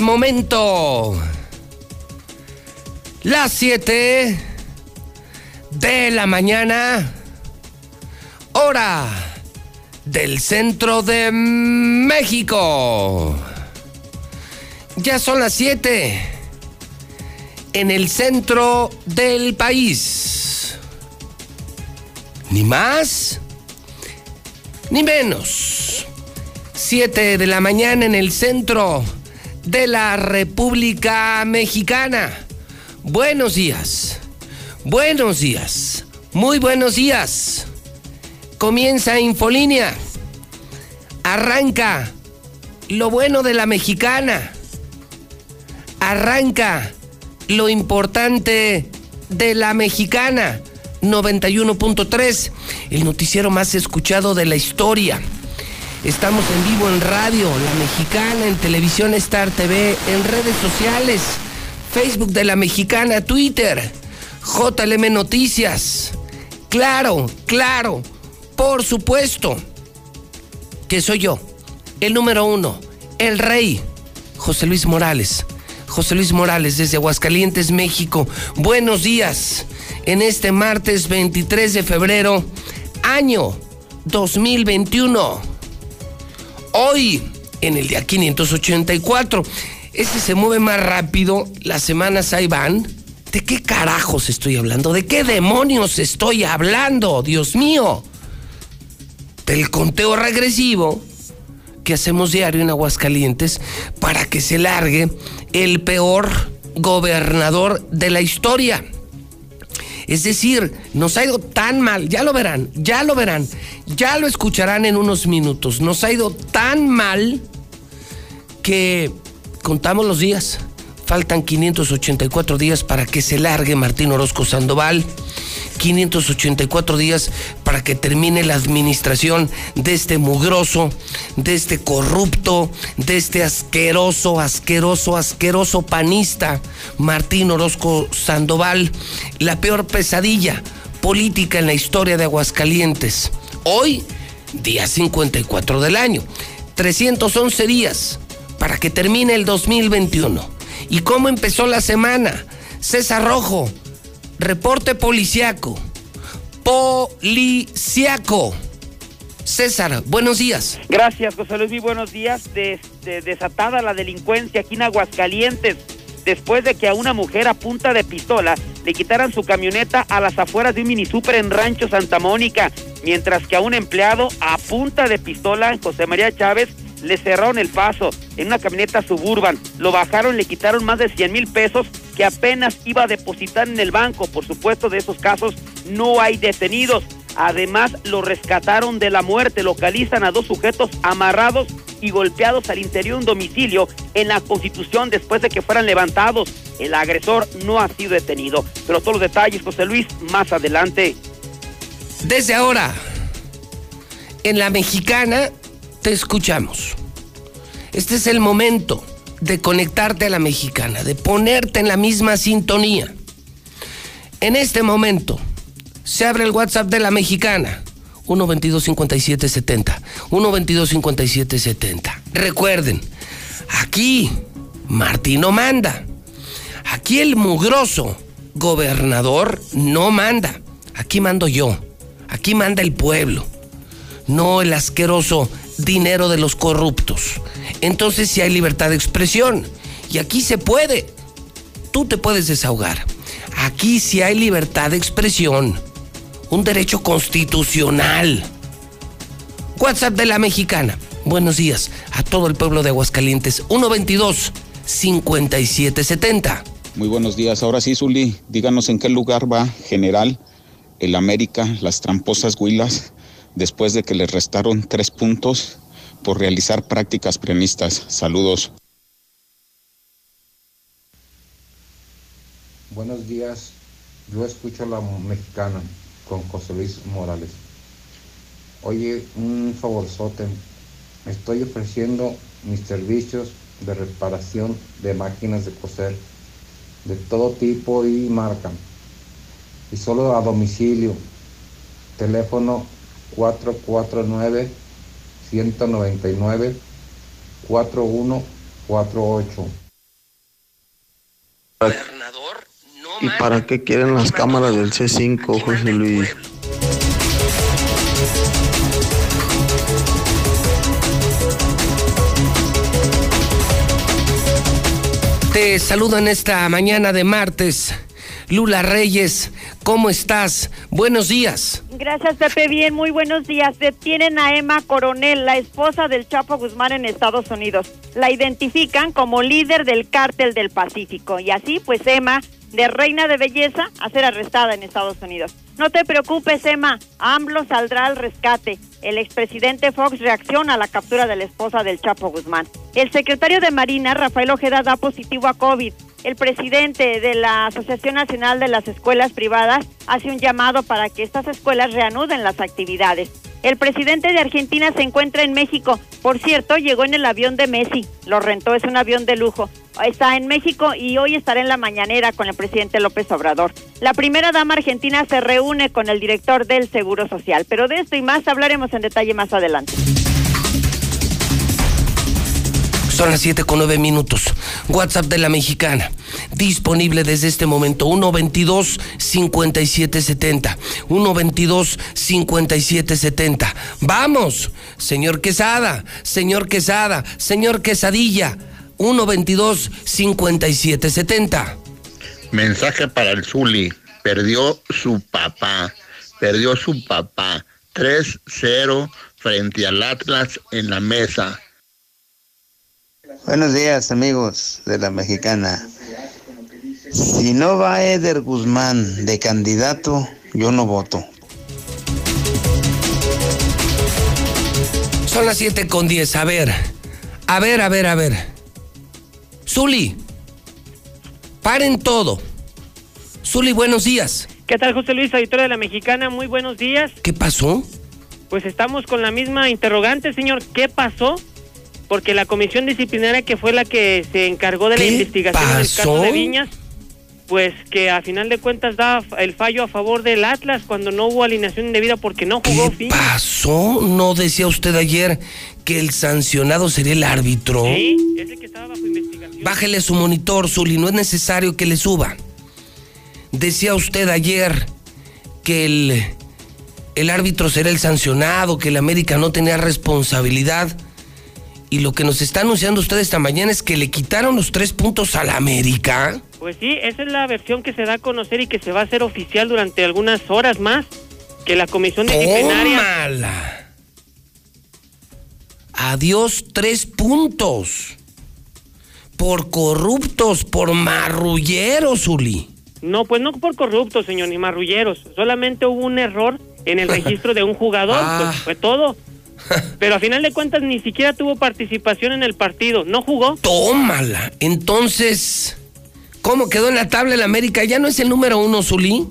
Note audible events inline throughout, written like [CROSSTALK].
Momento las 7 de la mañana, hora del centro de México. Ya son las 7 en el centro del país. Ni más, ni menos. 7 de la mañana en el centro de la República Mexicana. Buenos días, buenos días, muy buenos días. Comienza Infolínea. Arranca lo bueno de la mexicana. Arranca lo importante de la mexicana. 91.3, el noticiero más escuchado de la historia. Estamos en vivo en radio, La Mexicana, en televisión Star TV, en redes sociales, Facebook de La Mexicana, Twitter, JLM Noticias. Claro, claro, por supuesto que soy yo, el número uno, el rey, José Luis Morales. José Luis Morales desde Aguascalientes, México. Buenos días en este martes 23 de febrero, año 2021. Hoy, en el día 584, este se mueve más rápido, las semanas ahí van. ¿De qué carajos estoy hablando? ¿De qué demonios estoy hablando? Dios mío. Del conteo regresivo que hacemos diario en Aguascalientes para que se largue el peor gobernador de la historia. Es decir, nos ha ido tan mal, ya lo verán, ya lo verán, ya lo escucharán en unos minutos. Nos ha ido tan mal que contamos los días. Faltan 584 días para que se largue Martín Orozco Sandoval. 584 días para que termine la administración de este mugroso, de este corrupto, de este asqueroso, asqueroso, asqueroso panista, Martín Orozco Sandoval. La peor pesadilla política en la historia de Aguascalientes. Hoy, día 54 del año. 311 días para que termine el 2021. ¿Y cómo empezó la semana? César Rojo, reporte policiaco. Policiaco. César, buenos días. Gracias, José Luis, muy buenos días. desatada la delincuencia aquí en Aguascalientes, después de que a una mujer a punta de pistola le quitaran su camioneta a las afueras de un mini super en Rancho Santa Mónica, mientras que a un empleado a punta de pistola, José María Chávez, le cerraron el paso en una camioneta suburban, lo bajaron, le quitaron más de 100 mil pesos que apenas iba a depositar en el banco. Por supuesto, de esos casos no hay detenidos. Además, lo rescataron de la muerte. Localizan a dos sujetos amarrados y golpeados al interior de un domicilio en la Constitución después de que fueran levantados. El agresor no ha sido detenido. Pero todos los detalles, José Luis, más adelante. Desde ahora, en la mexicana, te escuchamos. Este es el momento de conectarte a la mexicana, de ponerte en la misma sintonía. En este momento se abre el WhatsApp de la mexicana. 122-5770. 122-5770. Recuerden, aquí Martín no manda. Aquí el mugroso gobernador no manda. Aquí mando yo. Aquí manda el pueblo. No el asqueroso dinero de los corruptos. Entonces si hay libertad de expresión. Y aquí se puede. Tú te puedes desahogar. Aquí sí hay libertad de expresión. Un derecho constitucional. WhatsApp de la mexicana. Buenos días a todo el pueblo de Aguascalientes. 122 5770. Muy buenos días. Ahora sí, Zuli, díganos en qué lugar va General, el América, las tramposas Huilas después de que les restaron tres puntos por realizar prácticas premistas. Saludos. Buenos días, yo escucho a la mexicana con José Luis Morales. Oye, un favorzote, estoy ofreciendo mis servicios de reparación de máquinas de coser de todo tipo y marca y solo a domicilio. Teléfono 449 199 41 48. ¿Y para qué quieren las cámaras del C5, José Luis? Te saludo en esta mañana de martes. Lula Reyes, ¿cómo estás? Buenos días. Gracias, Pepe. Bien, muy buenos días. Detienen a Emma Coronel, la esposa del Chapo Guzmán en Estados Unidos. La identifican como líder del cártel del Pacífico. Y así, pues Emma de reina de belleza a ser arrestada en Estados Unidos. No te preocupes, Emma, AMLO saldrá al rescate. El expresidente Fox reacciona a la captura de la esposa del Chapo Guzmán. El secretario de Marina, Rafael Ojeda, da positivo a COVID. El presidente de la Asociación Nacional de las Escuelas Privadas hace un llamado para que estas escuelas reanuden las actividades. El presidente de Argentina se encuentra en México. Por cierto, llegó en el avión de Messi. Lo rentó, es un avión de lujo. Está en México y hoy estará en la mañanera con el presidente López Obrador. La primera dama argentina se reúne con el director del Seguro Social. Pero de esto y más hablaremos en detalle más adelante. Son las 7 con 9 minutos. WhatsApp de la mexicana. Disponible desde este momento. 122 5770. 122 5770. Vamos, señor Quesada, señor Quesada, señor Quesadilla. 122 5770. Mensaje para el Zuli. Perdió su papá. Perdió su papá. 3-0 frente al Atlas en la mesa. Buenos días amigos de la mexicana. Si no va Eder Guzmán de candidato, yo no voto. Son las 7 con 10. A ver, a ver, a ver, a ver. Zuli, paren todo. Zuli, buenos días. ¿Qué tal, José Luis, auditor de la Mexicana? Muy buenos días. ¿Qué pasó? Pues estamos con la misma interrogante, señor. ¿Qué pasó? porque la comisión disciplinaria que fue la que se encargó de la investigación del caso de Viñas, pues que a final de cuentas da el fallo a favor del Atlas cuando no hubo alineación indebida porque no jugó ¿Qué pasó? ¿No decía usted ayer que el sancionado sería el árbitro? Sí, ese que estaba bajo investigación. Bájele su monitor, Zuli, no es necesario que le suba. Decía usted ayer que el, el árbitro será el sancionado, que el América no tenía responsabilidad y lo que nos está anunciando usted esta mañana es que le quitaron los tres puntos a la América. Pues sí, esa es la versión que se da a conocer y que se va a hacer oficial durante algunas horas más. Que la comisión disciplinaria. ¡Tómala! Adiós, tres puntos. Por corruptos, por marrulleros, Uli. No, pues no por corruptos, señor, ni marrulleros. Solamente hubo un error en el [LAUGHS] registro de un jugador, pues ah. fue todo. [LAUGHS] Pero a final de cuentas ni siquiera tuvo participación en el partido, no jugó. Tómala. Entonces, ¿cómo quedó en la tabla el América? ¿Ya no es el número uno, Zulí?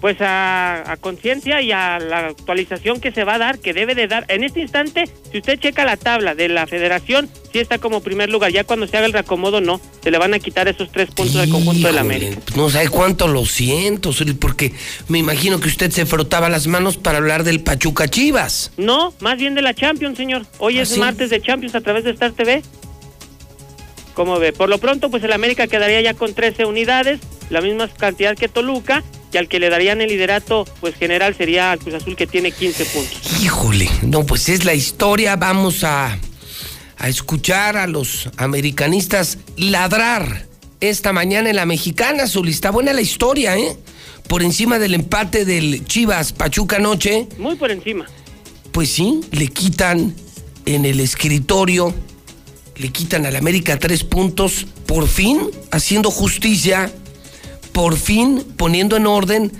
Pues a, conciencia y a la actualización que se va a dar, que debe de dar. En este instante, si usted checa la tabla de la federación, sí está como primer lugar. Ya cuando se haga el reacomodo, no. Se le van a quitar esos tres puntos del conjunto de la América. No sabe cuánto lo siento, porque me imagino que usted se frotaba las manos para hablar del Pachuca Chivas. No, más bien de la Champions, señor. Hoy ¿Ah, es martes de Champions a través de Star TV. ¿Cómo ve? Por lo pronto, pues el América quedaría ya con 13 unidades, la misma cantidad que Toluca y al que le darían el liderato pues general sería Cruz Azul que tiene 15 puntos. Híjole, no, pues es la historia, vamos a, a escuchar a los americanistas ladrar esta mañana en la mexicana, su lista buena la historia, ¿eh? Por encima del empate del Chivas Pachuca anoche. Muy por encima. Pues sí, le quitan en el escritorio, le quitan al América tres puntos, por fin haciendo justicia por fin poniendo en orden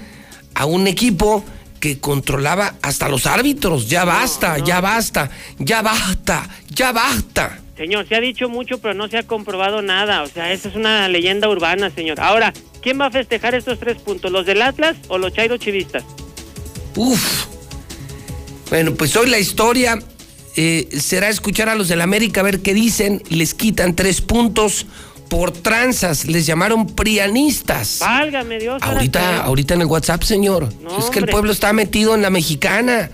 a un equipo que controlaba hasta los árbitros. Ya basta, ya basta, ya basta, ya basta. Señor, se ha dicho mucho, pero no se ha comprobado nada. O sea, esa es una leyenda urbana, señor. Ahora, ¿quién va a festejar estos tres puntos? ¿Los del Atlas o los Chairo Chivistas? Uf. Bueno, pues hoy la historia eh, será escuchar a los del América a ver qué dicen. Les quitan tres puntos por tranzas, les llamaron prianistas. Válgame Dios. Ahorita, ahorita en el WhatsApp, señor. es que el pueblo está metido en la mexicana.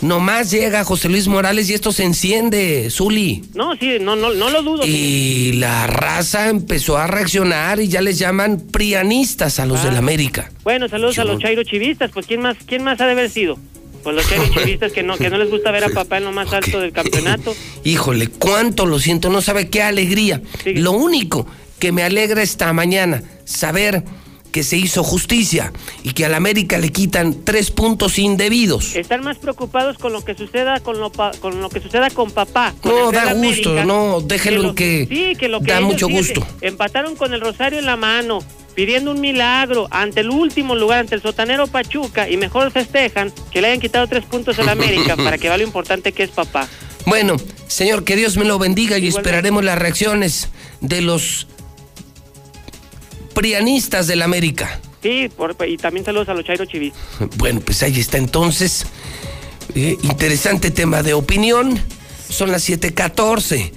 Nomás llega José Luis Morales y esto se enciende, Zuli. No, sí, no, no, no lo dudo. Y la raza empezó a reaccionar y ya les llaman prianistas a los Ah. del América. Bueno, saludos Yo a los chairo chivistas, pues ¿quién más, quién más ha de haber sido? Pues los chivistas que no, que no les gusta ver a papá en lo más alto del campeonato. [LAUGHS] Híjole, cuánto lo siento, no sabe qué alegría. Sí. Lo único que me alegra esta mañana, saber que se hizo justicia y que al América le quitan tres puntos indebidos. Están más preocupados con lo que suceda con lo, pa- con lo que suceda con papá. con No, da gusto, América, no, déjelo lo- en que sí, que lo que da mucho gusto. Empataron con el Rosario en la mano, pidiendo un milagro ante el último lugar, ante el sotanero Pachuca, y mejor festejan que le hayan quitado tres puntos al América [LAUGHS] para que vea lo importante que es papá. Bueno, señor, que Dios me lo bendiga y Igualmente. esperaremos las reacciones de los prianistas del América. Sí, por- y también saludos a los chairo chivistas. [LAUGHS] Bueno, pues ahí está entonces. Eh, interesante tema de opinión. Son las 7:14.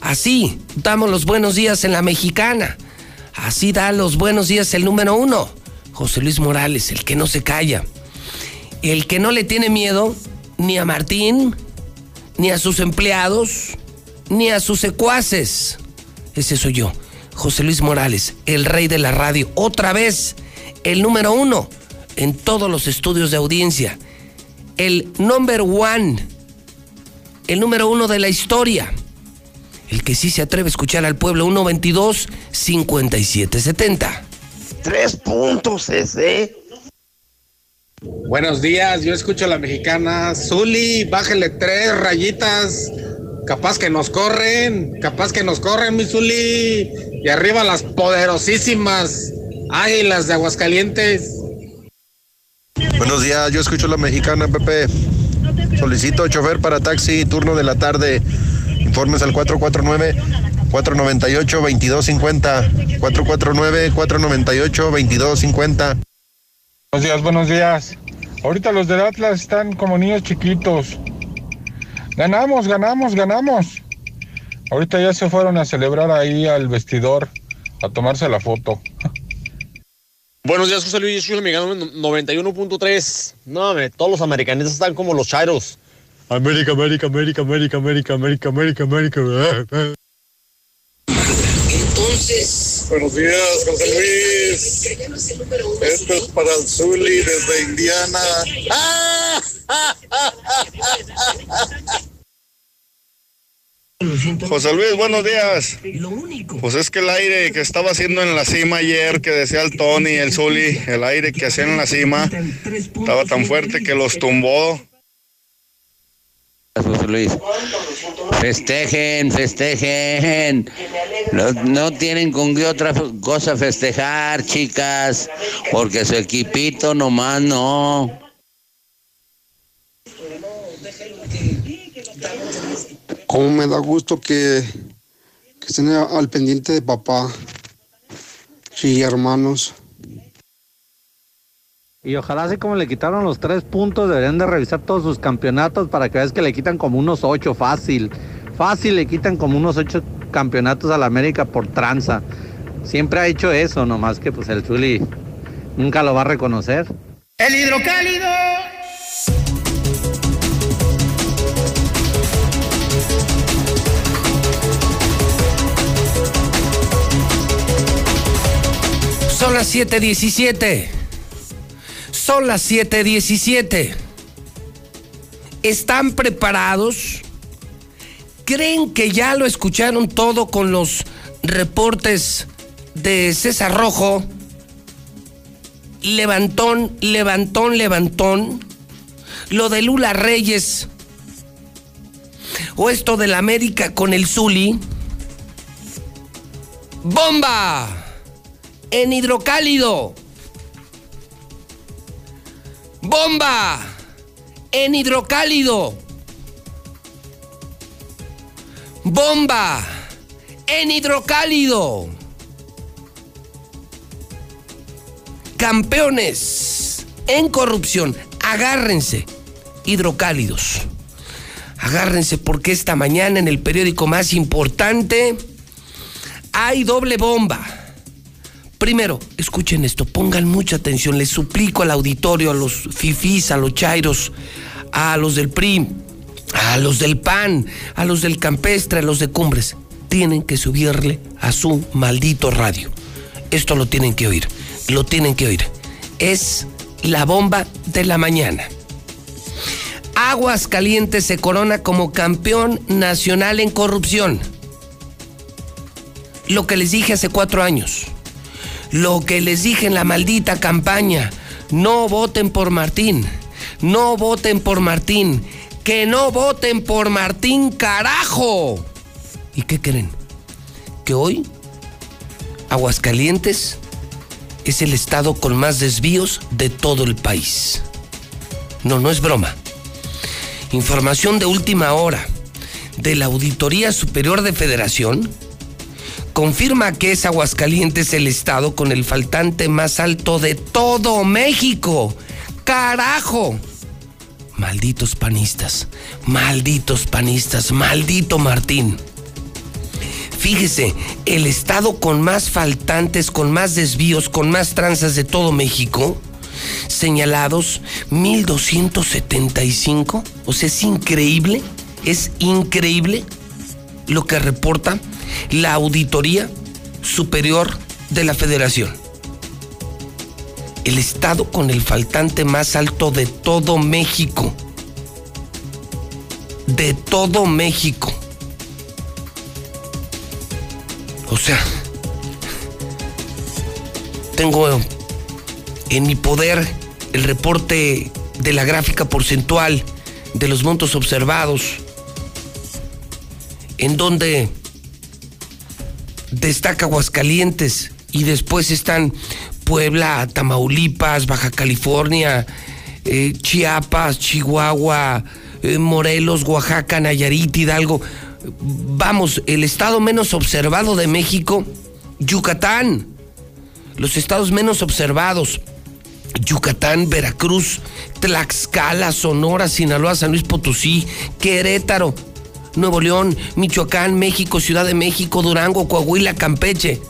Así damos los buenos días en la mexicana. Así da los buenos días el número uno. José Luis Morales, el que no se calla. El que no le tiene miedo ni a Martín, ni a sus empleados, ni a sus secuaces. Ese soy yo, José Luis Morales, el rey de la radio. Otra vez, el número uno en todos los estudios de audiencia. El number one, el número uno de la historia. El que sí se atreve a escuchar al pueblo 122 5770. Tres puntos ese. Buenos días, yo escucho a la mexicana. Zuli, bájale tres rayitas. Capaz que nos corren, capaz que nos corren, mi Zuli. Y arriba las poderosísimas águilas de Aguascalientes. Buenos días, yo escucho la mexicana, Pepe. Solicito chofer para taxi, turno de la tarde. Informes al 449-498-2250. 449-498-2250. Buenos días, buenos días. Ahorita los del Atlas están como niños chiquitos. Ganamos, ganamos, ganamos. Ahorita ya se fueron a celebrar ahí al vestidor, a tomarse la foto. Buenos días, José Luis. Yo soy el mexicano 91.3. No, hombre, todos los americanistas están como los chairos. América, América, América, América, América, América, América, América. Entonces, Buenos días, José Luis. Esto es para el Zuli desde Indiana. ¡Ah! [LAUGHS] José Luis, buenos días. Pues es que el aire que estaba haciendo en la cima ayer, que decía el Tony, el Zuli, el aire que hacían en la cima, estaba tan fuerte que los tumbó. José Luis. Festejen, festejen. No, no tienen con qué otra cosa festejar, chicas, porque su equipito nomás no. Cómo me da gusto que, que estén al pendiente de papá. Sí, hermanos. Y ojalá así como le quitaron los tres puntos, deberían de revisar todos sus campeonatos para que veas que le quitan como unos ocho fácil. Fácil le quitan como unos ocho campeonatos a la América por tranza. Siempre ha hecho eso, nomás que pues el Zuli nunca lo va a reconocer. El hidrocálido. Son las 7:17. Son las 7:17. ¿Están preparados? ¿Creen que ya lo escucharon todo con los reportes de César Rojo? Levantón, levantón, levantón. Lo de Lula Reyes. O esto del América con el Zuli. ¡Bomba! En hidrocálido. Bomba en hidrocálido. Bomba en hidrocálido. Campeones en corrupción. Agárrense, hidrocálidos. Agárrense porque esta mañana en el periódico más importante hay doble bomba. Primero, escuchen esto, pongan mucha atención, les suplico al auditorio, a los fifís, a los chairos, a los del PRI, a los del PAN, a los del Campestre, a los de Cumbres, tienen que subirle a su maldito radio. Esto lo tienen que oír, lo tienen que oír. Es la bomba de la mañana. Aguas Calientes se corona como campeón nacional en corrupción. Lo que les dije hace cuatro años. Lo que les dije en la maldita campaña. No voten por Martín. No voten por Martín. Que no voten por Martín, carajo. ¿Y qué creen? Que hoy Aguascalientes es el estado con más desvíos de todo el país. No, no es broma. Información de última hora de la Auditoría Superior de Federación confirma que es Aguascalientes el estado con el faltante más alto de todo México. ¡Carajo! Malditos panistas, malditos panistas, maldito Martín. Fíjese, el estado con más faltantes, con más desvíos, con más tranzas de todo México, señalados 1275. O sea, es increíble, es increíble lo que reporta la Auditoría Superior de la Federación. El estado con el faltante más alto de todo México. De todo México. O sea, tengo en mi poder el reporte de la gráfica porcentual de los montos observados, en donde destaca Aguascalientes y después están Puebla, Tamaulipas, Baja California, eh, Chiapas, Chihuahua, eh, Morelos, Oaxaca, Nayarit, Hidalgo. Vamos, el estado menos observado de México, Yucatán. Los estados menos observados, Yucatán, Veracruz, Tlaxcala, Sonora, Sinaloa, San Luis Potosí, Querétaro, Nuevo León, Michoacán, México, Ciudad de México, Durango, Coahuila, Campeche.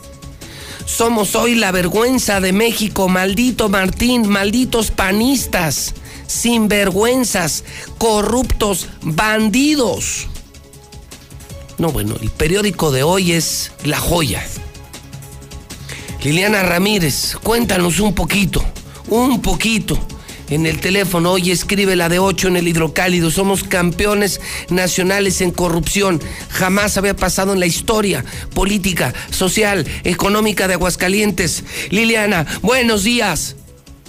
Somos hoy la vergüenza de México, maldito Martín, malditos panistas, sinvergüenzas, corruptos, bandidos. No, bueno, el periódico de hoy es La Joya. Liliana Ramírez, cuéntanos un poquito, un poquito. En el teléfono, hoy escribe la de 8 en el hidrocálido. Somos campeones nacionales en corrupción. Jamás había pasado en la historia política, social, económica de Aguascalientes. Liliana, buenos días.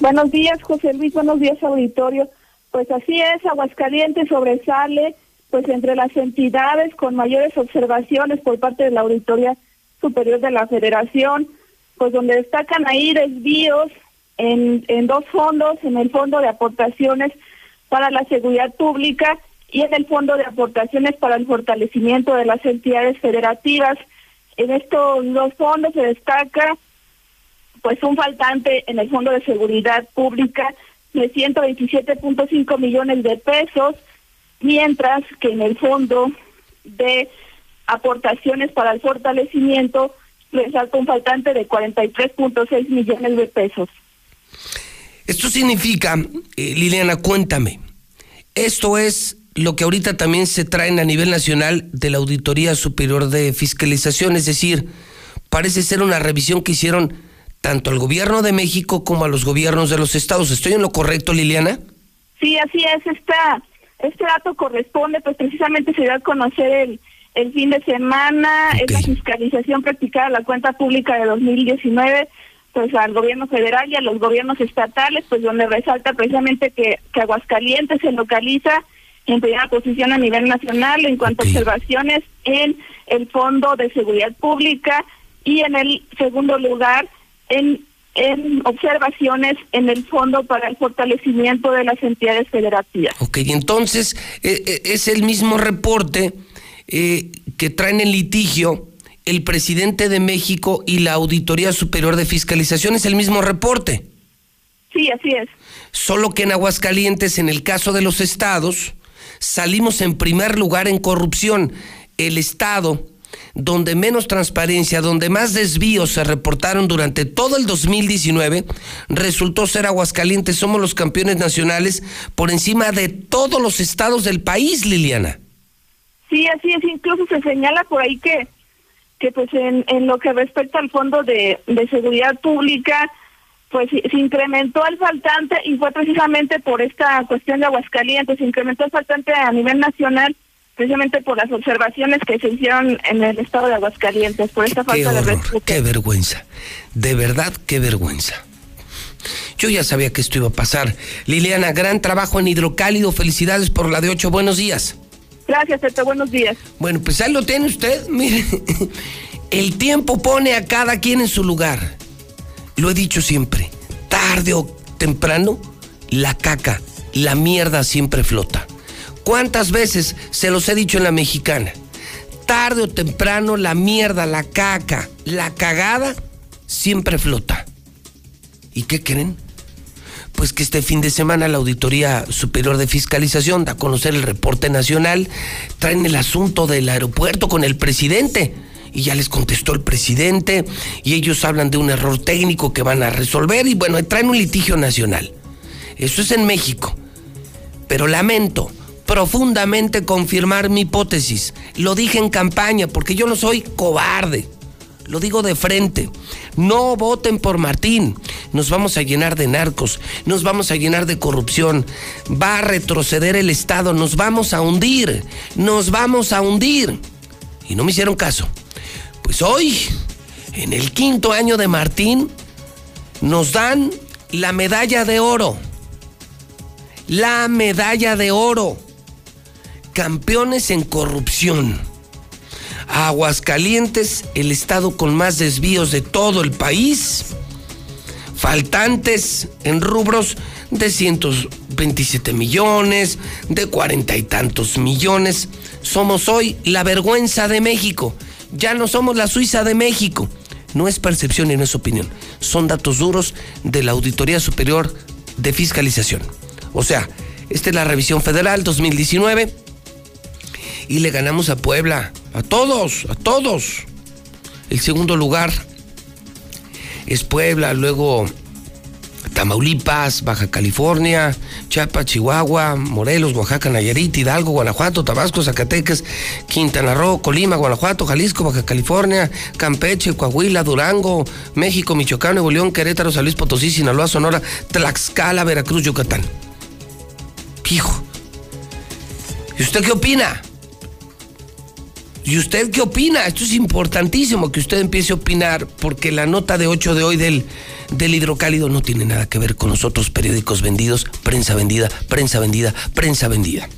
Buenos días, José Luis. Buenos días, auditorio. Pues así es, Aguascalientes sobresale pues entre las entidades con mayores observaciones por parte de la Auditoría Superior de la Federación, pues donde destacan ahí desvíos en, dos fondos, en el Fondo de Aportaciones para la Seguridad Pública y en el Fondo de Aportaciones para el Fortalecimiento de las Entidades Federativas. En estos dos fondos se destaca pues un faltante en el Fondo de Seguridad Pública de 127.5 millones de pesos, mientras que en el fondo de aportaciones para el fortalecimiento resalta un faltante de 43.6 millones de pesos. Esto significa, eh, Liliana, cuéntame, esto es lo que ahorita también se traen a nivel nacional de la Auditoría Superior de Fiscalización, es decir, parece ser una revisión que hicieron tanto al gobierno de México como a los gobiernos de los estados. ¿Estoy en lo correcto, Liliana? Sí, así es. Esta, este dato corresponde, pues precisamente se dio a conocer el, el fin de semana, es la fiscalización practicada a la cuenta pública de 2019 pues al gobierno federal y a los gobiernos estatales, pues donde resalta precisamente que, que Aguascalientes se localiza en primera posición a nivel nacional en cuanto a observaciones en el Fondo de Seguridad Pública y en el segundo lugar en, en observaciones en el Fondo para el Fortalecimiento de las Entidades Federativas. Ok, entonces eh, eh, es el mismo reporte eh, que traen en litigio el presidente de México y la Auditoría Superior de Fiscalización. Es el mismo reporte. Sí, así es. Solo que en Aguascalientes, en el caso de los estados, salimos en primer lugar en corrupción. El estado donde menos transparencia, donde más desvíos se reportaron durante todo el 2019, resultó ser Aguascalientes. Somos los campeones nacionales por encima de todos los estados del país, Liliana. Sí, así es. Incluso se señala por ahí que, que pues en, en lo que respecta al Fondo de, de Seguridad Pública, pues se incrementó el faltante y fue precisamente por esta cuestión de Aguascalientes, se incrementó el faltante a nivel nacional precisamente por las observaciones que se hicieron en el estado de Aguascalientes, por esta falta de respeto. Qué vergüenza, de verdad, qué vergüenza. Yo ya sabía que esto iba a pasar. Liliana, gran trabajo en Hidrocálido, felicidades por la de ocho, buenos días. Gracias, Tete, buenos días. Bueno, pues ahí lo tiene usted, [LAUGHS] mire, el tiempo pone a cada quien en su lugar. Lo he dicho siempre, tarde o temprano, la caca, la mierda siempre flota. ¿Cuántas veces se los he dicho en la mexicana? Tarde o temprano la mierda, la caca, la cagada siempre flota. ¿Y qué creen? Pues que este fin de semana la Auditoría Superior de Fiscalización da a conocer el reporte nacional, traen el asunto del aeropuerto con el presidente. Y ya les contestó el presidente y ellos hablan de un error técnico que van a resolver y bueno, traen un litigio nacional. Eso es en México. Pero lamento, profundamente confirmar mi hipótesis. Lo dije en campaña porque yo no soy cobarde. Lo digo de frente. No voten por Martín. Nos vamos a llenar de narcos. Nos vamos a llenar de corrupción. Va a retroceder el Estado. Nos vamos a hundir. Nos vamos a hundir. Y no me hicieron caso. Pues hoy, en el quinto año de Martín, nos dan la medalla de oro. La medalla de oro campeones en corrupción. Aguascalientes, el estado con más desvíos de todo el país. Faltantes en rubros de 127 millones, de cuarenta y tantos millones. Somos hoy la vergüenza de México. Ya no somos la Suiza de México. No es percepción y no es opinión. Son datos duros de la Auditoría Superior de Fiscalización. O sea, esta es la revisión federal 2019 y le ganamos a Puebla. A todos, a todos. El segundo lugar es Puebla, luego Tamaulipas, Baja California, Chiapas, Chihuahua, Morelos, Oaxaca, Nayarit, Hidalgo, Guanajuato, Tabasco, Zacatecas, Quintana Roo, Colima, Guanajuato, Jalisco, Baja California, Campeche, Coahuila, Durango, México, Michoacán, Nuevo León, Querétaro, San Luis Potosí, Sinaloa, Sonora, Tlaxcala, Veracruz, Yucatán. Hijo. ¿Y usted qué opina? ¿Y usted qué opina? Esto es importantísimo que usted empiece a opinar porque la nota de 8 de hoy del, del hidrocálido no tiene nada que ver con los otros periódicos vendidos, prensa vendida, prensa vendida, prensa vendida.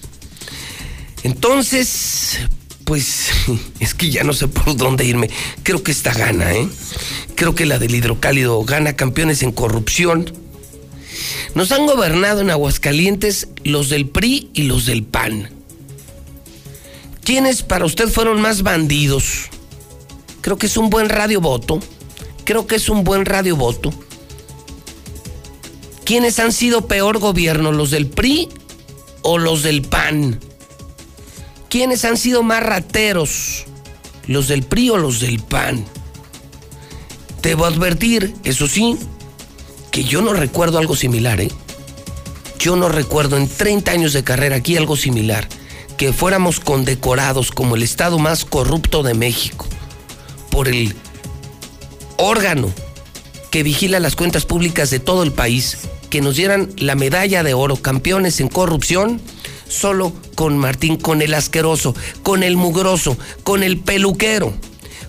Entonces, pues [LAUGHS] es que ya no sé por dónde irme. Creo que esta gana, ¿eh? Creo que la del hidrocálido gana campeones en corrupción. Nos han gobernado en Aguascalientes los del PRI y los del PAN. ¿Quiénes para usted fueron más bandidos? Creo que es un buen radio voto. Creo que es un buen radio voto. ¿Quiénes han sido peor gobierno, los del PRI o los del PAN? ¿Quiénes han sido más rateros, los del PRI o los del PAN? Debo advertir, eso sí, que yo no recuerdo algo similar, ¿eh? Yo no recuerdo en 30 años de carrera aquí algo similar que fuéramos condecorados como el estado más corrupto de México por el órgano que vigila las cuentas públicas de todo el país, que nos dieran la medalla de oro, campeones en corrupción, solo con Martín, con el asqueroso, con el mugroso, con el peluquero,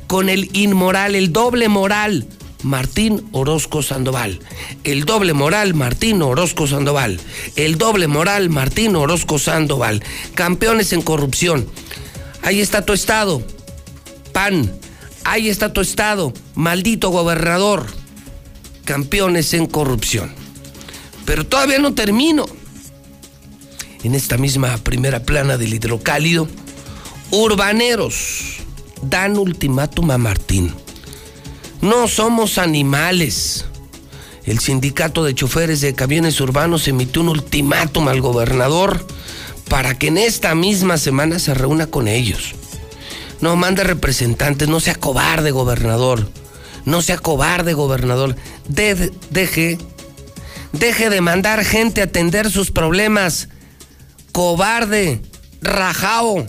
con el inmoral, el doble moral, Martín Orozco Sandoval. El doble moral Martín Orozco Sandoval. El doble moral Martín Orozco Sandoval. Campeones en corrupción. Ahí está tu estado. PAN. Ahí está tu estado. Maldito gobernador. Campeones en corrupción. Pero todavía no termino. En esta misma primera plana del hidrocálido, urbaneros dan ultimátum a Martín no somos animales. El sindicato de choferes de camiones urbanos emitió un ultimátum al gobernador para que en esta misma semana se reúna con ellos. No mande representantes, no sea cobarde, gobernador. No sea cobarde, gobernador. De- deje, deje de mandar gente a atender sus problemas. Cobarde, rajao.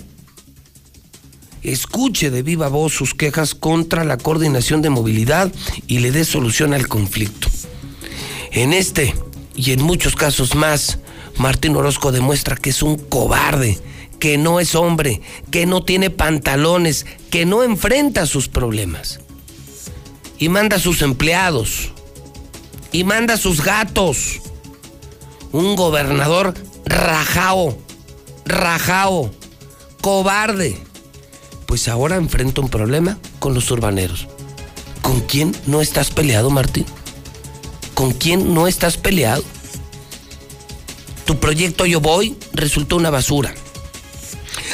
Escuche de viva voz sus quejas contra la coordinación de movilidad y le dé solución al conflicto. En este y en muchos casos más, Martín Orozco demuestra que es un cobarde, que no es hombre, que no tiene pantalones, que no enfrenta sus problemas. Y manda a sus empleados, y manda a sus gatos. Un gobernador rajao, rajao, cobarde. Pues ahora enfrenta un problema con los urbaneros. ¿Con quién no estás peleado, Martín? ¿Con quién no estás peleado? Tu proyecto Yo Voy resultó una basura.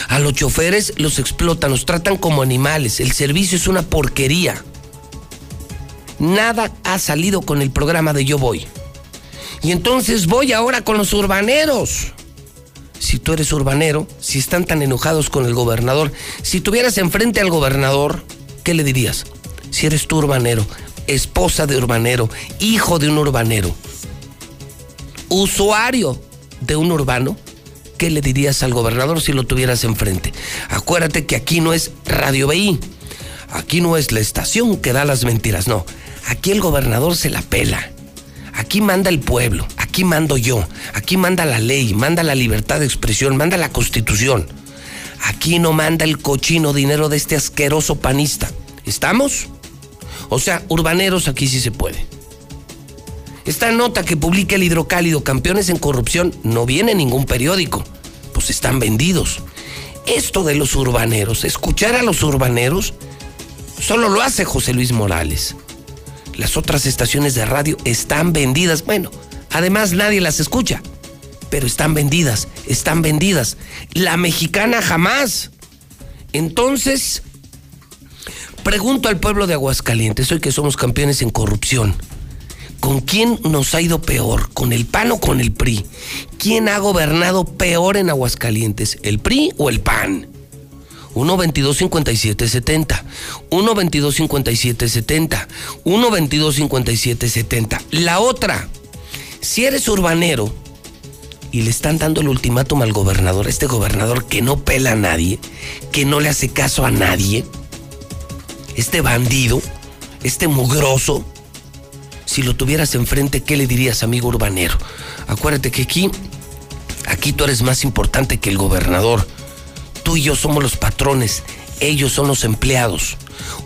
A los choferes los explotan, los tratan como animales. El servicio es una porquería. Nada ha salido con el programa de Yo Voy. Y entonces voy ahora con los urbaneros. Si tú eres urbanero, si están tan enojados con el gobernador, si tuvieras enfrente al gobernador, ¿qué le dirías? Si eres tú urbanero, esposa de urbanero, hijo de un urbanero, usuario de un urbano, ¿qué le dirías al gobernador si lo tuvieras enfrente? Acuérdate que aquí no es Radio BI, aquí no es la estación que da las mentiras, no. Aquí el gobernador se la pela. Aquí manda el pueblo, aquí mando yo, aquí manda la ley, manda la libertad de expresión, manda la constitución. Aquí no manda el cochino dinero de este asqueroso panista. ¿Estamos? O sea, urbaneros aquí sí se puede. Esta nota que publica el hidrocálido Campeones en Corrupción no viene en ningún periódico, pues están vendidos. Esto de los urbaneros, escuchar a los urbaneros, solo lo hace José Luis Morales. Las otras estaciones de radio están vendidas. Bueno, además nadie las escucha, pero están vendidas, están vendidas. La mexicana jamás. Entonces, pregunto al pueblo de Aguascalientes, hoy que somos campeones en corrupción, ¿con quién nos ha ido peor? ¿Con el PAN o con el PRI? ¿Quién ha gobernado peor en Aguascalientes? ¿El PRI o el PAN? 1 22 57 70 1 22 57 70 1 22 57 70 La otra, si eres urbanero y le están dando el ultimátum al gobernador, este gobernador que no pela a nadie, que no le hace caso a nadie, este bandido, este mugroso, si lo tuvieras enfrente, ¿qué le dirías, amigo urbanero? Acuérdate que aquí, aquí tú eres más importante que el gobernador. Tú y yo somos los patrones, ellos son los empleados.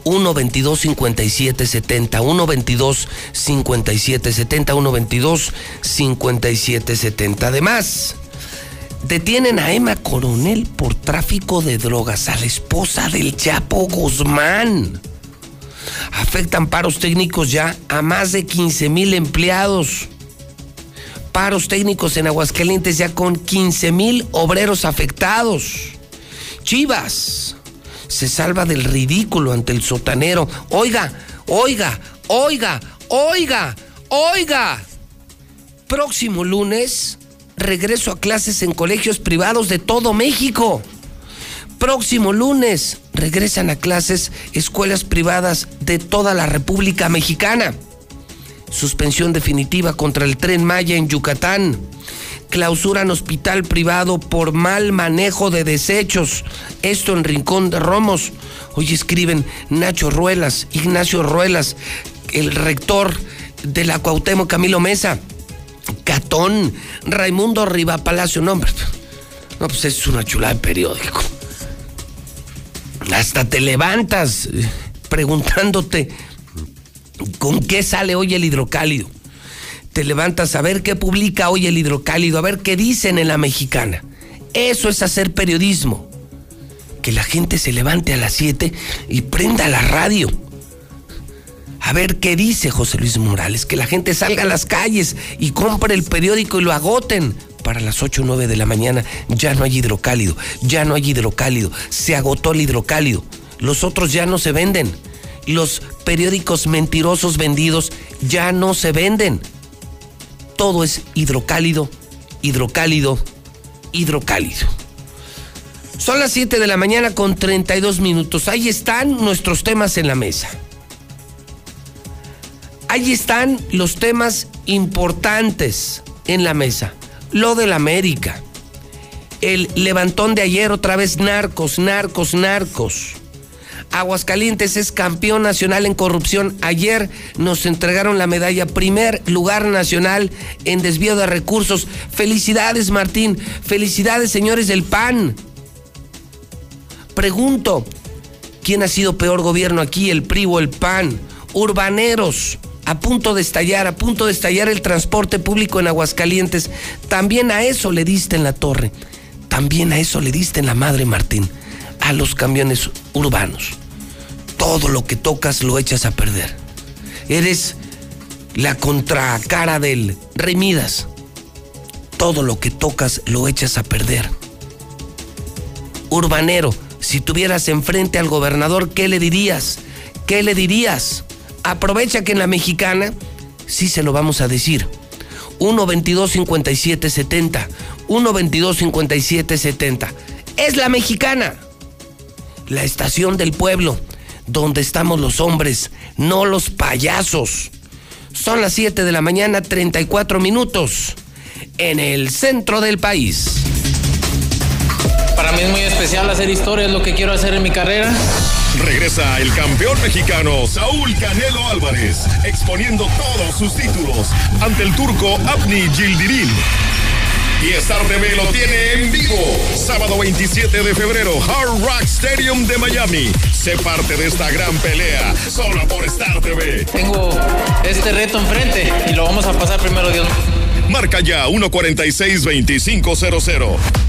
1 22 57 70 1 22 57 70 1 22 57 70 además detienen a Emma Coronel por tráfico de drogas a la esposa del Chapo Guzmán. Afectan paros técnicos ya a más de 15 mil empleados. Paros técnicos en Aguascalientes ya con 15 mil obreros afectados Chivas se salva del ridículo ante el sotanero. Oiga, oiga, oiga, oiga, oiga. Próximo lunes regreso a clases en colegios privados de todo México. Próximo lunes regresan a clases escuelas privadas de toda la República Mexicana. Suspensión definitiva contra el tren Maya en Yucatán clausuran hospital privado por mal manejo de desechos. Esto en Rincón de Romos. Hoy escriben Nacho Ruelas, Ignacio Ruelas, el rector de la Cuauhtémoc Camilo Mesa, Catón, Raimundo Riva Palacio. No, hombre, no, pues es una chulada de periódico. Hasta te levantas preguntándote con qué sale hoy el hidrocálido te levantas a ver qué publica hoy el hidrocálido, a ver qué dicen en la mexicana. Eso es hacer periodismo. Que la gente se levante a las 7 y prenda la radio. A ver qué dice José Luis Morales. Que la gente salga a las calles y compre el periódico y lo agoten. Para las 8 o 9 de la mañana ya no hay hidrocálido. Ya no hay hidrocálido. Se agotó el hidrocálido. Los otros ya no se venden. Los periódicos mentirosos vendidos ya no se venden todo es hidrocálido, hidrocálido, hidrocálido. Son las 7 de la mañana con 32 minutos. Ahí están nuestros temas en la mesa. Ahí están los temas importantes en la mesa. Lo del América. El levantón de ayer, otra vez narcos, narcos, narcos. Aguascalientes es campeón nacional en corrupción. Ayer nos entregaron la medalla primer lugar nacional en desvío de recursos. Felicidades Martín, felicidades señores del PAN. Pregunto, ¿quién ha sido peor gobierno aquí, el PRI el PAN? Urbaneros, a punto de estallar, a punto de estallar el transporte público en Aguascalientes. También a eso le diste en la torre. También a eso le diste en la madre, Martín. A los camiones urbanos. Todo lo que tocas lo echas a perder. Eres la contracara del Remidas. Todo lo que tocas lo echas a perder. Urbanero, si tuvieras enfrente al gobernador, ¿qué le dirías? ¿Qué le dirías? Aprovecha que en la mexicana sí se lo vamos a decir. 1 22 57 70 1 22 57 70 Es la mexicana. La estación del pueblo, donde estamos los hombres, no los payasos. Son las 7 de la mañana, 34 minutos, en el centro del país. Para mí es muy especial hacer historia, es lo que quiero hacer en mi carrera. Regresa el campeón mexicano Saúl Canelo Álvarez, exponiendo todos sus títulos ante el turco Abni Gildirim. Y Star TV lo tiene en vivo. Sábado 27 de febrero, Hard Rock Stadium de Miami. Sé parte de esta gran pelea, solo por Star TV. Tengo este reto enfrente y lo vamos a pasar primero, Dios. Marca ya 146-2500.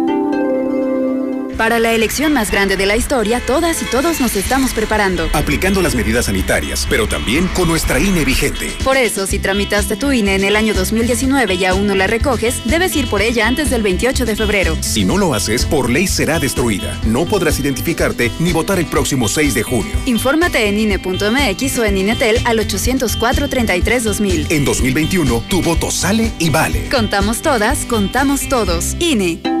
Para la elección más grande de la historia, todas y todos nos estamos preparando. Aplicando las medidas sanitarias, pero también con nuestra INE vigente. Por eso, si tramitaste tu INE en el año 2019 y aún no la recoges, debes ir por ella antes del 28 de febrero. Si no lo haces, por ley será destruida. No podrás identificarte ni votar el próximo 6 de junio. Infórmate en INE.mx o en INETEL al 804-33-2000. En 2021, tu voto sale y vale. Contamos todas, contamos todos. INE.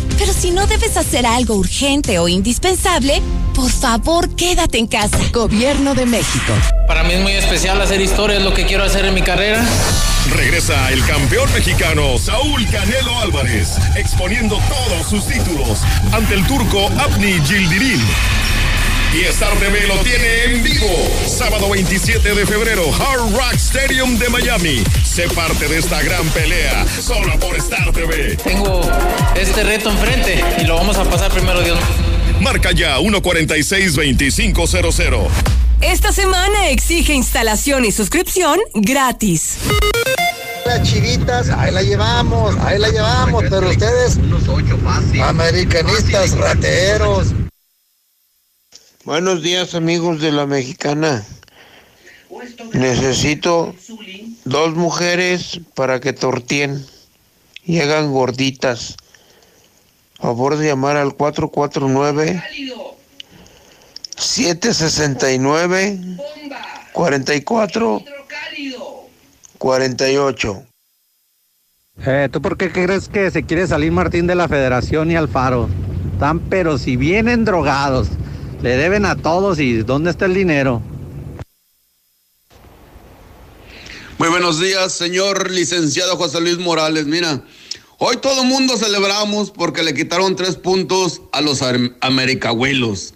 Pero si no debes hacer algo urgente o indispensable, por favor quédate en casa. Gobierno de México. Para mí es muy especial hacer historia, es lo que quiero hacer en mi carrera. Regresa el campeón mexicano Saúl Canelo Álvarez, exponiendo todos sus títulos ante el turco Abni Gildirim. Y Star TV lo tiene en vivo. Sábado 27 de febrero, Hard Rock Stadium de Miami. Sé parte de esta gran pelea, solo por Star TV. Tengo este reto enfrente y lo vamos a pasar primero, Dios. Marca ya 146-2500. Esta semana exige instalación y suscripción gratis. Las chivitas, ahí la llevamos, ahí la llevamos, pero ustedes, americanistas, rateros. Buenos días amigos de la mexicana. Necesito dos mujeres para que tortien y hagan gorditas. Favor de llamar al 449 769 44 48. Eh, ¿Tú por qué crees que se quiere salir Martín de la Federación y Alfaro? Están pero si vienen drogados. Le deben a todos y ¿dónde está el dinero? Muy buenos días, señor licenciado José Luis Morales. Mira, hoy todo el mundo celebramos porque le quitaron tres puntos a los americahuelos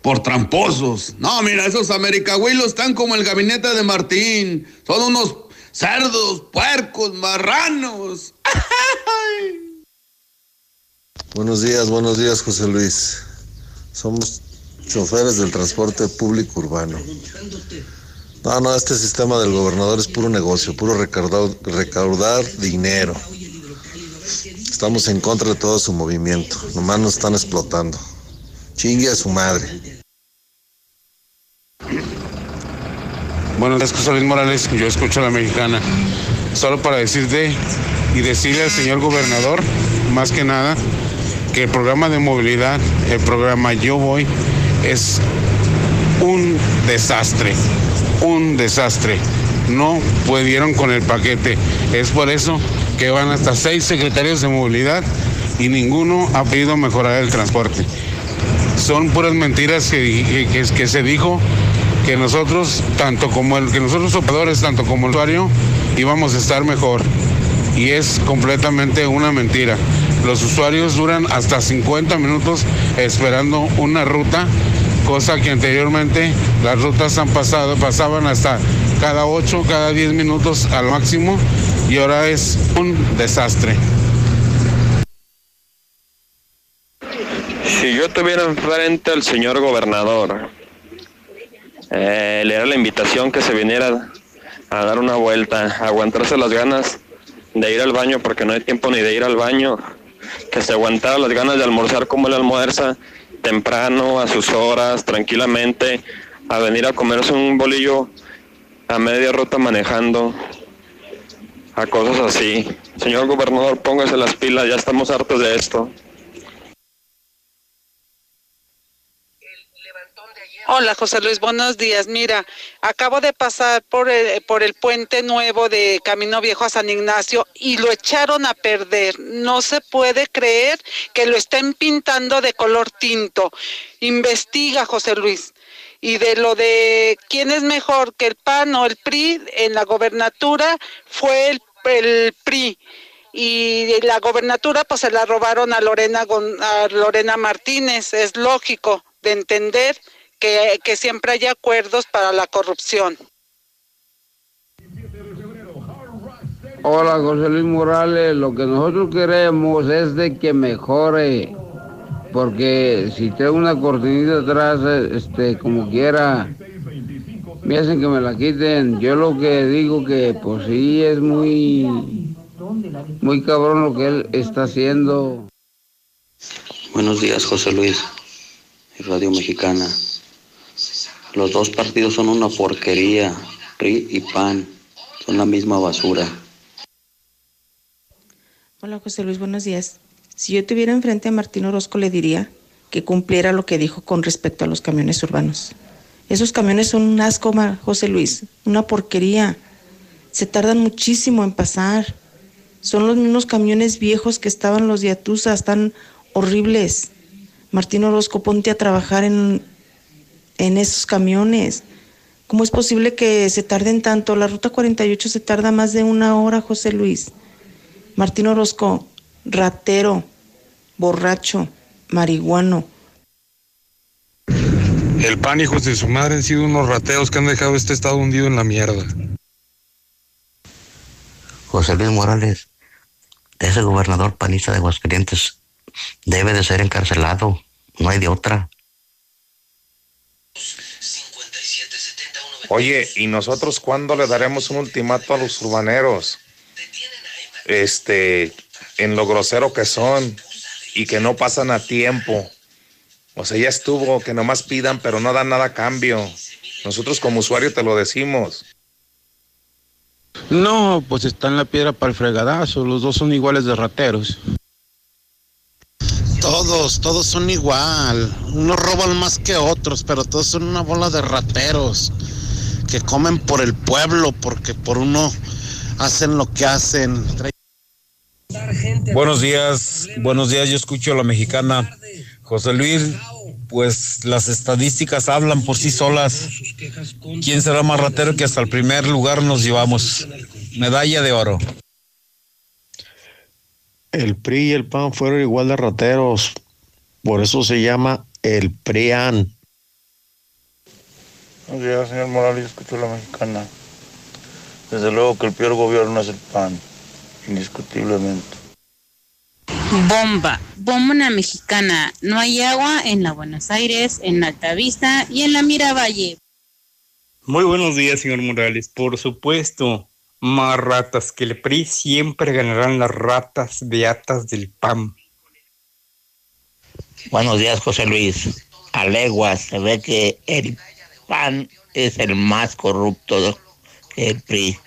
por tramposos. No, mira, esos americahuelos están como el gabinete de Martín. Son unos cerdos, puercos, marranos. [LAUGHS] Buenos días, buenos días, José Luis. Somos choferes del transporte público urbano. No, no, este sistema del gobernador es puro negocio, puro recaudar, dinero. Estamos en contra de todo su movimiento. Nomás nos están explotando. Chingue a su madre. Buenos días, José Luis Morales. Yo escucho a la mexicana. Solo para decirte y decirle al señor gobernador, más que nada, que el programa de movilidad, el programa Yo Voy, es un desastre, un desastre. No pudieron con el paquete. Es por eso que van hasta seis secretarios de movilidad y ninguno ha pedido mejorar el transporte. Son puras mentiras que, que, que se dijo que nosotros, tanto como el que nosotros operadores, tanto como el usuario, íbamos a estar mejor. Y es completamente una mentira. Los usuarios duran hasta 50 minutos esperando una ruta, cosa que anteriormente las rutas han pasado, pasaban hasta cada 8, cada 10 minutos al máximo y ahora es un desastre. Si yo tuviera enfrente al señor gobernador, eh, le era la invitación que se viniera a dar una vuelta, aguantarse las ganas de ir al baño porque no hay tiempo ni de ir al baño, que se aguantara las ganas de almorzar como él almuerza, temprano, a sus horas, tranquilamente, a venir a comerse un bolillo a media ruta manejando, a cosas así. Señor gobernador, póngase las pilas, ya estamos hartos de esto. Hola José Luis, buenos días. Mira, acabo de pasar por el, por el puente nuevo de Camino Viejo a San Ignacio y lo echaron a perder. No se puede creer que lo estén pintando de color tinto. Investiga, José Luis. Y de lo de quién es mejor que el PAN o el PRI en la gobernatura fue el, el PRI y la gobernatura pues se la robaron a Lorena a Lorena Martínez, es lógico de entender que, que siempre haya acuerdos para la corrupción. Hola José Luis Morales, lo que nosotros queremos es de que mejore, porque si tengo una cortinita atrás, este, como quiera, me hacen que me la quiten. Yo lo que digo que pues sí es muy, muy cabrón lo que él está haciendo. Buenos días José Luis, Radio Mexicana. Los dos partidos son una porquería, PRI y PAN, son la misma basura. Hola José Luis, buenos días. Si yo tuviera enfrente a Martín Orozco le diría que cumpliera lo que dijo con respecto a los camiones urbanos. Esos camiones son un asco, José Luis, una porquería. Se tardan muchísimo en pasar. Son los mismos camiones viejos que estaban los de Atusa, están horribles. Martín Orozco, ponte a trabajar en en esos camiones. ¿Cómo es posible que se tarden tanto? La ruta 48 se tarda más de una hora, José Luis. Martín Orozco, ratero, borracho, marihuano. El pan, hijos de su madre, han sido unos rateos que han dejado este estado hundido en la mierda. José Luis Morales, ese gobernador panista de Aguascalientes debe de ser encarcelado, no hay de otra. Oye, ¿y nosotros cuándo le daremos un ultimato a los urbaneros? Este, en lo grosero que son y que no pasan a tiempo. O sea, ya estuvo, que nomás pidan, pero no dan nada a cambio. Nosotros como usuario te lo decimos. No, pues está en la piedra para el fregadazo. Los dos son iguales de rateros. Todos, todos son igual. Unos roban más que otros, pero todos son una bola de rateros que comen por el pueblo, porque por uno hacen lo que hacen. Buenos días, buenos días, yo escucho a la mexicana. José Luis, pues las estadísticas hablan por sí solas. ¿Quién será más ratero que hasta el primer lugar nos llevamos? Medalla de oro. El PRI y el PAN fueron igual de rateros, por eso se llama el PRIAN. Buenos días, señor Morales, escucho la mexicana. Desde luego que el peor gobierno es el PAN, indiscutiblemente. Bomba, bomba una mexicana. No hay agua en la Buenos Aires, en Altavista y en la Miravalle. Muy buenos días, señor Morales. Por supuesto, más ratas que el PRI siempre ganarán las ratas beatas del PAN. Buenos días, José Luis. A leguas se ve que el PAN es el más corrupto que el PRI.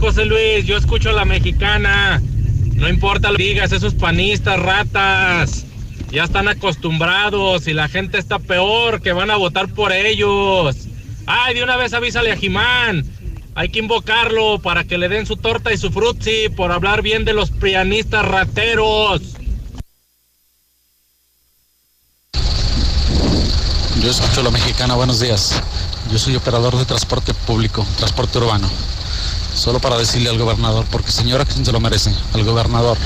José Luis, yo escucho a la mexicana. No importa lo que digas, esos panistas, ratas, ya están acostumbrados y la gente está peor que van a votar por ellos. Ay, de una vez avísale a Jimán. Hay que invocarlo para que le den su torta y su frutzi por hablar bien de los prianistas rateros. Yo escucho a la mexicana, buenos días. Yo soy operador de transporte público, transporte urbano. Solo para decirle al gobernador, porque señora, ¿quién se lo merece? Al gobernador.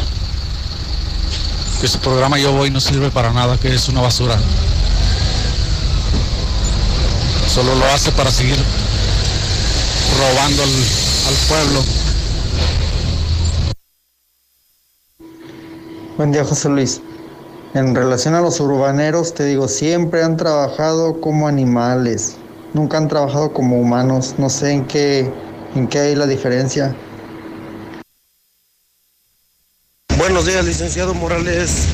Que su programa Yo Voy no sirve para nada, que es una basura. Solo lo hace para seguir robando al, al pueblo. Buen día, José Luis. En relación a los urbaneros, te digo, siempre han trabajado como animales, nunca han trabajado como humanos. No sé en qué, en qué hay la diferencia. Buenos días, licenciado Morales.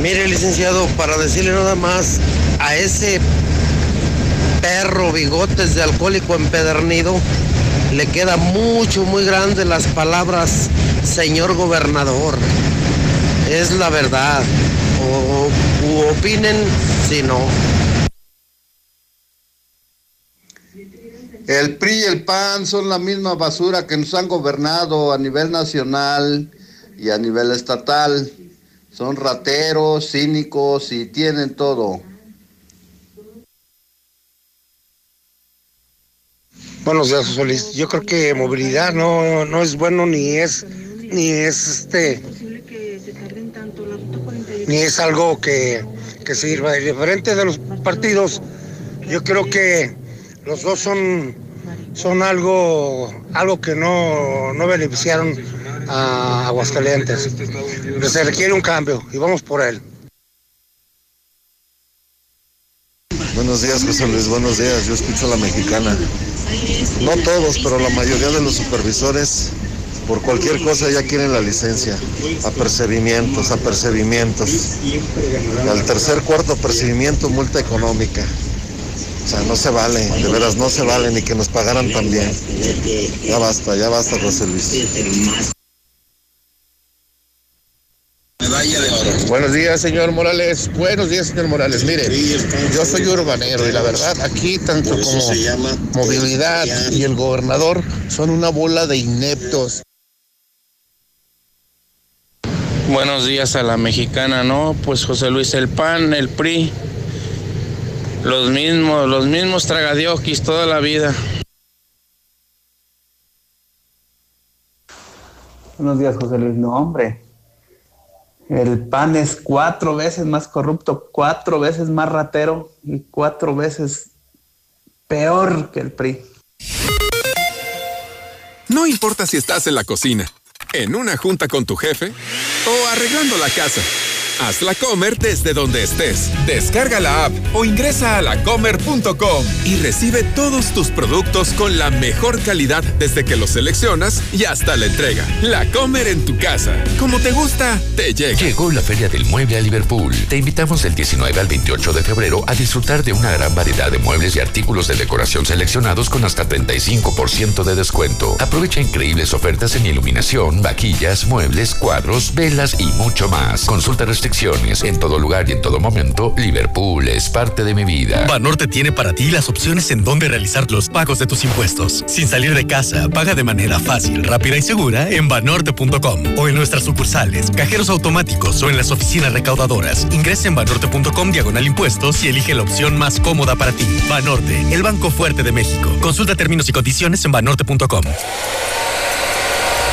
Mire, licenciado, para decirle nada más a ese perro bigotes de alcohólico empedernido, le queda mucho, muy grande las palabras, señor gobernador es la verdad. O opinen si no. El PRI y el PAN son la misma basura que nos han gobernado a nivel nacional y a nivel estatal. Son rateros, cínicos y tienen todo. Buenos días, Luis. Yo creo que movilidad no, no es bueno ni es ni es este ni es algo que, que sirva. Diferente de los partidos, yo creo que los dos son, son algo, algo que no, no beneficiaron a Aguascalientes. Se requiere un cambio y vamos por él. Buenos días, José Luis. Buenos días. Yo escucho a la mexicana. No todos, pero la mayoría de los supervisores, por cualquier cosa ya quieren la licencia. Apercibimientos, apercibimientos. Al tercer, cuarto apercibimiento, multa económica. O sea, no se vale, de veras no se vale ni que nos pagaran tan bien. Ya basta, ya basta, José Luis. Buenos días, señor Morales. Buenos días, señor Morales. Mire, yo soy urbanero y la verdad, aquí tanto como movilidad y el gobernador son una bola de ineptos. Buenos días a la mexicana, ¿no? Pues José Luis, el PAN, el PRI, los mismos, los mismos tragadiokis toda la vida. Buenos días, José Luis. No, hombre. El PAN es cuatro veces más corrupto, cuatro veces más ratero y cuatro veces peor que el PRI. No importa si estás en la cocina, en una junta con tu jefe o arreglando la casa. Haz la Comer desde donde estés. Descarga la app o ingresa a lacomer.com y recibe todos tus productos con la mejor calidad desde que los seleccionas y hasta la entrega. La Comer en tu casa. Como te gusta, te llega. Llegó la Feria del Mueble a Liverpool. Te invitamos del 19 al 28 de febrero a disfrutar de una gran variedad de muebles y artículos de decoración seleccionados con hasta 35% de descuento. Aprovecha increíbles ofertas en iluminación, vaquillas, muebles, cuadros, velas y mucho más. Consulta restricciones en todo lugar y en todo momento. Liverpool es parte de mi vida. Banorte tiene para ti las opciones en donde realizar los pagos de tus impuestos. Sin salir de casa, paga de manera fácil, rápida y segura en banorte.com o en nuestras sucursales, cajeros automáticos o en las oficinas recaudadoras. Ingresa en banorte.com diagonal impuestos y elige la opción más cómoda para ti. Banorte, el banco fuerte de México. Consulta términos y condiciones en banorte.com.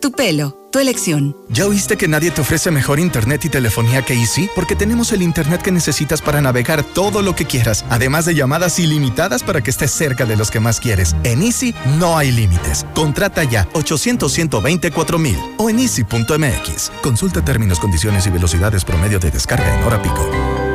tu pelo tu elección. ¿Ya oíste que nadie te ofrece mejor internet y telefonía que Easy? Porque tenemos el internet que necesitas para navegar todo lo que quieras, además de llamadas ilimitadas para que estés cerca de los que más quieres. En Easy no hay límites. Contrata ya 800 124 mil o en easy.mx. Consulta términos, condiciones y velocidades promedio de descarga en hora pico.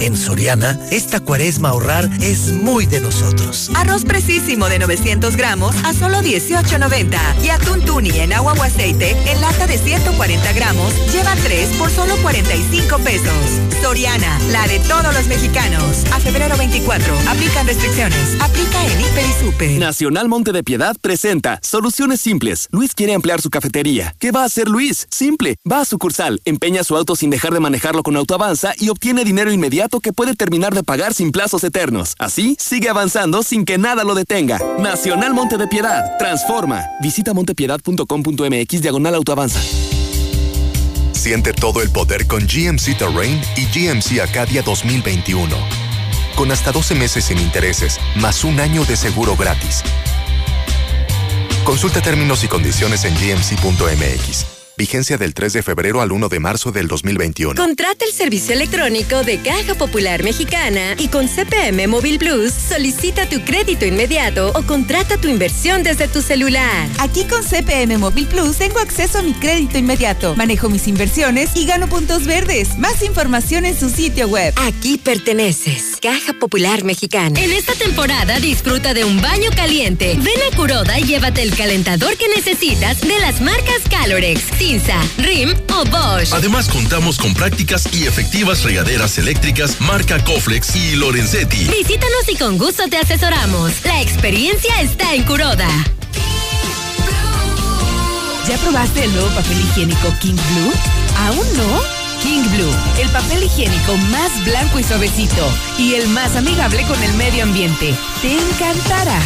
En Soriana, esta cuaresma ahorrar es muy de nosotros. Arroz precisísimo de 900 gramos a solo 18.90. Y atún tuni en agua o aceite en lata de 140 gramos lleva 3 por solo 45 pesos. Soriana, la de todos los mexicanos. A febrero 24. Aplican restricciones. Aplica en Hiper y Super. Nacional Monte de Piedad presenta Soluciones Simples. Luis quiere ampliar su cafetería. ¿Qué va a hacer Luis? Simple. Va a sucursal, empeña su auto sin dejar de manejarlo con autoavanza y obtiene dinero inmediato que puede terminar de pagar sin plazos eternos. Así, sigue avanzando sin que nada lo detenga. Nacional Monte de Piedad. Transforma. Visita montepiedad.com.mx diagonal autoavanza. Siente todo el poder con GMC Terrain y GMC Acadia 2021. Con hasta 12 meses sin intereses, más un año de seguro gratis. Consulta términos y condiciones en gmc.mx. Vigencia del 3 de febrero al 1 de marzo del 2021. Contrata el servicio electrónico de Caja Popular Mexicana y con CPM Móvil Plus solicita tu crédito inmediato o contrata tu inversión desde tu celular. Aquí con CPM Móvil Plus tengo acceso a mi crédito inmediato, manejo mis inversiones y gano puntos verdes. Más información en su sitio web. Aquí perteneces. Caja Popular Mexicana. En esta temporada disfruta de un baño caliente. Ven a Curoda y llévate el calentador que necesitas de las marcas Calorex, Cinza, RIM o Bosch. Además contamos con prácticas y efectivas regaderas eléctricas marca Coflex y Lorenzetti. Visítanos y con gusto te asesoramos. La experiencia está en Curoda. ¿Ya probaste el nuevo papel higiénico King Blue? ¿Aún no? King Blue, el papel higiénico más blanco y suavecito y el más amigable con el medio ambiente. Te encantará.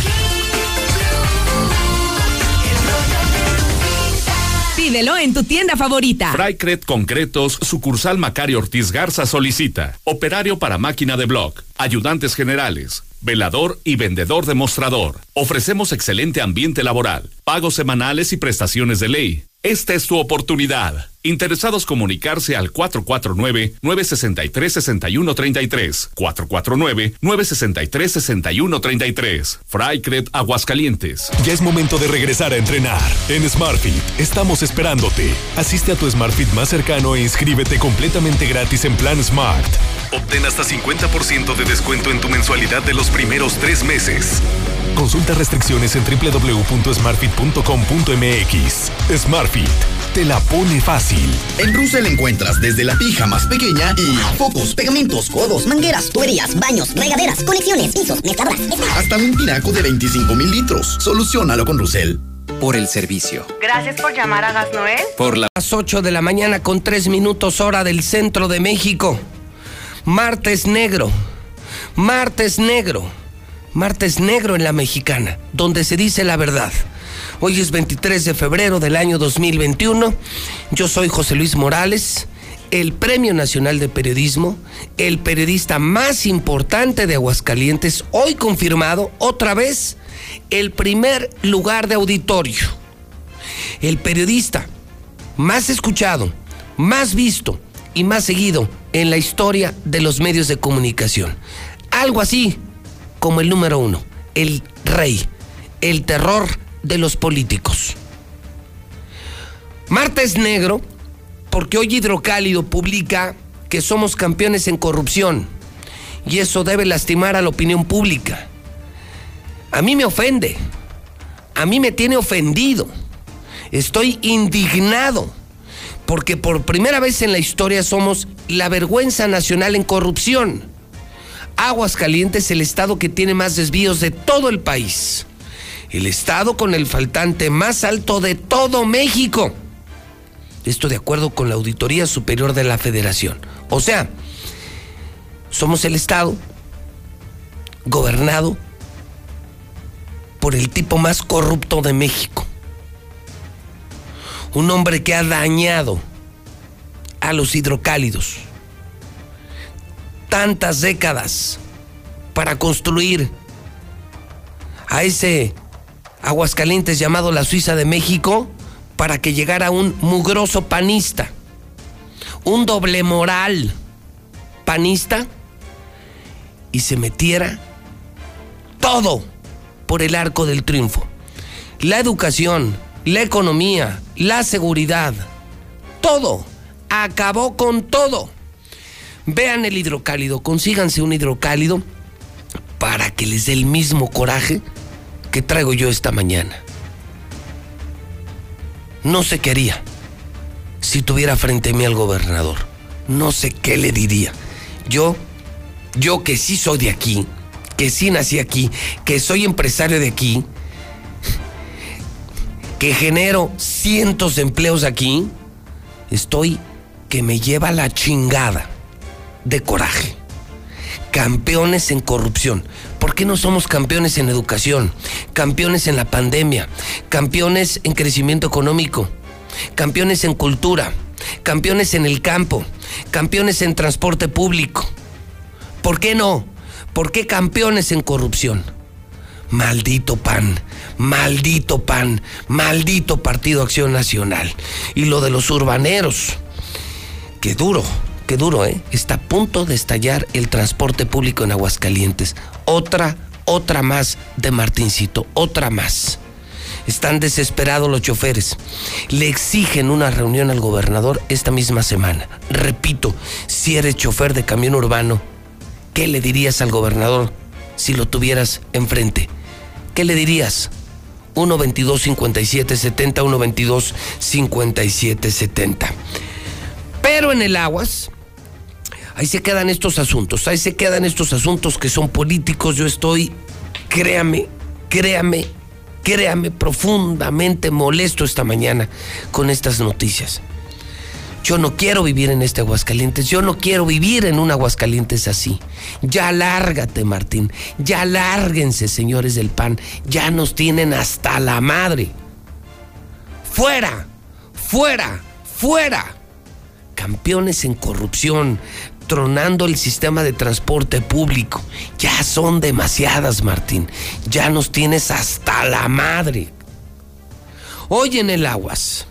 Pídelo en tu tienda favorita. Frycred Concretos, sucursal Macario Ortiz Garza solicita. Operario para máquina de blog, ayudantes generales, velador y vendedor demostrador. Ofrecemos excelente ambiente laboral, pagos semanales y prestaciones de ley. Esta es tu oportunidad. Interesados comunicarse al 449-963-6133. 449-963-6133. Frycred Aguascalientes. Ya es momento de regresar a entrenar. En SmartFit estamos esperándote. Asiste a tu SmartFit más cercano e inscríbete completamente gratis en Plan Smart. Obtén hasta 50% de descuento en tu mensualidad de los primeros tres meses. Consulta restricciones en www.smartfit.com.mx. SmartFit te la pone fácil. En Russell encuentras desde la pija más pequeña y focos, pegamentos, codos, mangueras, tuberías, baños, regaderas, conexiones, pisos, mezcladoras. Hasta un tinaco de 25 mil litros. Solucionalo con Russell. Por el servicio. Gracias por llamar a Gas Noel. Por las 8 de la mañana con 3 minutos hora del centro de México. Martes negro. Martes negro. Martes negro en la mexicana, donde se dice la verdad. Hoy es 23 de febrero del año 2021. Yo soy José Luis Morales, el Premio Nacional de Periodismo, el periodista más importante de Aguascalientes, hoy confirmado otra vez el primer lugar de auditorio. El periodista más escuchado, más visto y más seguido en la historia de los medios de comunicación. Algo así como el número uno, el rey, el terror de los políticos. Martes negro porque hoy Hidrocálido publica que somos campeones en corrupción y eso debe lastimar a la opinión pública. A mí me ofende, a mí me tiene ofendido, estoy indignado porque por primera vez en la historia somos la vergüenza nacional en corrupción. Aguascalientes, el estado que tiene más desvíos de todo el país el estado con el faltante más alto de todo México. Esto de acuerdo con la Auditoría Superior de la Federación. O sea, somos el estado gobernado por el tipo más corrupto de México. Un hombre que ha dañado a los hidrocálidos tantas décadas para construir a ese Aguascalientes llamado la Suiza de México para que llegara un mugroso panista, un doble moral panista y se metiera todo por el arco del triunfo. La educación, la economía, la seguridad, todo, acabó con todo. Vean el hidrocálido, consíganse un hidrocálido para que les dé el mismo coraje que traigo yo esta mañana. No sé qué haría si tuviera frente a mí al gobernador. No sé qué le diría. Yo, yo que sí soy de aquí, que sí nací aquí, que soy empresario de aquí, que genero cientos de empleos aquí, estoy que me lleva la chingada de coraje. Campeones en corrupción. ¿Por qué no somos campeones en educación? Campeones en la pandemia, campeones en crecimiento económico, campeones en cultura, campeones en el campo, campeones en transporte público. ¿Por qué no? ¿Por qué campeones en corrupción? Maldito PAN, maldito PAN, maldito Partido Acción Nacional. Y lo de los urbaneros. Qué duro, qué duro, ¿eh? Está a punto de estallar el transporte público en Aguascalientes. Otra, otra más de Martincito, otra más. Están desesperados los choferes. Le exigen una reunión al gobernador esta misma semana. Repito, si eres chofer de camión urbano ¿qué le dirías al gobernador si lo tuvieras enfrente? ¿Qué le dirías? 122 57 70 122 57 70. Pero en el Aguas, ahí se quedan estos asuntos, ahí se quedan estos asuntos que son políticos. Yo estoy, créame, créame, créame, profundamente molesto esta mañana con estas noticias. Yo no quiero vivir en este Aguascalientes, yo no quiero vivir en un Aguascalientes así. Ya lárgate, Martín, ya lárguense, señores del PAN, ya nos tienen hasta la madre. Fuera, fuera, fuera. Campeones en corrupción, tronando el sistema de transporte público. Ya son demasiadas, Martín. Ya nos tienes hasta la madre. Hoy en el Aguas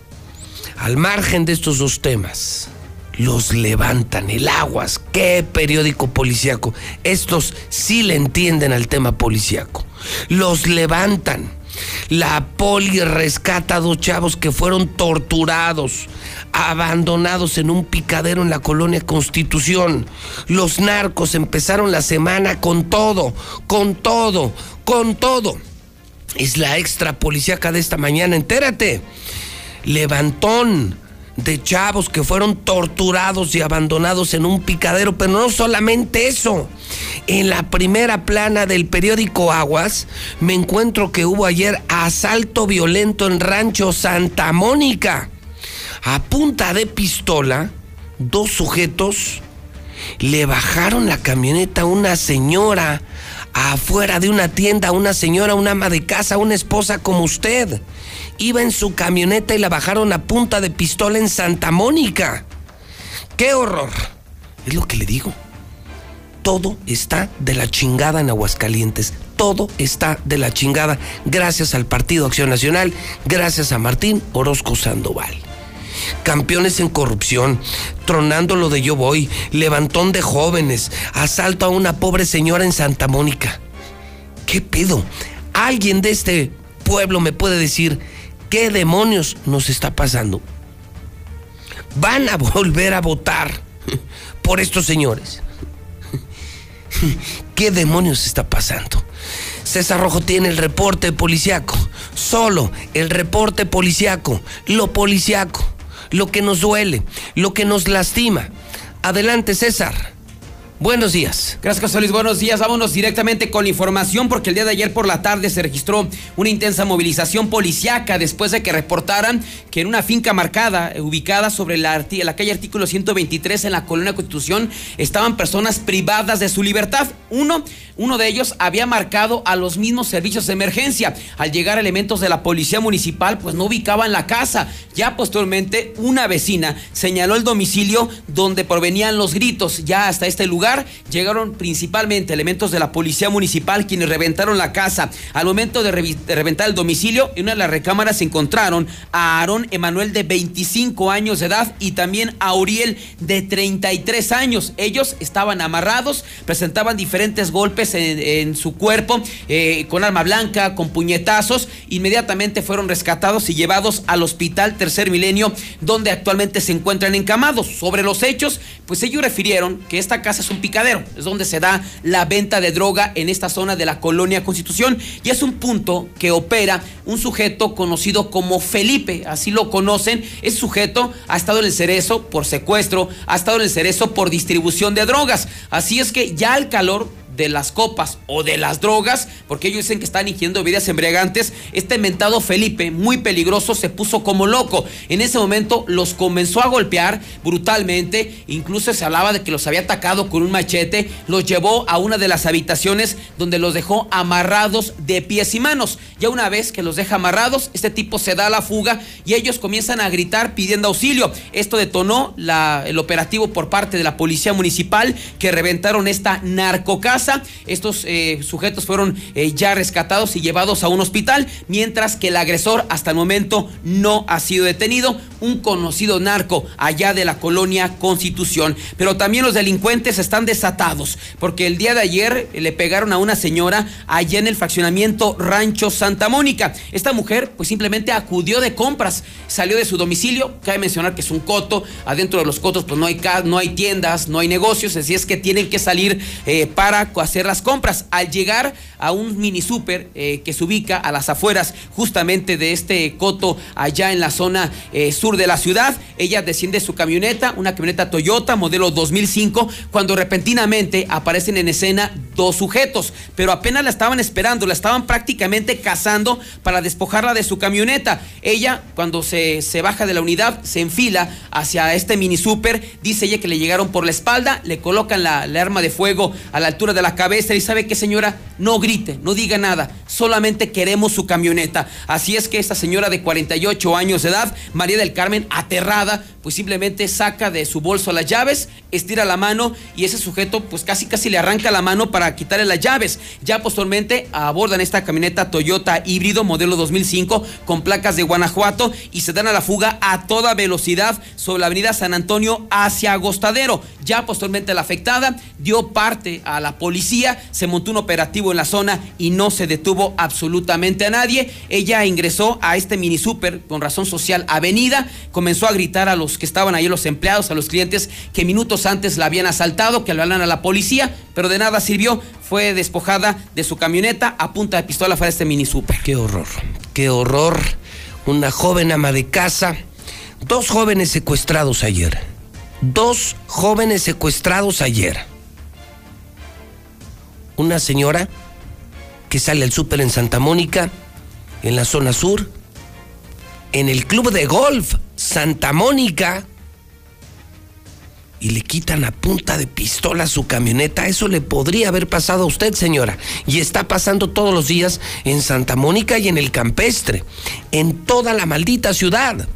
al margen de estos dos temas, los levantan el aguas. Qué periódico policíaco. Estos sí le entienden al tema policíaco. Los levantan. La poli rescata a dos chavos que fueron torturados, abandonados en un picadero en la colonia Constitución. Los narcos empezaron la semana con todo, con todo, con todo. Es la extra policíaca de esta mañana, entérate levantón de chavos que fueron torturados y abandonados en un picadero, pero no solamente eso. En la primera plana del periódico Aguas me encuentro que hubo ayer asalto violento en Rancho Santa Mónica. A punta de pistola, dos sujetos le bajaron la camioneta a una señora afuera de una tienda, una señora, una ama de casa, una esposa como usted iba en su camioneta y la bajaron a punta de pistola en Santa Mónica. ¡Qué horror! Es lo que le digo. Todo está de la chingada en Aguascalientes. Todo está de la chingada gracias al Partido Acción Nacional, gracias a Martín Orozco Sandoval. Campeones en corrupción, tronando lo de yo voy, levantón de jóvenes, asalto a una pobre señora en Santa Mónica. ¿Qué pedo? ¿Alguien de este pueblo me puede decir ¿Qué demonios nos está pasando? Van a [LAUGHS] volver a votar por estos señores. [LAUGHS] ¿Qué demonios está pasando? César Rojo tiene el reporte policiaco. Solo el reporte policiaco. Lo policiaco. Lo que nos duele. Lo que nos lastima. Adelante, César. Buenos días. Gracias, José. Buenos días. Vámonos directamente con la información porque el día de ayer por la tarde se registró una intensa movilización policiaca después de que reportaran que en una finca marcada, ubicada sobre la, la calle artículo 123 en la colonia Constitución, estaban personas privadas de su libertad. Uno, uno de ellos había marcado a los mismos servicios de emergencia. Al llegar elementos de la policía municipal, pues no ubicaban la casa. Ya posteriormente, una vecina señaló el domicilio donde provenían los gritos. Ya hasta este lugar llegaron principalmente elementos de la policía municipal quienes reventaron la casa. Al momento de, reventar el domicilio, en una de las recámaras se encontraron a Aarón Emanuel de 25 años de edad y también a Uriel de 33 años. Ellos estaban amarrados, presentaban diferentes golpes en, su cuerpo, eh, con arma blanca, con puñetazos. Inmediatamente fueron rescatados y llevados al hospital Tercer Milenio, donde actualmente se encuentran encamados. Sobre los hechos, pues ellos refirieron que esta casa es un picadero, es donde se da la venta de droga en esta zona de la colonia Constitución y es un punto que opera un sujeto conocido como Felipe, así lo conocen. Ese sujeto ha estado en el cerezo por secuestro, ha estado en el cerezo por distribución de drogas. Así es que ya al calor de las copas o de las drogas, porque ellos dicen que están ingiriendo bebidas embriagantes, este mentado Felipe, muy peligroso, se puso como loco. En ese momento los comenzó a golpear brutalmente, incluso se hablaba de que los había atacado con un machete, los llevó a una de las habitaciones donde los dejó amarrados de pies y manos. Ya una vez que los deja amarrados, este tipo se da a la fuga y ellos comienzan a gritar pidiendo auxilio. Esto detonó el operativo por parte de la policía municipal que reventaron esta narcocasa Estos eh, sujetos fueron eh, ya rescatados y llevados a un hospital, mientras que el agresor hasta el momento no ha sido detenido, un conocido narco allá de la colonia Constitución. Pero también los delincuentes están desatados, porque el día de ayer le pegaron a una señora allá en el fraccionamiento Rancho Santa Mónica. Esta mujer pues simplemente acudió de compras, salió de su domicilio, cabe mencionar que es un coto, adentro de los cotos pues no hay, no hay tiendas, no hay negocios, así es que tienen que salir eh, para hacer las compras. Al llegar a un mini super eh, que se ubica a las afueras justamente de este coto allá en la zona eh, sur de la ciudad, ella desciende su camioneta, una camioneta Toyota modelo 2005, cuando repentinamente aparecen en escena dos sujetos, pero apenas la estaban esperando, la estaban prácticamente cazando para despojarla de su camioneta. Ella, cuando se, se baja de la unidad, se enfila hacia este mini super, dice ella que le llegaron por la espalda, le colocan la, la arma de fuego a la altura de la cabeza y sabe que señora, no grite, no diga nada, solamente queremos su camioneta. Así es que esta señora de 48 años de edad, María del Carmen, aterrada, pues simplemente saca de su bolso las llaves, estira la mano y ese sujeto pues casi casi le arranca la mano para quitarle las llaves. Ya posteriormente abordan esta camioneta Toyota híbrido modelo 2005 con placas de Guanajuato y se dan a la fuga a toda velocidad sobre la avenida San Antonio hacia Agostadero. Ya posteriormente la afectada dio parte a la policía, se montó un operativo en la zona y no se detuvo absolutamente a nadie. Ella ingresó a este mini super con razón social Avenida, comenzó a gritar a los que estaban ahí, los empleados, a los clientes que minutos antes la habían asaltado, que le hablan a la policía, pero de nada sirvió. Fue despojada de su camioneta a punta de pistola para este mini super. Qué horror, qué horror. Una joven ama de casa, dos jóvenes secuestrados ayer. Dos jóvenes secuestrados ayer. Una señora que sale al súper en Santa Mónica, en la zona sur, en el club de golf Santa Mónica, y le quitan a punta de pistola su camioneta. Eso le podría haber pasado a usted, señora. Y está pasando todos los días en Santa Mónica y en el campestre, en toda la maldita ciudad.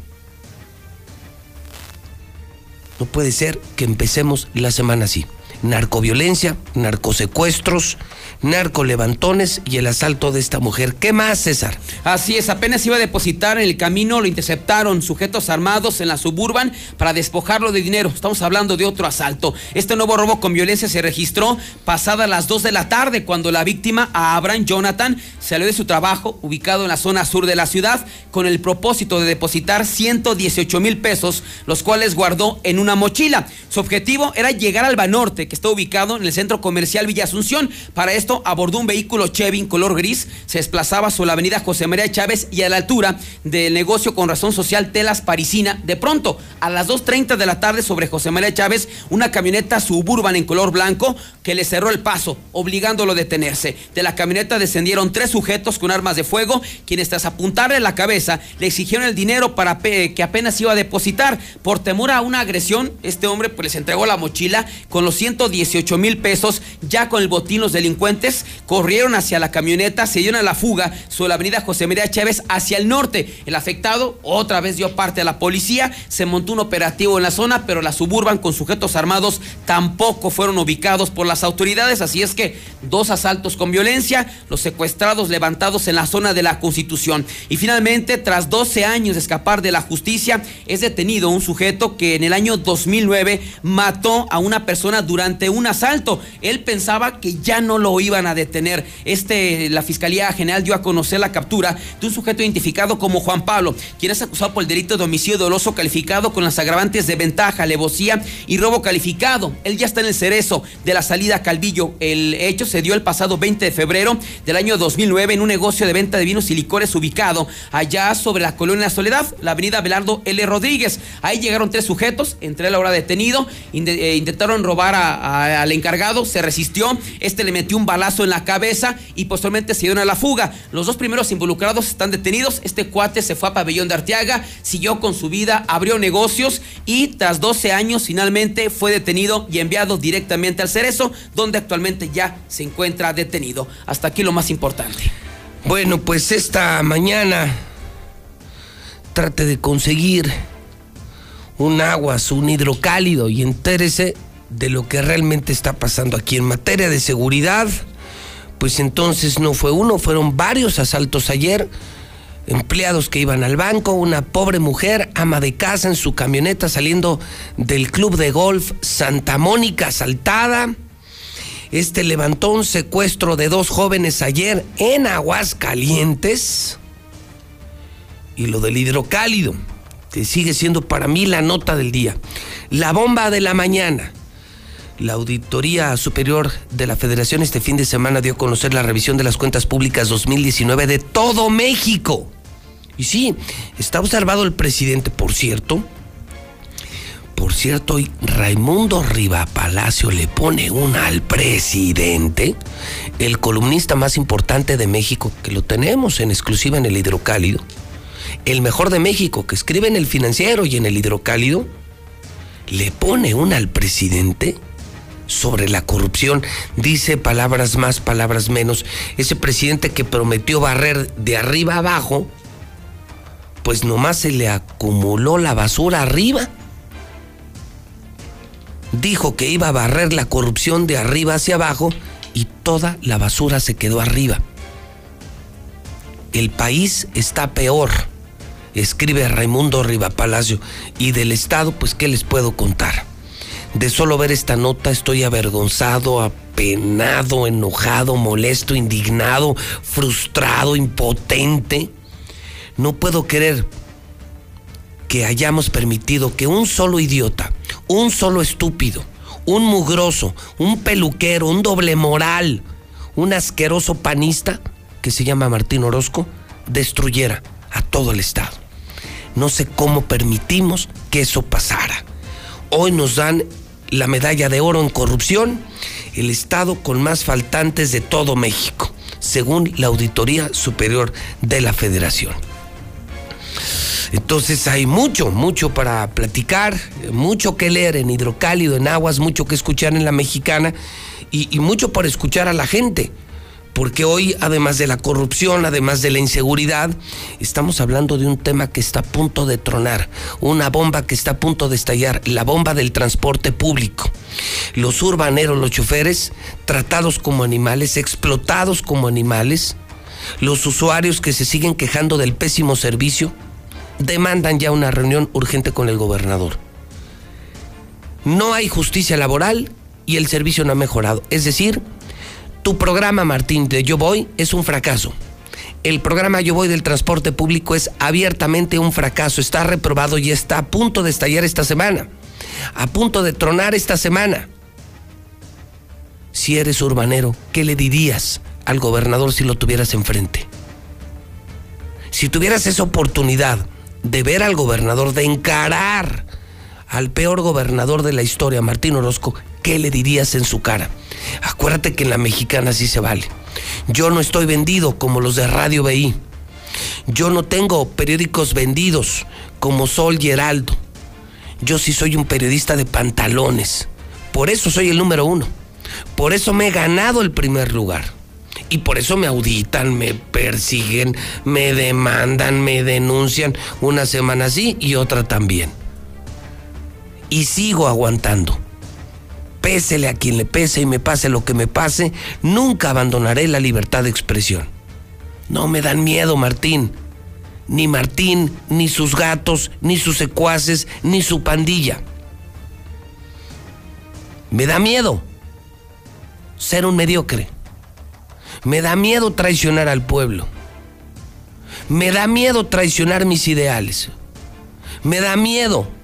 No puede ser que empecemos la semana así. Narcoviolencia, narcosecuestros, narcolevantones y el asalto de esta mujer. ¿Qué más, César? Así es, apenas iba a depositar en el camino, lo interceptaron sujetos armados en la suburban para despojarlo de dinero. Estamos hablando de otro asalto. Este nuevo robo con violencia se registró pasada las 2 de la tarde cuando la víctima, Abraham Jonathan, salió de su trabajo ubicado en la zona sur de la ciudad con el propósito de depositar 118 mil pesos, los cuales guardó en una mochila. Su objetivo era llegar al Banorte, que está ubicado en el centro comercial Villa Asunción. Para esto abordó un vehículo Chevy color gris, se desplazaba sobre la avenida José María Chávez y a la altura del negocio con razón social Telas Parisina. De pronto, a las 2.30 de la tarde sobre José María Chávez, una camioneta suburban en color blanco que le cerró el paso, obligándolo a detenerse. De la camioneta descendieron tres sujetos con armas de fuego, quienes tras apuntarle la cabeza le exigieron el dinero para que apenas iba a depositar. Por temor a una agresión, este hombre pues les entregó la mochila con los 118 mil pesos, ya con el botín los delincuentes corrieron hacia la camioneta, se dieron a la fuga sobre la avenida José María Chávez hacia el norte. El afectado otra vez dio parte a la policía, se montó un operativo en la zona, pero la suburban con sujetos armados tampoco fueron ubicados por las autoridades, así es que dos asaltos con violencia, los secuestrados levantados en la zona de la Constitución. Y finalmente, tras 12 años de escapar de la justicia, es detenido un sujeto que en el año 2009 mató a una persona durante un asalto. Él pensaba que ya no lo iban a detener. Este, la Fiscalía General dio a conocer la captura de un sujeto identificado como Juan Pablo, quien es acusado por el delito de homicidio doloso calificado con las agravantes de ventaja, alevosía y robo calificado. Él ya está en el cerezo de la salida a Calvillo. El hecho se dio el pasado 20 de febrero del año 2009 en un negocio de venta de vinos y licores ubicado allá sobre la colonia Soledad, la avenida Belardo L. Rodríguez. Ahí llegaron tres sujetos, entre la hora detenido, eh, intentaron robar al encargado, se resistió, este le metió un balazo en la cabeza y posteriormente se dieron a la fuga. Los dos primeros involucrados están detenidos, este cuate se fue a Pabellón de Arteaga, siguió con su vida, abrió negocios y tras 12 años finalmente fue detenido y enviado directamente al Cerezo, donde actualmente ya se encuentra detenido. Hasta aquí lo más importante. Bueno, pues esta mañana trate de conseguir un agua, un hidrocálido y entérese de lo que realmente está pasando aquí en materia de seguridad, pues entonces no fue uno, fueron varios asaltos ayer. Empleados que iban al banco, una pobre mujer, ama de casa en su camioneta saliendo del club de golf Santa Mónica asaltada. Este levantó un secuestro de dos jóvenes ayer en Aguascalientes. Y lo del hidrocálido, que sigue siendo para mí la nota del día. La bomba de la mañana. La Auditoría Superior de la Federación este fin de semana dio a conocer la revisión de las cuentas públicas 2019 de todo México. Y sí, está observado el presidente, por cierto. Por cierto, hoy Raimundo Riva Palacio le pone una al presidente, el columnista más importante de México, que lo tenemos en exclusiva en el hidrocálido, el mejor de México, que escribe en el financiero y en el hidrocálido, le pone una al presidente sobre la corrupción. Dice palabras más, palabras menos. Ese presidente que prometió barrer de arriba abajo, pues nomás se le acumuló la basura arriba. Dijo que iba a barrer la corrupción de arriba hacia abajo y toda la basura se quedó arriba. El país está peor, escribe Raimundo Riva Palacio, y del Estado, pues, ¿qué les puedo contar? De solo ver esta nota estoy avergonzado, apenado, enojado, molesto, indignado, frustrado, impotente. No puedo creer que hayamos permitido que un solo idiota, un solo estúpido, un mugroso, un peluquero, un doble moral, un asqueroso panista que se llama Martín Orozco, destruyera a todo el Estado. No sé cómo permitimos que eso pasara. Hoy nos dan la medalla de oro en corrupción, el Estado con más faltantes de todo México, según la Auditoría Superior de la Federación. Entonces hay mucho, mucho para platicar, mucho que leer en Hidrocálido, en Aguas, mucho que escuchar en la mexicana y, y mucho por escuchar a la gente porque hoy, además de la corrupción, además de la inseguridad, estamos hablando de un tema que está a punto de tronar, una bomba que está a punto de estallar, la bomba del transporte público. Los urbaneros, los choferes, tratados como animales, explotados como animales, los usuarios que se siguen quejando del pésimo servicio, demandan ya una reunión urgente con el gobernador. No hay justicia laboral y el servicio no ha mejorado. Es decir, tu programa, Martín, de Yo Voy es un fracaso. El programa Yo Voy del transporte público es abiertamente un fracaso. Está reprobado y está a punto de estallar esta semana. A punto de tronar esta semana. Si eres urbanero, ¿qué le dirías al gobernador si lo tuvieras enfrente? Si tuvieras esa oportunidad de ver al gobernador, de encarar al peor gobernador de la historia, Martín Orozco, ¿qué le dirías en su cara? Acuérdate que en la mexicana sí se vale. Yo no estoy vendido como los de Radio BI. Yo no tengo periódicos vendidos como Sol y Heraldo. Yo sí soy un periodista de pantalones. Por eso soy el número uno. Por eso me he ganado el primer lugar. Y por eso me auditan, me persiguen, me demandan, me denuncian. Una semana sí y otra también. Y sigo aguantando pésele a quien le pese y me pase lo que me pase, nunca abandonaré la libertad de expresión. No me dan miedo, Martín. Ni Martín, ni sus gatos, ni sus secuaces, ni su pandilla. Me da miedo ser un mediocre. Me da miedo traicionar al pueblo. Me da miedo traicionar mis ideales. Me da miedo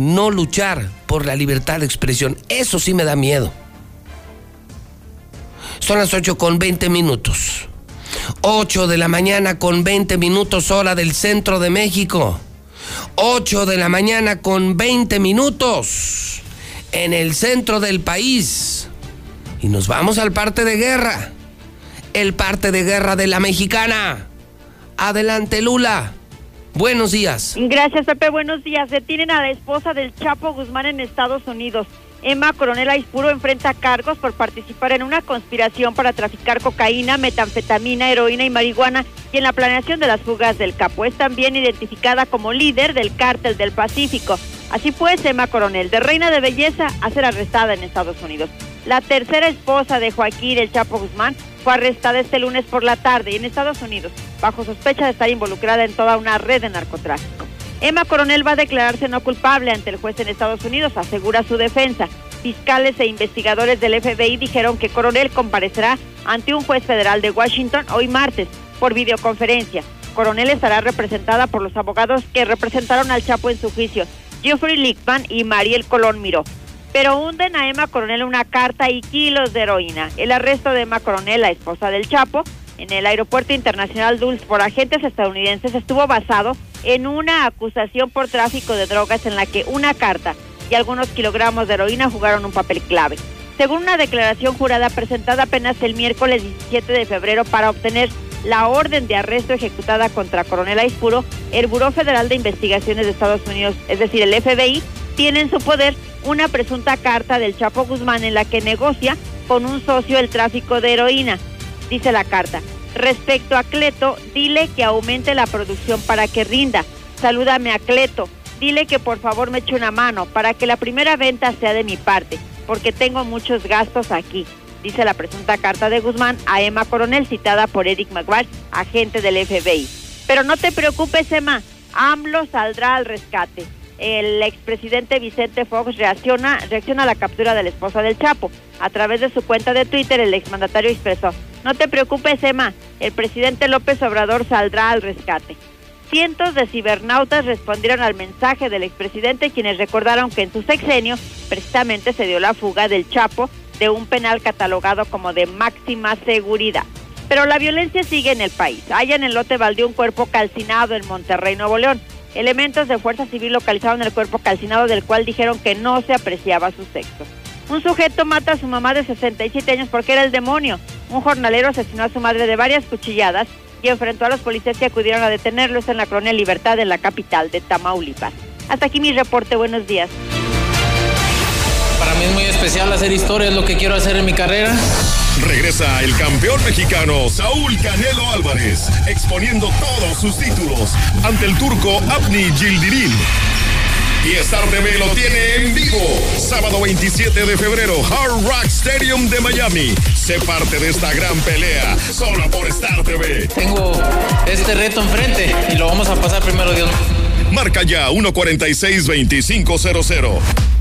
no luchar por la libertad de expresión. Eso sí me da miedo. Son las 8 con 20 minutos. 8 de la mañana con 20 minutos hora del centro de México. 8 de la mañana con 20 minutos en el centro del país. Y nos vamos al parte de guerra. El parte de guerra de la mexicana. Adelante, Lula. Buenos días. Gracias, Pepe. Buenos días. Detienen a la esposa del Chapo Guzmán en Estados Unidos. Emma Coronel Aispuro enfrenta cargos por participar en una conspiración para traficar cocaína, metanfetamina, heroína y marihuana y en la planeación de las fugas del Capo. Es también identificada como líder del cártel del Pacífico. Así pues, Emma Coronel, de reina de belleza a ser arrestada en Estados Unidos. La tercera esposa de Joaquín El Chapo Guzmán fue arrestada este lunes por la tarde en Estados Unidos, bajo sospecha de estar involucrada en toda una red de narcotráfico. Emma Coronel va a declararse no culpable ante el juez en Estados Unidos, asegura su defensa. Fiscales e investigadores del FBI dijeron que Coronel comparecerá ante un juez federal de Washington hoy martes por videoconferencia. Coronel estará representada por los abogados que representaron al Chapo en su juicio, Jeffrey Lickman y Mariel Colón Miró. Pero hunden a Emma Coronel una carta y kilos de heroína. El arresto de Emma Coronel, la esposa del Chapo, en el aeropuerto internacional Dulce por agentes estadounidenses estuvo basado en una acusación por tráfico de drogas en la que una carta y algunos kilogramos de heroína jugaron un papel clave. Según una declaración jurada presentada apenas el miércoles 17 de febrero para obtener la orden de arresto ejecutada contra Coronel Aispuro, el Buró Federal de Investigaciones de Estados Unidos, es decir, el FBI, tiene en su poder una presunta carta del Chapo Guzmán en la que negocia con un socio el tráfico de heroína. Dice la carta, respecto a Cleto, dile que aumente la producción para que rinda. Salúdame a Cleto, dile que por favor me eche una mano para que la primera venta sea de mi parte, porque tengo muchos gastos aquí dice la presunta carta de Guzmán a Emma Coronel, citada por Eric McGuire, agente del FBI. Pero no te preocupes, Emma, AMLO saldrá al rescate. El expresidente Vicente Fox reacciona, reacciona a la captura de la esposa del Chapo. A través de su cuenta de Twitter, el exmandatario expresó, no te preocupes, Emma, el presidente López Obrador saldrá al rescate. Cientos de cibernautas respondieron al mensaje del expresidente, quienes recordaron que en su sexenio precisamente se dio la fuga del Chapo de un penal catalogado como de máxima seguridad. Pero la violencia sigue en el país. Hay en el lote baldío un cuerpo calcinado en Monterrey, Nuevo León. Elementos de Fuerza Civil localizaron el cuerpo calcinado del cual dijeron que no se apreciaba su sexo. Un sujeto mata a su mamá de 67 años porque era el demonio. Un jornalero asesinó a su madre de varias cuchilladas y enfrentó a los policías que acudieron a detenerlo. en la colonia Libertad en la capital de Tamaulipas. Hasta aquí mi reporte. Buenos días. Para mí es muy especial hacer historia, es lo que quiero hacer en mi carrera. Regresa el campeón mexicano Saúl Canelo Álvarez, exponiendo todos sus títulos ante el turco Abni Gildirim. Y Star TV lo tiene en vivo. Sábado 27 de febrero, Hard Rock Stadium de Miami. Sé parte de esta gran pelea, solo por Star TV. Tengo este reto enfrente y lo vamos a pasar primero, Dios. Marca ya 146-2500.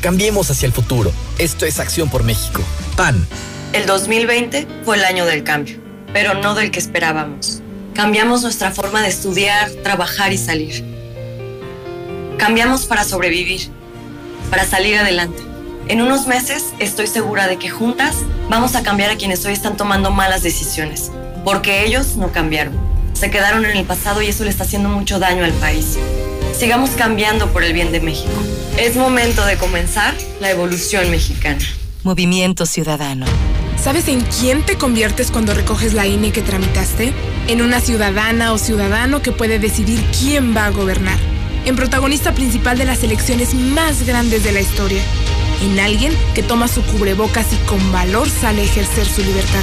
Cambiemos hacia el futuro. Esto es Acción por México. PAN. El 2020 fue el año del cambio, pero no del que esperábamos. Cambiamos nuestra forma de estudiar, trabajar y salir. Cambiamos para sobrevivir, para salir adelante. En unos meses estoy segura de que juntas vamos a cambiar a quienes hoy están tomando malas decisiones, porque ellos no cambiaron. Se quedaron en el pasado y eso le está haciendo mucho daño al país. Sigamos cambiando por el bien de México. Es momento de comenzar la evolución mexicana. Movimiento Ciudadano. ¿Sabes en quién te conviertes cuando recoges la INE que tramitaste? En una ciudadana o ciudadano que puede decidir quién va a gobernar. En protagonista principal de las elecciones más grandes de la historia. En alguien que toma su cubrebocas y con valor sale a ejercer su libertad.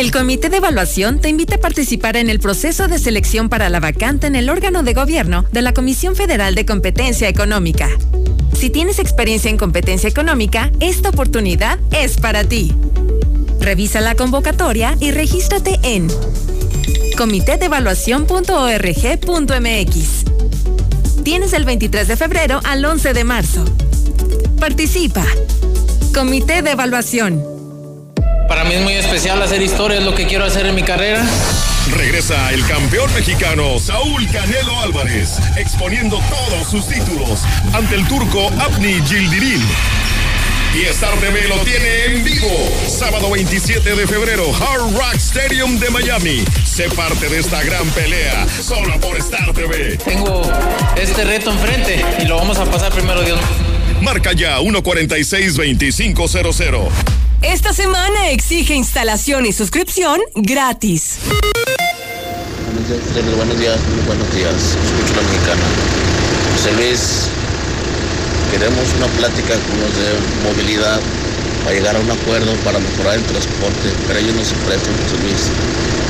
El Comité de Evaluación te invita a participar en el proceso de selección para la vacante en el órgano de gobierno de la Comisión Federal de Competencia Económica. Si tienes experiencia en competencia económica, esta oportunidad es para ti. Revisa la convocatoria y regístrate en comitedevaluación.org.mx. Tienes el 23 de febrero al 11 de marzo. Participa. Comité de Evaluación. Para mí es muy especial hacer historia, es lo que quiero hacer en mi carrera. Regresa el campeón mexicano Saúl Canelo Álvarez, exponiendo todos sus títulos ante el turco Abni Gildirim. Y Star TV lo tiene en vivo. Sábado 27 de febrero, Hard Rock Stadium de Miami. Sé parte de esta gran pelea, solo por Star TV. Tengo este reto enfrente y lo vamos a pasar primero, Dios. Marca ya 146-2500. Esta semana exige instalación y suscripción gratis. Buenos días, buenos días, muy buenos días. Escucho la mexicana. José Luis, queremos una plática con los de movilidad para llegar a un acuerdo para mejorar el transporte, pero ellos no se prestan, José Luis.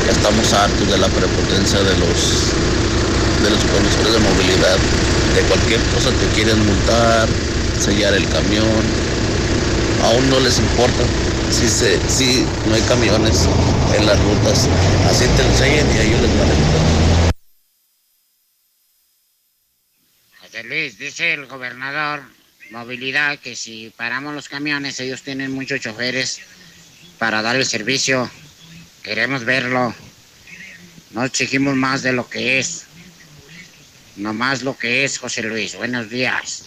Ya estamos hartos de la prepotencia de los de los conductores de movilidad. De cualquier cosa te quieren multar, sellar el camión, aún no les importa si, se, si no hay camiones en las rutas. Así te enseñan y a ellos les vale. José Luis, dice el gobernador movilidad que si paramos los camiones, ellos tienen muchos choferes para dar el servicio. Queremos verlo. No exigimos más de lo que es. No más lo que es, José Luis. Buenos días.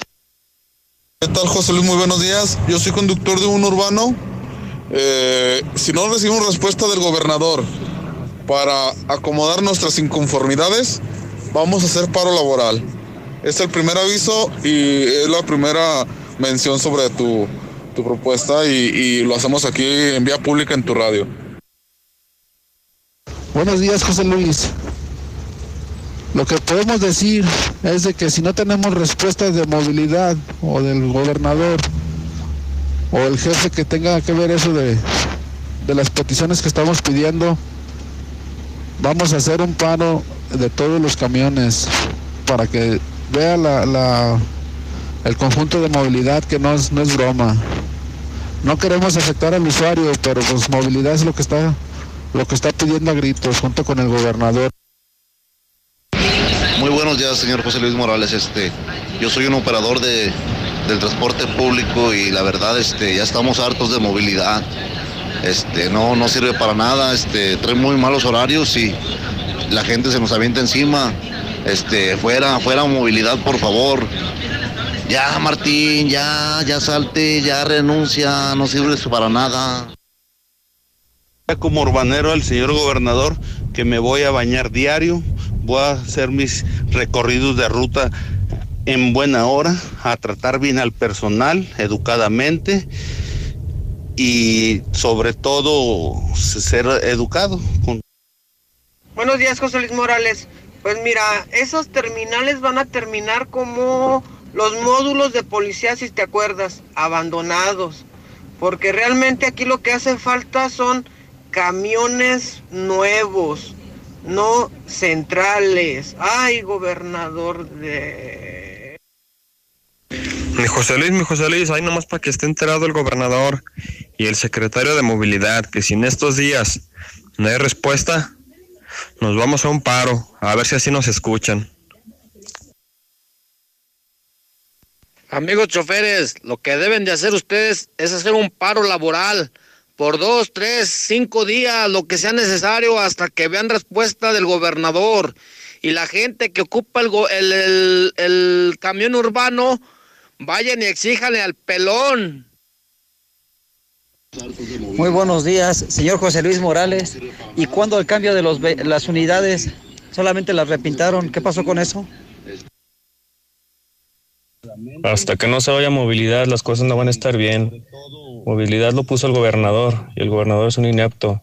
¿Qué tal, José Luis? Muy buenos días. Yo soy conductor de un urbano. Eh, si no recibimos respuesta del gobernador para acomodar nuestras inconformidades, vamos a hacer paro laboral. Es el primer aviso y es la primera mención sobre tu, tu propuesta y, y lo hacemos aquí en vía pública en tu radio. Buenos días, José Luis. Lo que podemos decir es de que si no tenemos respuestas de movilidad o del gobernador o el jefe que tenga que ver eso de, de las peticiones que estamos pidiendo, vamos a hacer un paro de todos los camiones para que vea la, la- el conjunto de movilidad que no es, no es broma. No queremos afectar al usuario, pero pues movilidad es lo que está lo que está pidiendo a gritos junto con el gobernador. Buenos días, señor José Luis Morales. Este, yo soy un operador de, del transporte público y la verdad, este, ya estamos hartos de movilidad. Este, no, no sirve para nada. Este, trae muy malos horarios y la gente se nos avienta encima. Este, fuera, fuera movilidad, por favor. Ya, Martín, ya, ya salte, ya renuncia, no sirve para nada. Como urbanero al señor gobernador que me voy a bañar diario, voy a hacer mis recorridos de ruta en buena hora, a tratar bien al personal, educadamente y sobre todo ser educado. Buenos días, José Luis Morales. Pues mira, esos terminales van a terminar como los módulos de policía, si te acuerdas, abandonados. Porque realmente aquí lo que hace falta son camiones nuevos, no centrales. Ay, gobernador de... Mi José Luis, mi José Luis, ahí nomás para que esté enterado el gobernador y el secretario de movilidad, que si en estos días no hay respuesta, nos vamos a un paro, a ver si así nos escuchan. Amigos choferes, lo que deben de hacer ustedes es hacer un paro laboral por dos, tres, cinco días, lo que sea necesario hasta que vean respuesta del gobernador. Y la gente que ocupa el, el, el, el camión urbano, vayan y exíjanle al pelón. Muy buenos días, señor José Luis Morales. ¿Y cuándo el cambio de los, las unidades solamente las repintaron? ¿Qué pasó con eso? Hasta que no se vaya movilidad, las cosas no van a estar bien. Movilidad lo puso el gobernador y el gobernador es un inepto.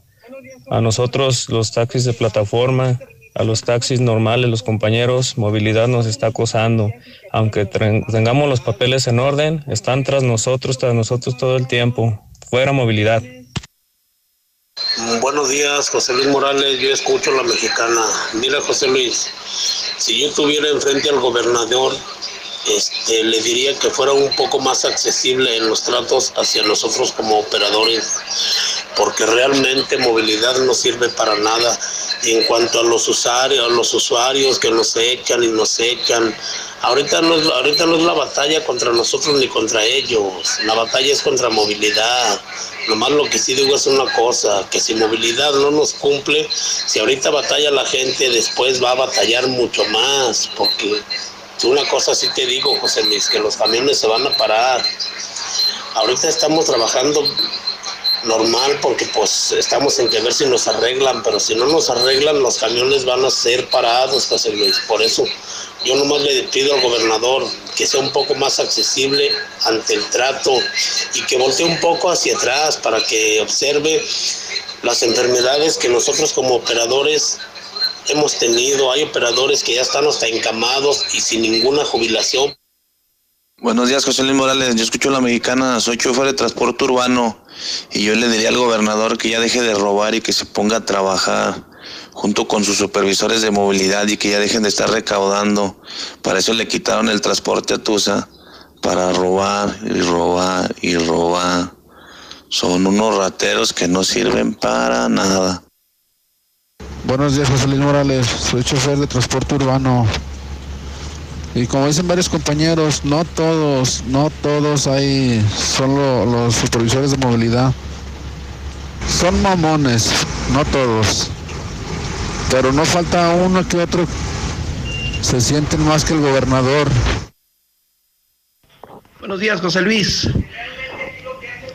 A nosotros, los taxis de plataforma, a los taxis normales, los compañeros, movilidad nos está acosando. Aunque tengamos los papeles en orden, están tras nosotros, tras nosotros todo el tiempo. Fuera movilidad. Buenos días, José Luis Morales. Yo escucho la mexicana. Mira, José Luis, si yo tuviera enfrente al gobernador, este, le diría que fuera un poco más accesible en los tratos hacia nosotros como operadores, porque realmente movilidad no sirve para nada. Y en cuanto a los usuarios, los usuarios que nos echan y nos echan, ahorita no, es, ahorita no es la batalla contra nosotros ni contra ellos, la batalla es contra movilidad. Nomás lo que sí digo es una cosa, que si movilidad no nos cumple, si ahorita batalla la gente, después va a batallar mucho más, porque una cosa sí te digo, José Luis, que los camiones se van a parar. Ahorita estamos trabajando normal porque pues estamos en que ver si nos arreglan, pero si no nos arreglan los camiones van a ser parados, José Luis. Por eso yo nomás le pido al gobernador que sea un poco más accesible ante el trato y que voltee un poco hacia atrás para que observe las enfermedades que nosotros como operadores hemos tenido. Hay operadores que ya están hasta encamados y sin ninguna jubilación. Buenos días, José Luis Morales. Yo escucho a la mexicana, soy chofer de transporte urbano y yo le diría al gobernador que ya deje de robar y que se ponga a trabajar junto con sus supervisores de movilidad y que ya dejen de estar recaudando. Para eso le quitaron el transporte a Tusa, para robar y robar y robar. Son unos rateros que no sirven para nada. Buenos días, José Luis Morales. Soy chofer de transporte urbano. Y como dicen varios compañeros, no todos, no todos hay, son los supervisores de movilidad. Son mamones, no todos. Pero no falta uno que otro. Se sienten más que el gobernador. Buenos días, José Luis.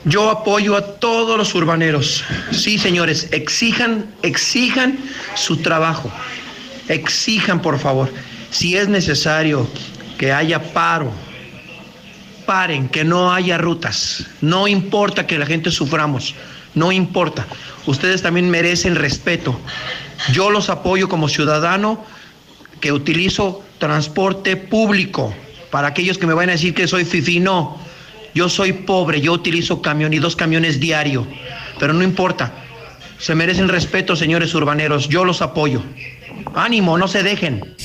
Yo apoyo a todos los urbaneros. Sí, señores, exijan, exijan su trabajo. Exijan, por favor. Si es necesario que haya paro, paren, que no haya rutas. No importa que la gente suframos, no importa. Ustedes también merecen respeto. Yo los apoyo como ciudadano que utilizo transporte público. Para aquellos que me van a decir que soy fifi, no. Yo soy pobre, yo utilizo camión y dos camiones diario, pero no importa. Se merecen respeto, señores urbaneros. Yo los apoyo. Ánimo, no se dejen.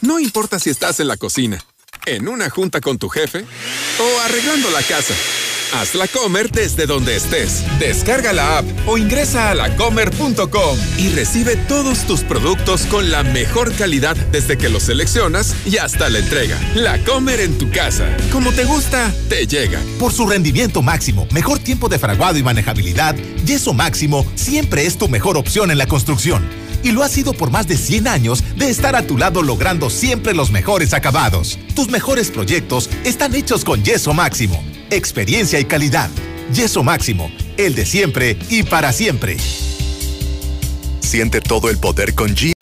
No importa si estás en la cocina, en una junta con tu jefe o arreglando la casa. Haz la Comer desde donde estés. Descarga la app o ingresa a lacomer.com y recibe todos tus productos con la mejor calidad desde que los seleccionas y hasta la entrega. La Comer en tu casa. Como te gusta, te llega. Por su rendimiento máximo, mejor tiempo de fraguado y manejabilidad, Yeso Máximo siempre es tu mejor opción en la construcción. Y lo ha sido por más de 100 años de estar a tu lado logrando siempre los mejores acabados. Tus mejores proyectos están hechos con Yeso Máximo experiencia y calidad. Yeso Máximo, el de siempre y para siempre. Siente todo el poder con G.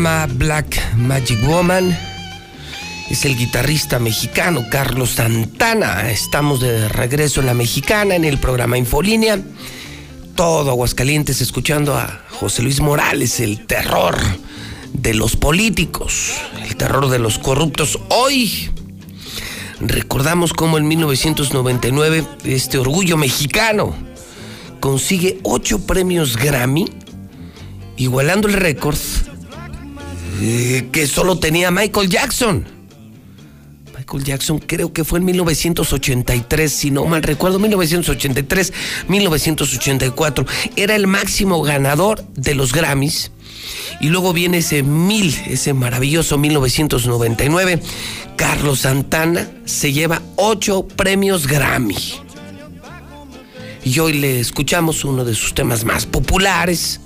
Black Magic Woman. Es el guitarrista mexicano Carlos Santana. Estamos de regreso en la mexicana en el programa Infolínea. Todo Aguascalientes escuchando a José Luis Morales, el terror de los políticos, el terror de los corruptos. Hoy recordamos cómo en 1999 este orgullo mexicano consigue ocho premios Grammy, igualando el récord eh, que solo tenía Michael Jackson. Michael Jackson creo que fue en 1983, si no mal recuerdo, 1983, 1984. Era el máximo ganador de los Grammys. Y luego viene ese mil, ese maravilloso 1999. Carlos Santana se lleva ocho premios Grammy. Y hoy le escuchamos uno de sus temas más populares,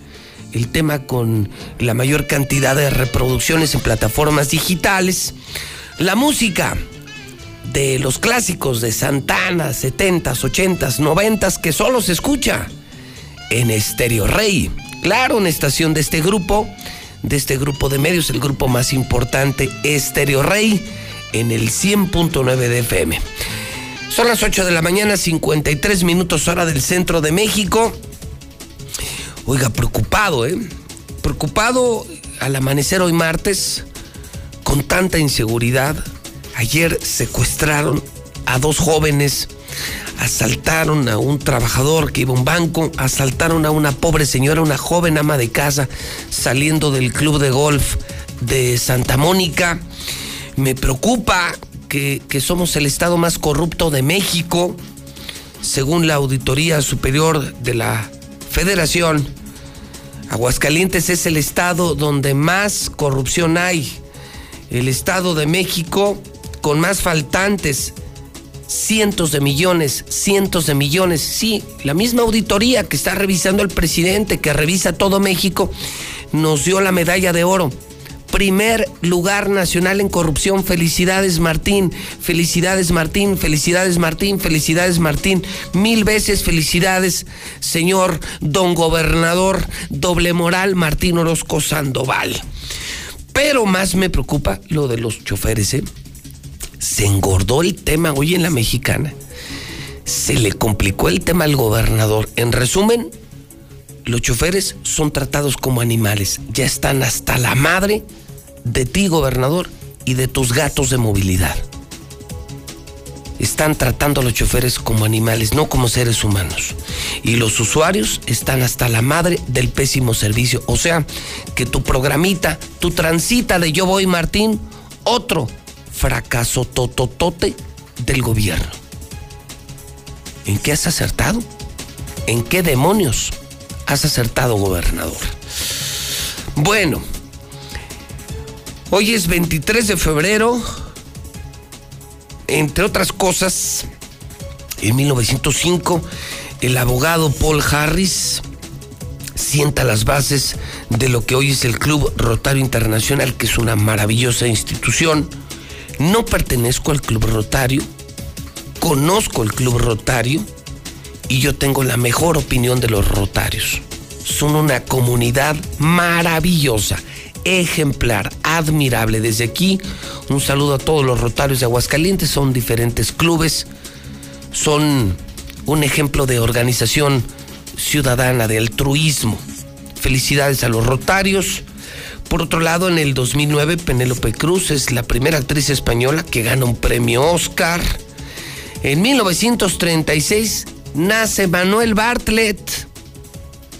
el tema con la mayor cantidad de reproducciones en plataformas digitales, la música de los clásicos de Santana, 70s, 80s, 90s, que solo se escucha en Estéreo Rey. Claro, una estación de este grupo, de este grupo de medios, el grupo más importante, Estéreo Rey, en el 100.9 de FM. Son las 8 de la mañana, 53 minutos hora del centro de México. Oiga, preocupado, ¿eh? Preocupado al amanecer hoy martes, con tanta inseguridad. Ayer secuestraron a dos jóvenes, asaltaron a un trabajador que iba a un banco, asaltaron a una pobre señora, una joven ama de casa, saliendo del club de golf de Santa Mónica. Me preocupa que, que somos el estado más corrupto de México, según la Auditoría Superior de la Federación. Aguascalientes es el estado donde más corrupción hay. El estado de México con más faltantes, cientos de millones, cientos de millones. Sí, la misma auditoría que está revisando el presidente, que revisa todo México, nos dio la medalla de oro. Primer lugar nacional en corrupción. Felicidades Martín, felicidades Martín, felicidades Martín, felicidades Martín. Mil veces felicidades, señor don gobernador, doble moral Martín Orozco Sandoval. Pero más me preocupa lo de los choferes, ¿eh? Se engordó el tema hoy en la mexicana. Se le complicó el tema al gobernador. En resumen, los choferes son tratados como animales. Ya están hasta la madre de ti, gobernador, y de tus gatos de movilidad. Están tratando a los choferes como animales, no como seres humanos. Y los usuarios están hasta la madre del pésimo servicio. O sea, que tu programita, tu transita de Yo Voy Martín, otro fracaso tototote del gobierno. ¿En qué has acertado? ¿En qué demonios has acertado, gobernador? Bueno, hoy es 23 de febrero. Entre otras cosas, en 1905, el abogado Paul Harris sienta las bases de lo que hoy es el Club Rotario Internacional, que es una maravillosa institución. No pertenezco al Club Rotario, conozco el Club Rotario y yo tengo la mejor opinión de los Rotarios. Son una comunidad maravillosa, ejemplar, admirable. Desde aquí, un saludo a todos los Rotarios de Aguascalientes. Son diferentes clubes, son un ejemplo de organización ciudadana, de altruismo. Felicidades a los Rotarios. Por otro lado, en el 2009, Penélope Cruz es la primera actriz española que gana un premio Oscar. En 1936 nace Manuel Bartlett.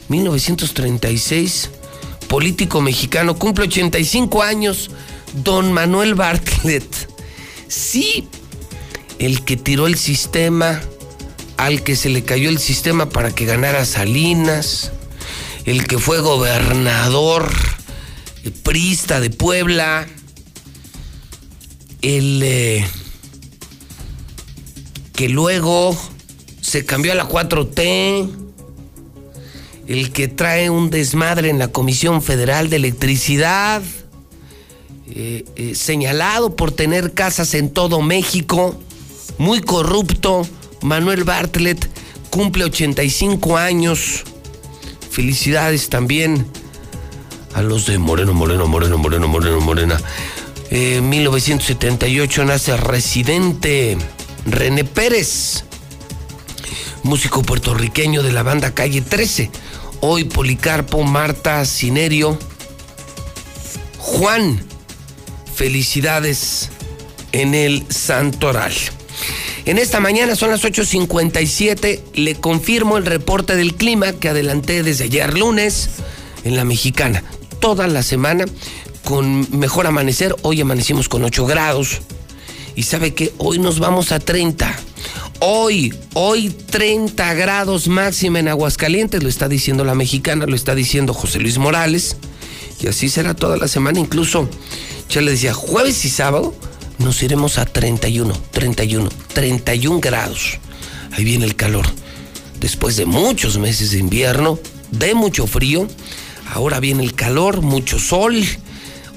1936, político mexicano, cumple 85 años, don Manuel Bartlett. Sí, el que tiró el sistema, al que se le cayó el sistema para que ganara Salinas, el que fue gobernador prista de Puebla, el eh, que luego se cambió a la 4T, el que trae un desmadre en la Comisión Federal de Electricidad, eh, eh, señalado por tener casas en todo México, muy corrupto, Manuel Bartlett cumple 85 años. Felicidades también a los de Moreno, Moreno, Moreno, Moreno, Moreno, Morena. En eh, 1978 nace residente René Pérez, músico puertorriqueño de la banda Calle 13. Hoy Policarpo, Marta, Cinerio, Juan. Felicidades en el Santoral. En esta mañana son las 8.57. Le confirmo el reporte del clima que adelanté desde ayer lunes en la mexicana. Toda la semana con mejor amanecer. Hoy amanecimos con 8 grados. Y sabe que hoy nos vamos a 30. Hoy, hoy 30 grados máxima en Aguascalientes, lo está diciendo la mexicana, lo está diciendo José Luis Morales. Y así será toda la semana. Incluso, ya le decía, jueves y sábado nos iremos a 31, 31, 31 grados. Ahí viene el calor. Después de muchos meses de invierno, de mucho frío, ahora viene el calor, mucho sol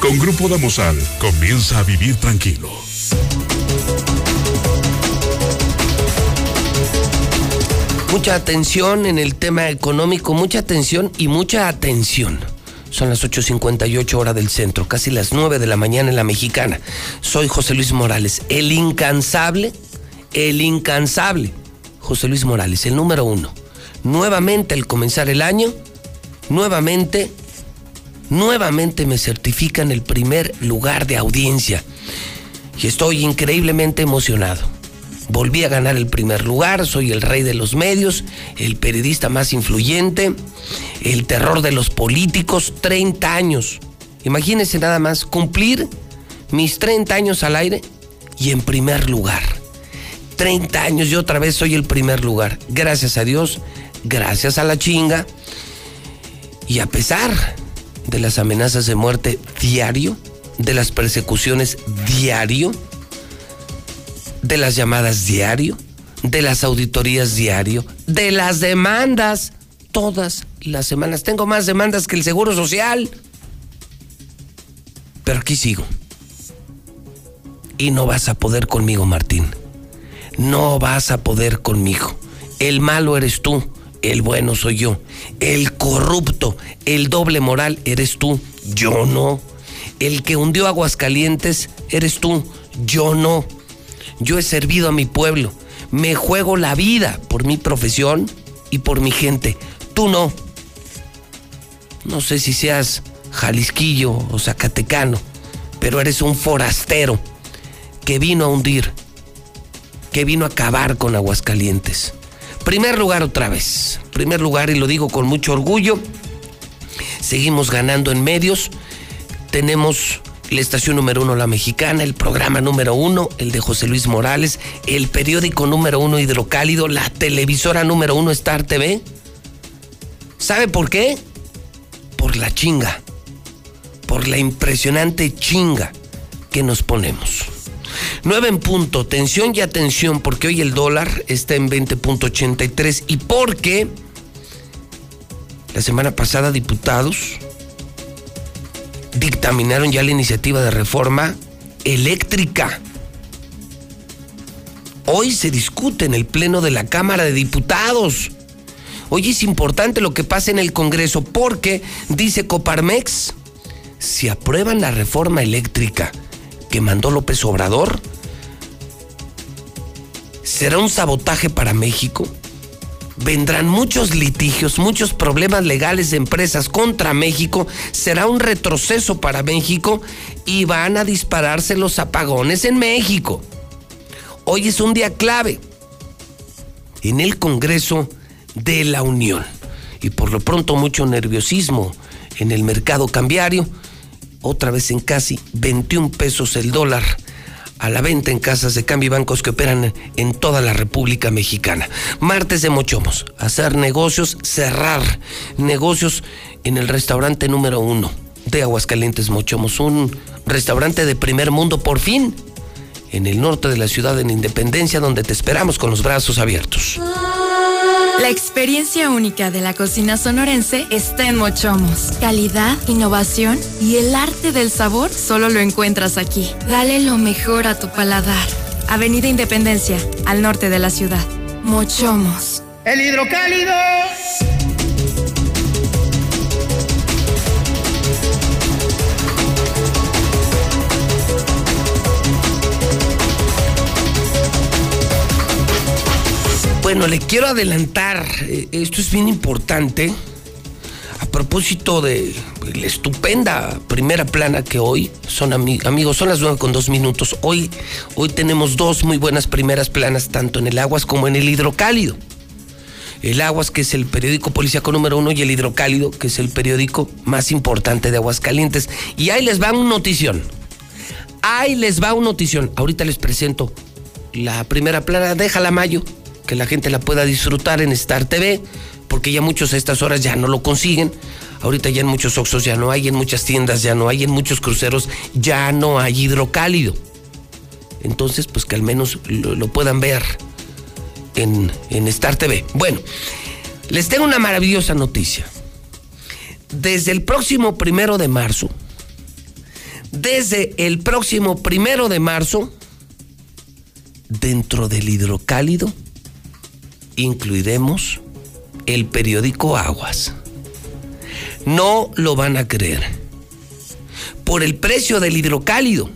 Con Grupo Damosal, comienza a vivir tranquilo. Mucha atención en el tema económico, mucha atención y mucha atención. Son las 8.58 hora del centro, casi las 9 de la mañana en la mexicana. Soy José Luis Morales, el incansable, el incansable. José Luis Morales, el número uno. Nuevamente al comenzar el año, nuevamente nuevamente me certifican el primer lugar de audiencia. Y estoy increíblemente emocionado. Volví a ganar el primer lugar, soy el rey de los medios, el periodista más influyente, el terror de los políticos, 30 años. Imagínense nada más, cumplir mis 30 años al aire y en primer lugar. 30 años y otra vez soy el primer lugar. Gracias a Dios, gracias a la chinga. Y a pesar de las amenazas de muerte diario, de las persecuciones diario, de las llamadas diario, de las auditorías diario, de las demandas todas las semanas. Tengo más demandas que el Seguro Social. Pero aquí sigo. Y no vas a poder conmigo, Martín. No vas a poder conmigo. El malo eres tú el bueno soy yo. El corrupto, el doble moral eres tú, yo no. El que hundió Aguascalientes eres tú, yo no. Yo he servido a mi pueblo, me juego la vida por mi profesión y por mi gente. Tú no. No sé si seas jalisquillo o zacatecano, pero eres un forastero que vino a hundir, que vino a acabar con Aguascalientes. Primer lugar otra vez. Primer lugar, y lo digo con mucho orgullo. Seguimos ganando en medios. Tenemos la estación número uno, La Mexicana, el programa número uno, el de José Luis Morales, el periódico número uno, Hidrocálido, la televisora número uno, Star TV. ¿Sabe por qué? Por la chinga. Por la impresionante chinga que nos ponemos. 9 en punto, tensión y atención, porque hoy el dólar está en 20.83 y porque la semana pasada diputados dictaminaron ya la iniciativa de reforma eléctrica. Hoy se discute en el Pleno de la Cámara de Diputados. Hoy es importante lo que pasa en el Congreso porque, dice Coparmex, si aprueban la reforma eléctrica, que mandó López Obrador? ¿Será un sabotaje para México? Vendrán muchos litigios, muchos problemas legales de empresas contra México. Será un retroceso para México y van a dispararse los apagones en México. Hoy es un día clave en el Congreso de la Unión. Y por lo pronto mucho nerviosismo en el mercado cambiario otra vez en casi 21 pesos el dólar a la venta en casas de cambio y bancos que operan en toda la República Mexicana. Martes de Mochomos, hacer negocios, cerrar negocios en el restaurante número uno de Aguascalientes Mochomos, un restaurante de primer mundo por fin en el norte de la ciudad en Independencia donde te esperamos con los brazos abiertos. La experiencia única de la cocina sonorense está en Mochomos. Calidad, innovación y el arte del sabor solo lo encuentras aquí. Dale lo mejor a tu paladar. Avenida Independencia, al norte de la ciudad. Mochomos. El hidrocálido. Bueno, le quiero adelantar, eh, esto es bien importante, a propósito de la estupenda primera plana que hoy, son amigos, son las nueve con dos minutos, hoy, hoy tenemos dos muy buenas primeras planas, tanto en el Aguas como en el Hidrocálido. El Aguas, que es el periódico policíaco número uno, y el Hidrocálido, que es el periódico más importante de Aguascalientes. Y ahí les va una notición. Ahí les va una notición. Ahorita les presento la primera plana, déjala Mayo que la gente la pueda disfrutar en Star TV, porque ya muchos a estas horas ya no lo consiguen. Ahorita ya en muchos Oxos ya no hay, en muchas tiendas ya no hay, en muchos cruceros ya no hay hidrocálido. Entonces, pues que al menos lo, puedan ver en, en Star TV. Bueno, les tengo una maravillosa noticia. Desde el próximo primero de marzo, desde el próximo primero de marzo, dentro del hidrocálido, incluiremos el periódico Aguas. No lo van a creer. Por el precio del hidrocálido,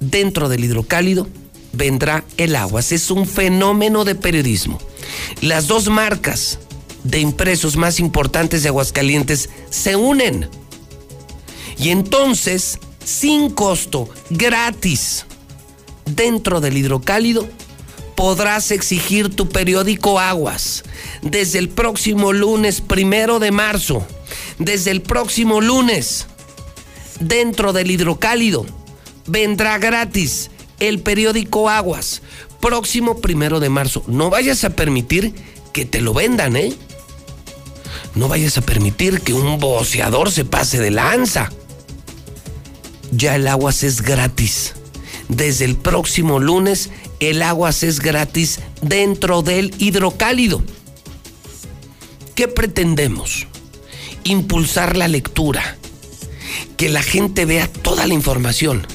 dentro del hidrocálido vendrá el Aguas. Es un fenómeno de periodismo. Las dos marcas de impresos más importantes de Aguascalientes se unen. Y entonces, sin costo, gratis, dentro del hidrocálido, podrás exigir tu periódico Aguas desde el próximo lunes primero de marzo. Desde el próximo lunes, dentro del hidrocálido, vendrá gratis el periódico Aguas. Próximo primero de marzo. No vayas a permitir que te lo vendan, ¿eh? No vayas a permitir que un boceador se pase de lanza. Ya el Aguas es gratis. Desde el próximo lunes el agua es gratis dentro del hidrocálido. ¿Qué pretendemos? Impulsar la lectura, que la gente vea toda la información,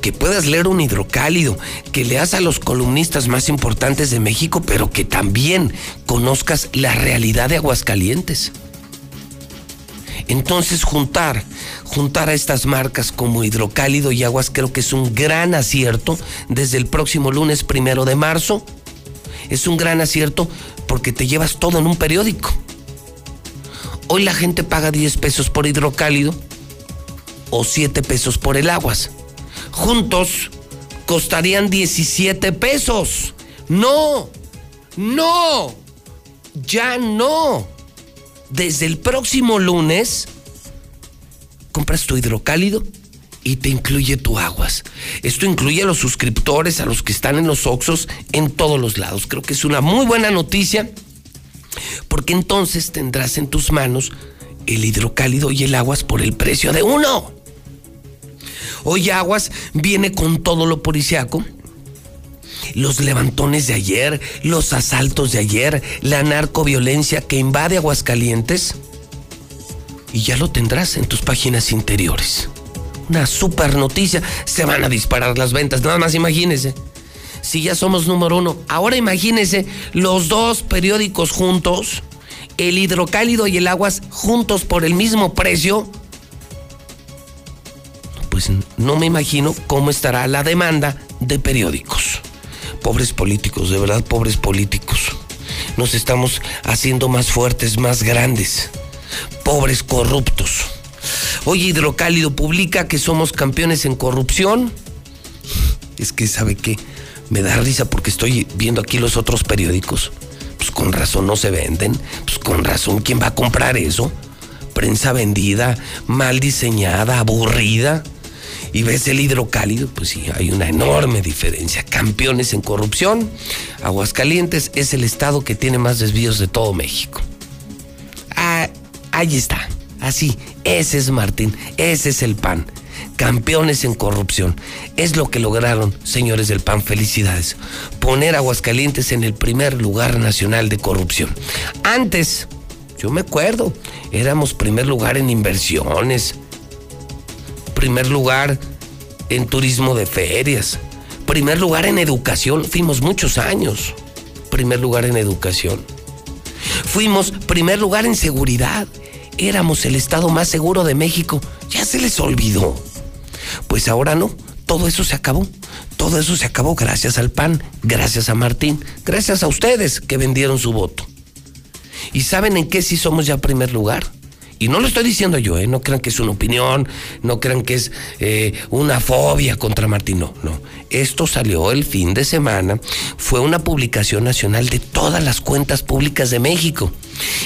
que puedas leer un hidrocálido, que leas a los columnistas más importantes de México, pero que también conozcas la realidad de Aguascalientes. Entonces juntar, juntar a estas marcas como Hidrocálido y Aguas creo que es un gran acierto desde el próximo lunes primero de marzo. Es un gran acierto porque te llevas todo en un periódico. Hoy la gente paga 10 pesos por Hidrocálido o 7 pesos por el Aguas. Juntos costarían 17 pesos. No, no, ya no desde el próximo lunes compras tu hidrocálido y te incluye tu aguas. Esto incluye a los suscriptores, a los que están en los Oxos, en todos los lados. Creo que es una muy buena noticia porque entonces tendrás en tus manos el hidrocálido y el aguas por el precio de uno. Hoy Aguas viene con todo lo policiaco los levantones de ayer, los asaltos de ayer, la narcoviolencia que invade Aguascalientes. Y ya lo tendrás en tus páginas interiores. Una super noticia. Se van a disparar las ventas. Nada más imagínese. Si ya somos número uno, ahora imagínese los dos periódicos juntos, el hidrocálido y el aguas juntos por el mismo precio. Pues no me imagino cómo estará la demanda de periódicos. Pobres políticos, de verdad, pobres políticos. Nos estamos haciendo más fuertes, más grandes. Pobres corruptos. Hoy Hidrocálido publica que somos campeones en corrupción. Es que, ¿sabe qué? Me da risa porque estoy viendo aquí los otros periódicos. Pues con razón no se venden. Pues con razón, ¿quién va a comprar eso? Prensa vendida, mal diseñada, aburrida. Y ves el hidrocálido, pues sí, hay una enorme diferencia. Campeones en corrupción, Aguascalientes es el estado que tiene más desvíos de todo México. Ah, ahí está, así, ese es Martín, ese es el PAN. Campeones en corrupción. Es lo que lograron, señores del PAN. Felicidades. Poner Aguascalientes en el primer lugar nacional de corrupción. Antes, yo me acuerdo, éramos primer lugar en inversiones, primer lugar en turismo de ferias, primer lugar en educación, fuimos muchos años, primer lugar en educación. Fuimos primer lugar en seguridad, éramos el estado más seguro de México, ya se les olvidó. Pues ahora no, todo eso se acabó. Todo eso se acabó gracias al PAN, gracias a Martín, gracias a ustedes que vendieron su voto. ¿Y saben en qué sí somos ya primer lugar? Y no lo estoy diciendo yo, ¿eh? no crean que es una opinión, no crean que es eh, una fobia contra Martín, no, no. Esto salió el fin de semana, fue una publicación nacional de todas las cuentas públicas de México,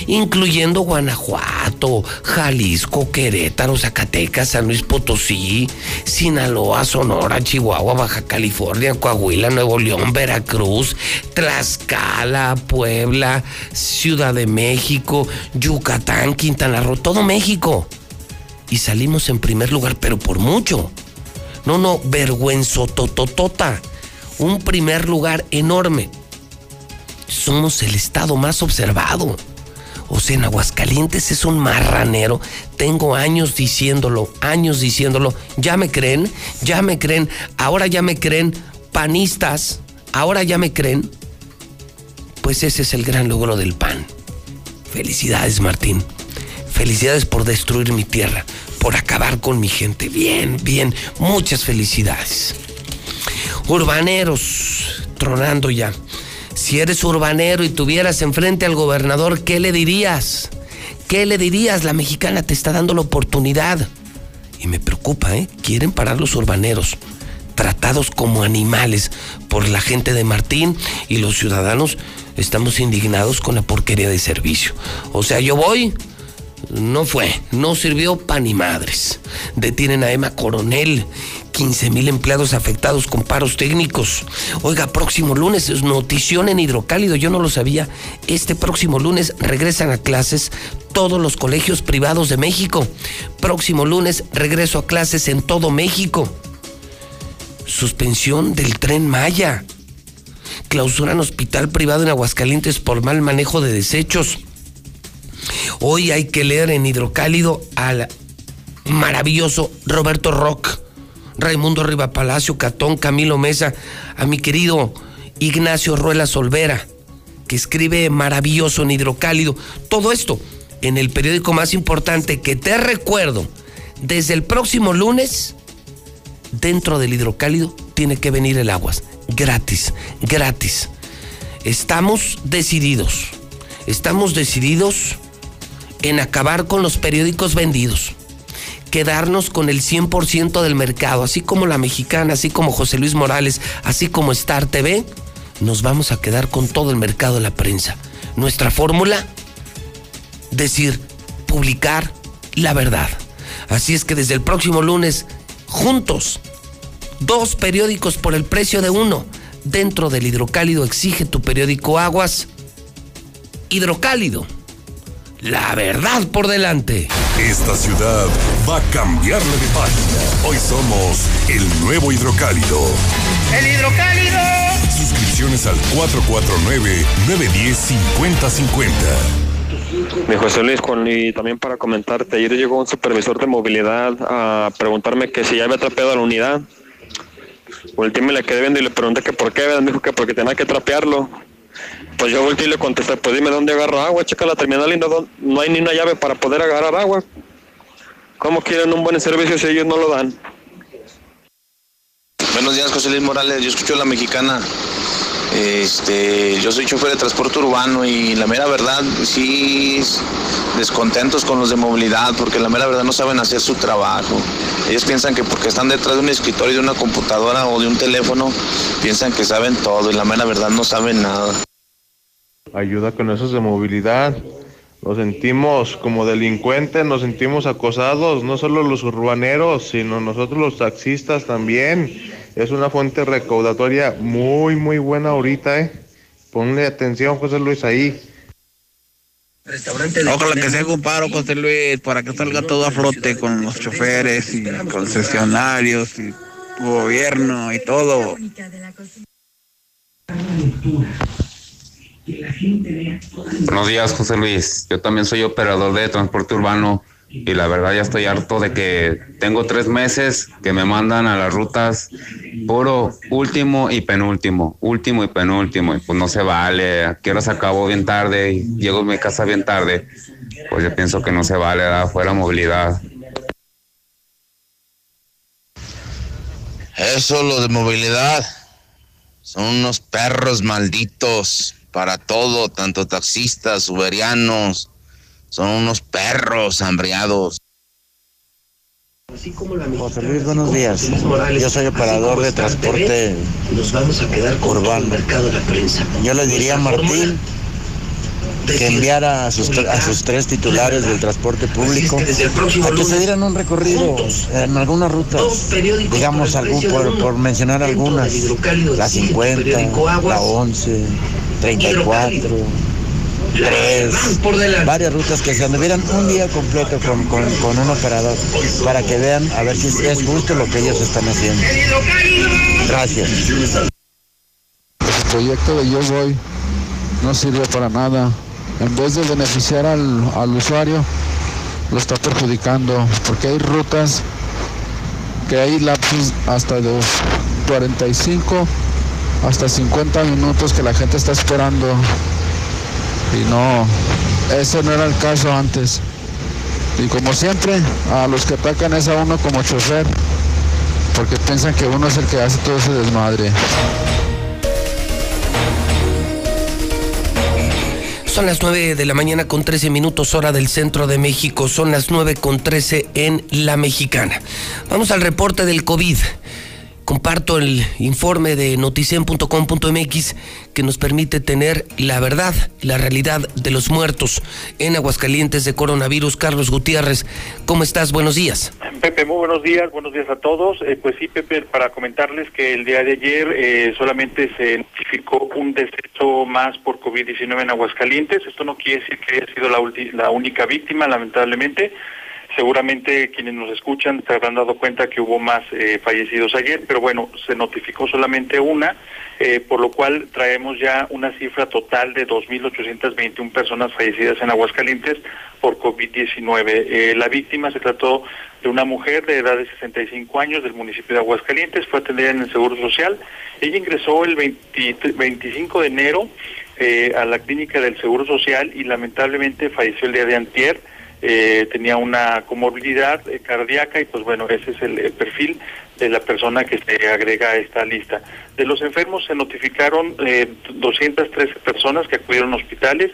incluyendo Guanajuato, Jalisco, Querétaro, Zacatecas, San Luis Potosí, Sinaloa, Sonora, Chihuahua, Baja California, Coahuila, Nuevo León, Veracruz, Tlaxcala, Puebla, Ciudad de México, Yucatán, Quintana Roo, todo México. Y salimos en primer lugar, pero por mucho. No, no, vergüenzo tototota. Un primer lugar enorme. Somos el estado más observado. O sea, en Aguascalientes es un marranero. Tengo años diciéndolo, años diciéndolo. ¿Ya me creen? ¿Ya me creen? Ahora ya me creen panistas. Ahora ya me creen. Pues ese es el gran logro del PAN. Felicidades, Martín. Felicidades por destruir mi tierra por acabar con mi gente. Bien, bien, muchas felicidades. Urbaneros, tronando ya. Si eres urbanero y tuvieras enfrente al gobernador, ¿qué le dirías? ¿Qué le dirías? La mexicana te está dando la oportunidad. Y me preocupa, ¿eh? Quieren parar los urbaneros, tratados como animales por la gente de Martín y los ciudadanos estamos indignados con la porquería de servicio. O sea, yo voy, no fue, no sirvió pan ni madres. Detienen a Emma Coronel, 15 mil empleados afectados con paros técnicos. Oiga, próximo lunes es notición en hidrocálido, yo no lo sabía. Este próximo lunes regresan a clases todos los colegios privados de México. Próximo lunes regreso a clases en todo México. Suspensión del tren Maya. Clausuran hospital privado en Aguascalientes por mal manejo de desechos. Hoy hay que leer en Hidrocálido al maravilloso Roberto Rock, Raimundo Riva Palacio, Catón, Camilo Mesa, a mi querido Ignacio Ruela Solvera, que escribe maravilloso en Hidrocálido. Todo esto en el periódico más importante que te recuerdo, desde el próximo lunes, dentro del Hidrocálido tiene que venir el aguas, gratis, gratis. Estamos decididos, estamos decididos en acabar con los periódicos vendidos, quedarnos con el 100% del mercado, así como la mexicana, así como José Luis Morales, así como Star TV, nos vamos a quedar con todo el mercado de la prensa. Nuestra fórmula, decir, publicar la verdad. Así es que desde el próximo lunes, juntos, dos periódicos por el precio de uno. Dentro del hidrocálido exige tu periódico Aguas. Hidrocálido la verdad por delante. Esta ciudad va a cambiarle de página. Hoy somos el nuevo hidrocálido. ¡El hidrocálido! Suscripciones al 449-910-5050. Mi José Luis, y también para comentarte, ayer llegó un supervisor de movilidad a preguntarme que si ya había trapeado la unidad. Último le quedé viendo y le pregunté que por qué, me dijo que porque tenía que trapearlo. Pues yo volteé y le contesté, pues dime dónde agarro agua, checa la terminal y no, no hay ni una llave para poder agarrar agua. ¿Cómo quieren un buen servicio si ellos no lo dan? Buenos días, José Luis Morales. Yo escucho la mexicana. Este, yo soy chofer de transporte urbano y la mera verdad, sí, descontentos con los de movilidad, porque la mera verdad no saben hacer su trabajo. Ellos piensan que porque están detrás de un escritorio, de una computadora o de un teléfono, piensan que saben todo y la mera verdad no saben nada ayuda con esos de movilidad. nos sentimos como delincuentes, nos sentimos acosados, no solo los urbaneros, sino nosotros los taxistas también. Es una fuente recaudatoria muy, muy buena ahorita, ¿eh? Ponle atención, José Luis, ahí. Ojalá que se haga un paro, José Luis, para que salga todo a flote con los choferes y concesionarios y gobierno y todo. Buenos días, José Luis. Yo también soy operador de transporte urbano y la verdad ya estoy harto de que tengo tres meses que me mandan a las rutas puro último y penúltimo, último y penúltimo, y pues no se vale, a qué se acabo bien tarde y llego a mi casa bien tarde, pues yo pienso que no se vale, da fuera movilidad. Eso, lo de movilidad, son unos perros malditos para todo, tanto taxistas, uberianos, son unos perros hambriados. José Luis, buenos días. Yo soy operador de transporte urbano. Yo le diría a Martín que enviara a sus, a sus tres titulares del transporte público a que se dieran un recorrido en algunas rutas, digamos algún, por, por mencionar algunas, la 50, la 11, 34 tres, varias rutas que se anduvieran un día completo con, con, un operador para que vean a ver si es justo lo que ellos están haciendo. Gracias. El proyecto de Yo Voy no sirve para nada. En vez de beneficiar al, al usuario, lo está perjudicando porque hay rutas que hay lapsos hasta de 45 hasta 50 minutos que la gente está esperando y no, ese no era el caso antes. Y como siempre, a los que atacan es a uno como chofer, porque piensan que uno es el que hace todo ese desmadre. Son las 9 de la mañana con 13 minutos hora del centro de México. Son las 9 con 13 en La Mexicana. Vamos al reporte del COVID comparto el informe de noticien.com.mx que nos permite tener la verdad, la realidad de los muertos en Aguascalientes de coronavirus. Carlos Gutiérrez, ¿cómo estás? Buenos días. Pepe, muy buenos días, buenos días a todos. Eh, pues sí, Pepe, para comentarles que el día de ayer eh, solamente se notificó un deceso más por COVID-19 en Aguascalientes. Esto no quiere decir que haya sido la, la única víctima, lamentablemente. Seguramente quienes nos escuchan se habrán dado cuenta que hubo más eh, fallecidos ayer, pero bueno, se notificó solamente una, eh, por lo cual traemos ya una cifra total de 2.821 personas fallecidas en Aguascalientes por COVID-19. Eh, la víctima se trató de una mujer de edad de 65 años del municipio de Aguascalientes, fue atendida en el Seguro Social. Ella ingresó el 25 de enero a la clínica del Seguro Social y lamentablemente falleció el día de antier eh, tenía una comorbilidad eh, cardíaca y pues bueno, ese es el, perfil de la persona que se agrega a esta lista. De los enfermos se notificaron eh, 213 personas que acudieron a hospitales,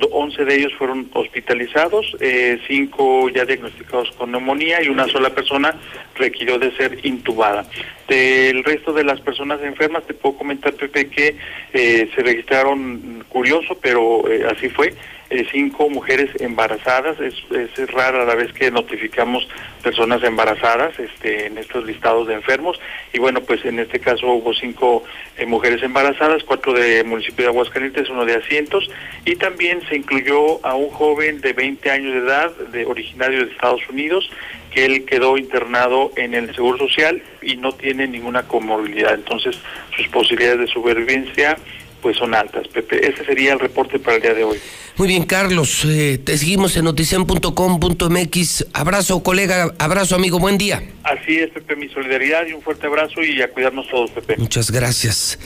11 de ellos fueron hospitalizados, eh, 5 ya diagnosticados con neumonía y una sola persona requirió de ser intubada. Del resto de las personas enfermas te puedo comentar, Pepe, que eh, se registraron, curioso, pero eh, así fue, eh, cinco mujeres embarazadas. Es, es rara la vez que notificamos personas embarazadas este, en estos listados de enfermos. Y bueno, pues en este caso hubo cinco eh, mujeres embarazadas, cuatro de municipio de Aguascalientes, uno de Asientos. Y también se incluyó a un joven de 20 años de edad, de originario de Estados Unidos, que él quedó internado en el Seguro Social y no tiene ninguna comorbilidad. Entonces, sus posibilidades de supervivencia pues son altas, Pepe. Ese sería el reporte para el día de hoy. Muy bien, Carlos. Eh, te seguimos en notician.com.mx. Abrazo, colega. Abrazo, amigo. Buen día. Así es, Pepe. Mi solidaridad y un fuerte abrazo y a cuidarnos todos, Pepe. Muchas gracias.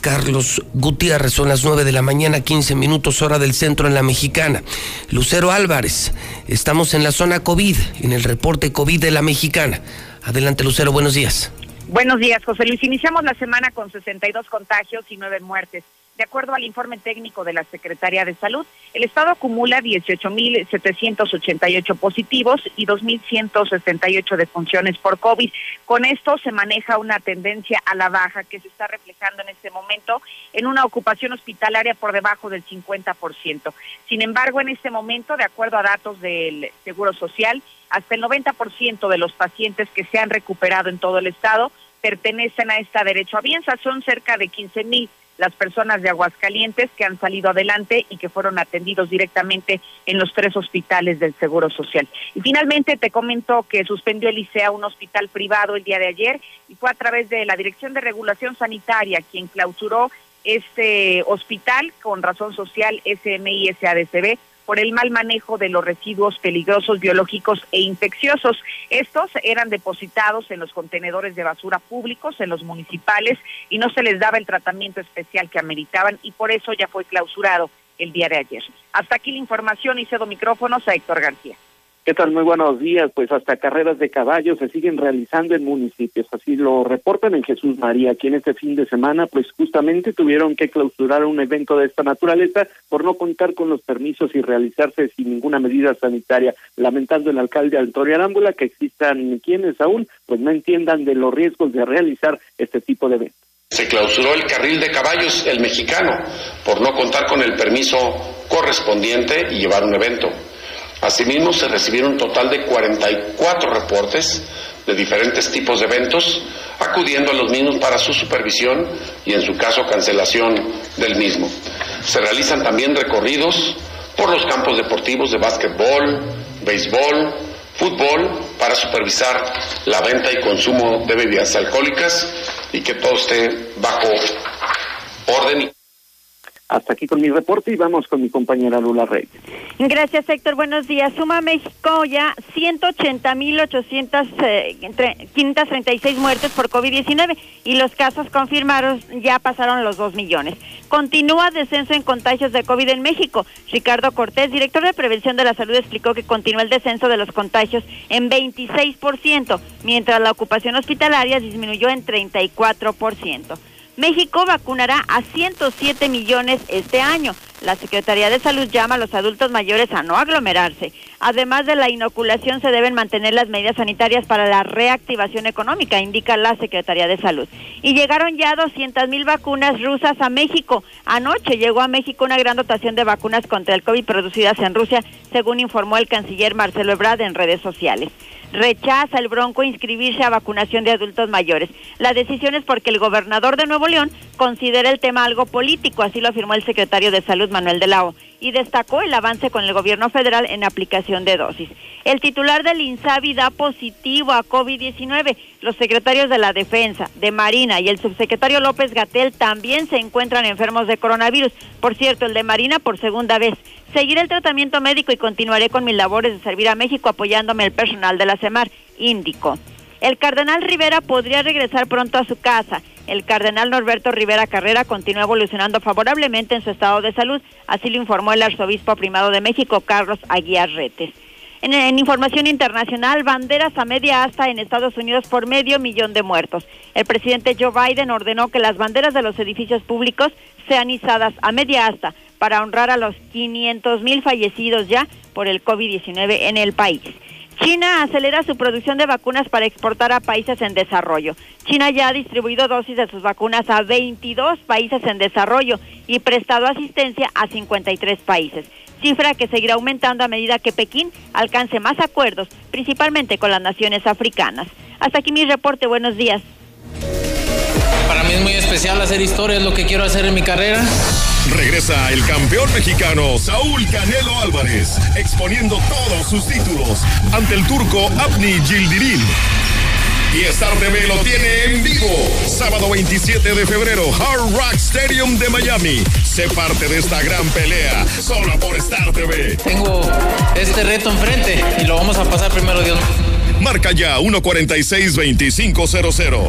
Carlos Gutiérrez, son las 9 de la mañana, 15 minutos hora del centro en la mexicana. Lucero Álvarez, estamos en la zona COVID, en el reporte COVID de la mexicana. Adelante, Lucero, buenos días. Buenos días, José Luis. Iniciamos la semana con 62 contagios y 9 muertes. De acuerdo al informe técnico de la Secretaría de Salud, el Estado acumula 18.788 positivos y 2.168 defunciones por COVID. Con esto se maneja una tendencia a la baja que se está reflejando en este momento en una ocupación hospitalaria por debajo del 50%. Sin embargo, en este momento, de acuerdo a datos del Seguro Social, hasta el 90% de los pacientes que se han recuperado en todo el Estado pertenecen a esta derecho avianza. Son cerca de 15 mil las personas de Aguascalientes que han salido adelante y que fueron atendidos directamente en los tres hospitales del Seguro Social. Y finalmente te comento que suspendió el ICEA un hospital privado el día de ayer y fue a través de la Dirección de Regulación Sanitaria quien clausuró este hospital con razón social SMI SADCB por el mal manejo de los residuos peligrosos biológicos e infecciosos. Estos eran depositados en los contenedores de basura públicos, en los municipales, y no se les daba el tratamiento especial que ameritaban y por eso ya fue clausurado el día de ayer. Hasta aquí la información y cedo micrófonos a Héctor García. ¿Qué tal? Muy buenos días. Pues hasta carreras de caballos se siguen realizando en municipios. Así lo reportan en Jesús María. Aquí en este fin de semana, pues justamente tuvieron que clausurar un evento de esta naturaleza por no contar con los permisos y realizarse sin ninguna medida sanitaria. Lamentando el alcalde Antonio Arámbula que existan quienes aún pues no entiendan de los riesgos de realizar este tipo de eventos. Se clausuró el carril de caballos, el mexicano, por no contar con el permiso correspondiente y llevar un evento. Asimismo, se recibieron un total de 44 reportes de diferentes tipos de eventos, acudiendo a los mismos para su supervisión y, en su caso, cancelación del mismo. Se realizan también recorridos por los campos deportivos de básquetbol, béisbol, fútbol, para supervisar la venta y consumo de bebidas alcohólicas y que todo esté bajo orden. Hasta aquí con mi reporte y vamos con mi compañera Lula Rey. Gracias, Héctor. Buenos días. Suma México ya 180.800, eh, muertes por COVID-19 y los casos confirmados ya pasaron los 2 millones. Continúa descenso en contagios de COVID en México. Ricardo Cortés, director de Prevención de la Salud, explicó que continúa el descenso de los contagios en 26%, mientras la ocupación hospitalaria disminuyó en 34%. México vacunará a 107 millones este año. La Secretaría de Salud llama a los adultos mayores a no aglomerarse. Además de la inoculación, se deben mantener las medidas sanitarias para la reactivación económica, indica la Secretaría de Salud. Y llegaron ya 200 mil vacunas rusas a México. Anoche llegó a México una gran dotación de vacunas contra el COVID producidas en Rusia, según informó el canciller Marcelo Ebrard en redes sociales rechaza el Bronco inscribirse a vacunación de adultos mayores. La decisión es porque el gobernador de Nuevo León considera el tema algo político, así lo afirmó el secretario de Salud Manuel de y destacó el avance con el gobierno federal en aplicación de dosis. El titular del INSABI da positivo a COVID-19. Los secretarios de la Defensa, de Marina y el subsecretario López Gatel también se encuentran enfermos de coronavirus. Por cierto, el de Marina por segunda vez. Seguiré el tratamiento médico y continuaré con mis labores de servir a México apoyándome el personal de la CEMAR, indicó. El cardenal Rivera podría regresar pronto a su casa. El cardenal Norberto Rivera Carrera continúa evolucionando favorablemente en su estado de salud, así lo informó el arzobispo primado de México, Carlos Aguiar Retes. En, en, información internacional, banderas a media asta en Estados Unidos por medio millón de muertos. El presidente Joe Biden ordenó que las banderas de los edificios públicos sean izadas a media asta para honrar a los 500 mil fallecidos ya por el COVID-19 en el país. China acelera su producción de vacunas para exportar a países en desarrollo. China ya ha distribuido dosis de sus vacunas a 22 países en desarrollo y prestado asistencia a 53 países, cifra que seguirá aumentando a medida que Pekín alcance más acuerdos, principalmente con las naciones africanas. Hasta aquí mi reporte, buenos días. Para mí es muy especial hacer historia, es lo que quiero hacer en mi carrera. Regresa el campeón mexicano Saúl Canelo Álvarez, exponiendo todos sus títulos ante el turco Abni Gildirim. Y Star TV lo tiene en vivo. Sábado 27 de febrero, Hard Rock Stadium de Miami. Sé parte de esta gran pelea, solo por Star TV. Tengo este reto enfrente y lo vamos a pasar primero, Dios. Marca ya 146-2500.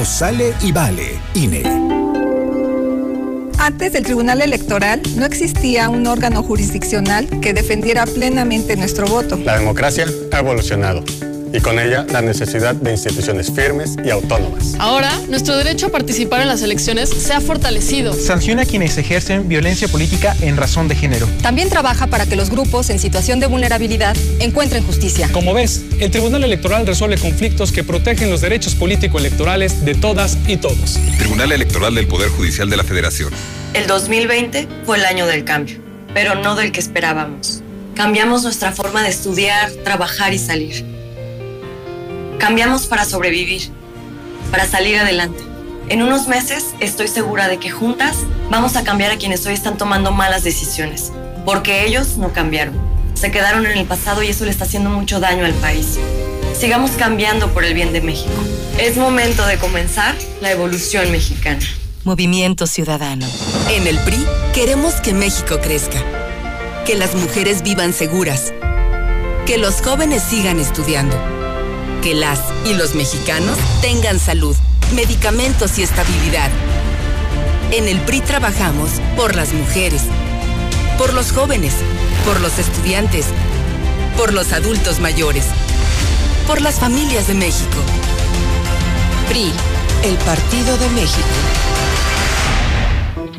sale y vale. INE. Antes del Tribunal Electoral no existía un órgano jurisdiccional que defendiera plenamente nuestro voto. La democracia ha evolucionado y con ella la necesidad de instituciones firmes y autónomas. Ahora, nuestro derecho a participar en las elecciones se ha fortalecido. Sanciona a quienes ejercen violencia política en razón de género. También trabaja para que los grupos en situación de vulnerabilidad encuentren justicia. Como ves, el Tribunal Electoral resuelve conflictos que protegen los derechos político-electorales de todas y todos. Tribunal Electoral del Poder Judicial de la Federación. El 2020 fue el año del cambio, pero no del que esperábamos. Cambiamos nuestra forma de estudiar, trabajar y salir. Cambiamos para sobrevivir, para salir adelante. En unos meses estoy segura de que juntas vamos a cambiar a quienes hoy están tomando malas decisiones, porque ellos no cambiaron. Se quedaron en el pasado y eso le está haciendo mucho daño al país. Sigamos cambiando por el bien de México. Es momento de comenzar la evolución mexicana. Movimiento Ciudadano. En el PRI queremos que México crezca, que las mujeres vivan seguras, que los jóvenes sigan estudiando, que las y los mexicanos tengan salud, medicamentos y estabilidad. En el PRI trabajamos por las mujeres, por los jóvenes, por los estudiantes, por los adultos mayores, por las familias de México. PRI, el Partido de México.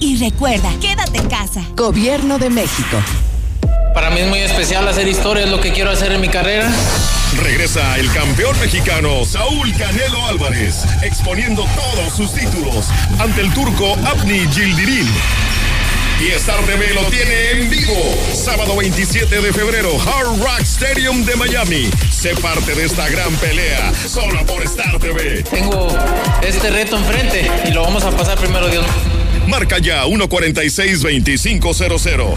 Y recuerda, quédate en casa. Gobierno de México. Para mí es muy especial hacer historia, es lo que quiero hacer en mi carrera. Regresa el campeón mexicano Saúl Canelo Álvarez, exponiendo todos sus títulos ante el turco Abni Gildirim. Y Star TV lo tiene en vivo. Sábado 27 de febrero, Hard Rock Stadium de Miami. Sé parte de esta gran pelea, solo por Star TV. Tengo este reto enfrente y lo vamos a pasar primero, Dios. Marca ya 146-2500.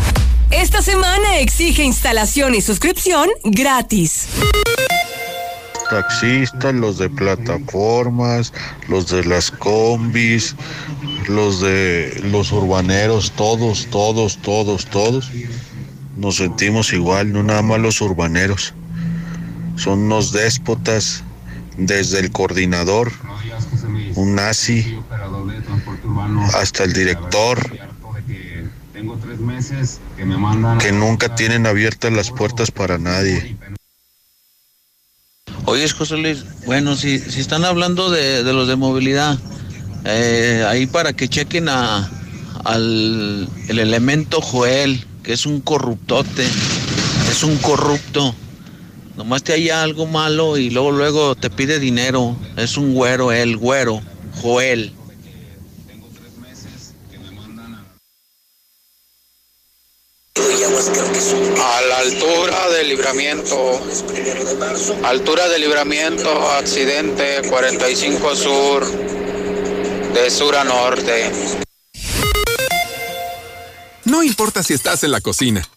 Esta semana exige instalación y suscripción gratis. Taxistas, los de plataformas, los de las combis, los de los urbaneros, todos, todos, todos, todos. Nos sentimos igual, no nada más los urbaneros. Son unos déspotas desde el coordinador, un nazi, hasta el director, que nunca tienen abiertas las puertas para nadie. Oye, José Luis, bueno, si, si están hablando de, los de movilidad, eh, ahí para que chequen a, al el elemento Joel, que es un corruptote, es un corrupto. Nomás te haya algo malo y luego luego te pide dinero. Es un güero, el güero, Joel. A la altura del libramiento, altura del libramiento, accidente 45 sur, de sur a norte. No importa si estás en la cocina.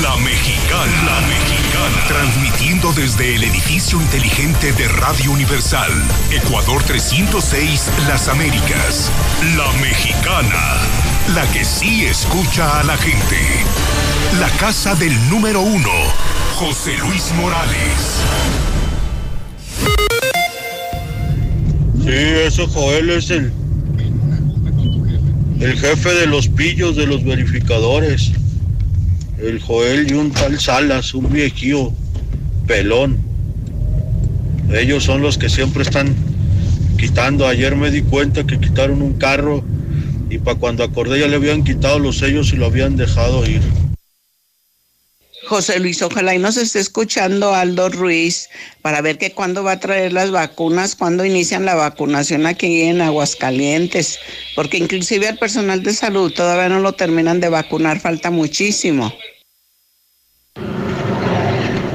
La mexicana, la mexicana, transmitiendo desde el edificio inteligente de Radio Universal, Ecuador 306, Las Américas. La mexicana, la que sí escucha a la gente. La casa del número uno, José Luis Morales. Sí, ese Joel es el, el jefe de los pillos de los verificadores. El Joel y un tal Salas, un viejío pelón. Ellos son los que siempre están quitando. Ayer me di cuenta que quitaron un carro y para cuando acordé ya le habían quitado los sellos y lo habían dejado ir. José Luis, ojalá y nos esté escuchando Aldo Ruiz para ver que cuándo va a traer las vacunas, cuándo inician la vacunación aquí en Aguascalientes, porque inclusive al personal de salud todavía no lo terminan de vacunar, falta muchísimo.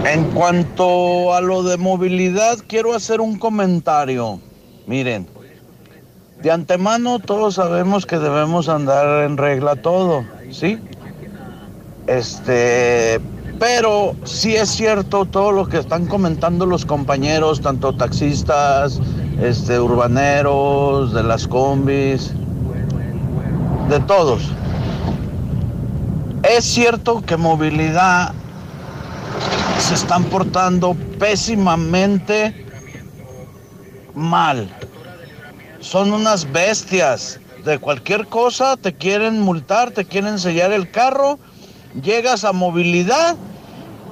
En cuanto a lo de movilidad, quiero hacer un comentario. Miren, de antemano todos sabemos que debemos andar en regla todo, ¿sí? Este, pero sí es cierto todo lo que están comentando los compañeros, tanto taxistas, este, urbaneros, de las combis, de todos. Es cierto que movilidad se están portando pésimamente mal. Son unas bestias. De cualquier cosa te quieren multar, te quieren sellar el carro. Llegas a movilidad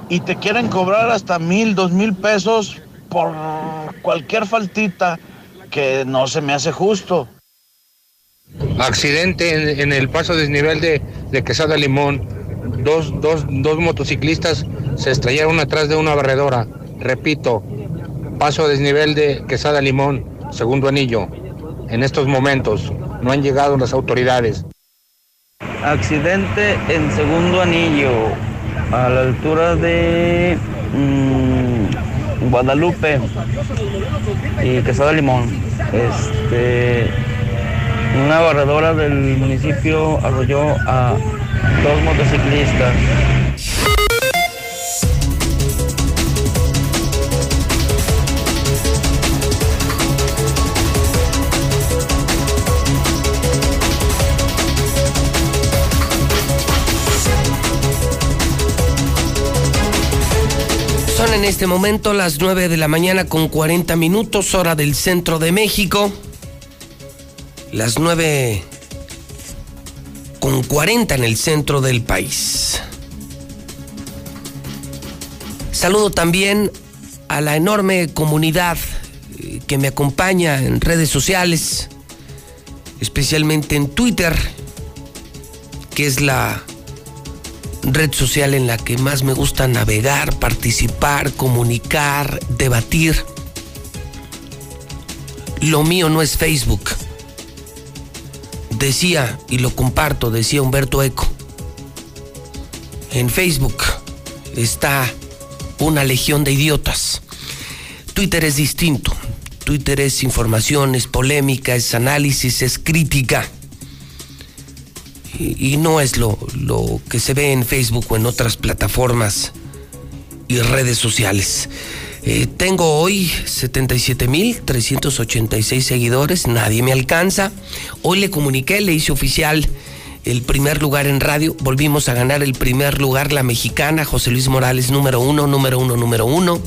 y te quieren cobrar hasta mil, dos mil pesos por cualquier faltita que no se me hace justo. Accidente en, el paso desnivel de, de Quesada Limón. Dos, dos, dos motociclistas se estrellaron atrás de una barredora. Repito, paso desnivel de Quesada Limón, segundo anillo. En estos momentos no han llegado las autoridades. Accidente en segundo anillo a la altura de mm, Guadalupe y Quesada Limón. Este, una barredora del municipio arrolló a dos motociclistas. En este momento las 9 de la mañana con 40 minutos, hora del centro de México. Las 9 con 40 en el centro del país. Saludo también a la enorme comunidad eh, que me acompaña en redes sociales, especialmente en Twitter, que es la red social en la que más me gusta navegar, participar, comunicar, debatir. Lo mío no es Facebook. Decía, y lo comparto, decía Humberto Eco, en Facebook está una legión de idiotas. Twitter es distinto. Twitter es información, es polémica, es análisis, es crítica y, no es lo, lo que se ve en Facebook o en otras plataformas y redes sociales. Eh, tengo hoy 77.386 seguidores, nadie me alcanza. Hoy le comuniqué, le hice oficial el primer lugar en radio. Volvimos a ganar el primer lugar, la mexicana, José Luis Morales, número uno, número uno, número uno.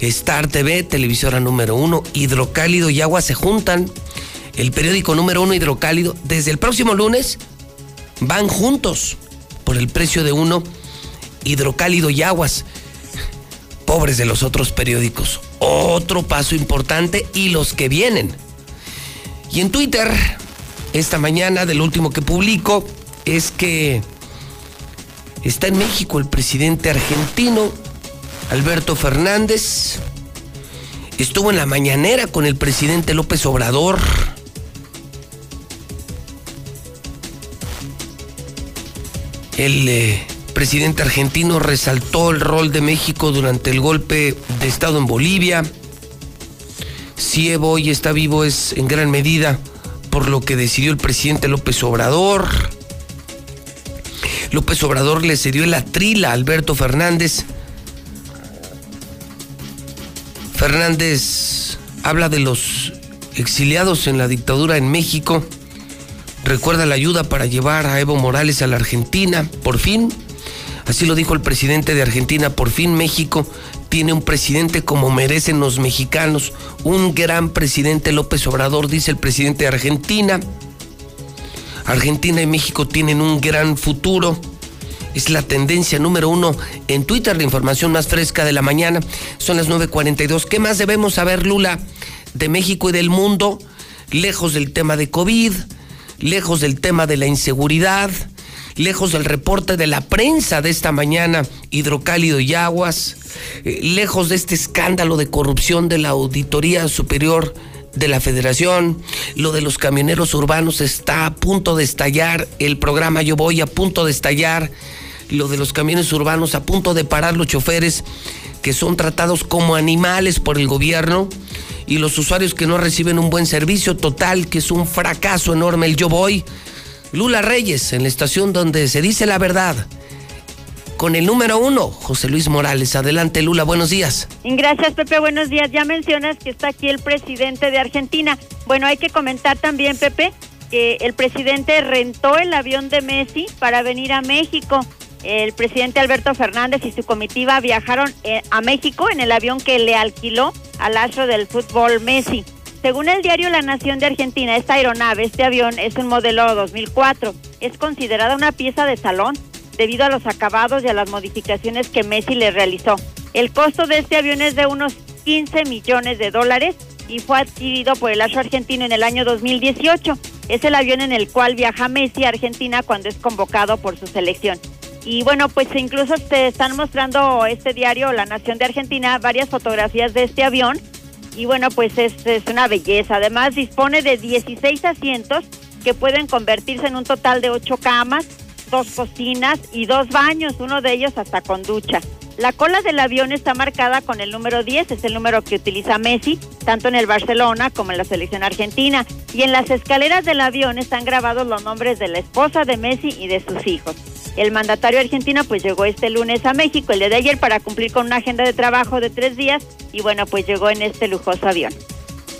Star TV, televisora número uno. Hidrocálido y Agua se juntan. El periódico número uno, Hidrocálido. Desde el próximo lunes van juntos por el precio de uno hidrocálido y aguas. pobres de los otros periódicos. Otro paso importante y los que vienen. Y en Twitter, esta mañana, del último que publico, es que está en México el presidente argentino, Alberto Fernández. Estuvo en la mañanera con el presidente López Obrador. El eh, presidente argentino resaltó el rol de México durante el golpe de Estado en Bolivia. Si Evo hoy está vivo es en gran medida por lo que decidió el presidente López Obrador. López Obrador le cedió el atril a Alberto Fernández. Fernández habla de los exiliados en la dictadura en México. Recuerda la ayuda para llevar a Evo Morales a la Argentina. Por fin, así lo dijo el presidente de Argentina, por fin México tiene un presidente como merecen los mexicanos. Un gran presidente López Obrador, dice el presidente de Argentina. Argentina y México tienen un gran futuro. Es la tendencia número uno en Twitter, la información más fresca de la mañana. Son las 9.42. ¿Qué más debemos saber, Lula, de México y del mundo? Lejos del tema de COVID, lejos del tema de la inseguridad, lejos del reporte de la prensa de esta mañana, hidrocálido y aguas, eh, lejos de este escándalo de corrupción de la Auditoría Superior de la Federación, lo de los camioneros urbanos está a punto de estallar, el programa Yo Voy a punto de estallar, lo de los camiones urbanos a punto de parar los choferes que son tratados como animales por el gobierno y los usuarios que no reciben un buen servicio total, que es un fracaso enorme el Yo Voy. Lula Reyes, en la estación donde se dice la verdad con el número uno, José Luis Morales. Adelante, Lula, buenos días. Gracias, Pepe, buenos días. Ya mencionas que está aquí el presidente de Argentina. Bueno, hay que comentar también, Pepe, que el presidente rentó el avión de Messi para venir a México. El presidente Alberto Fernández y su comitiva viajaron eh, a México en el avión que le alquiló al astro del fútbol Messi. Según el diario La Nación de Argentina, esta aeronave, este avión, es un modelo 2004. Es considerada una pieza de salón debido a los acabados y a las modificaciones que Messi le realizó. El costo de este avión es de unos 15 millones de dólares y fue adquirido por el astro argentino en el año 2018. Es el avión en el cual viaja Messi a Argentina cuando es convocado por su selección. Y bueno, pues incluso te están mostrando este diario, La Nación de Argentina, varias fotografías de este avión. Y bueno, pues es, una belleza. Además, dispone de 16 asientos que pueden convertirse en un total de 8 camas, dos cocinas y dos baños, uno de ellos hasta con ducha. La cola del avión está marcada con el número 10, es el número que utiliza Messi, tanto en el Barcelona como en la selección argentina. Y en las escaleras del avión están grabados los nombres de la esposa de Messi y de sus hijos. El mandatario argentino pues llegó este lunes a México, el día de ayer, para cumplir con una agenda de trabajo de tres días y bueno, pues llegó en este lujoso avión.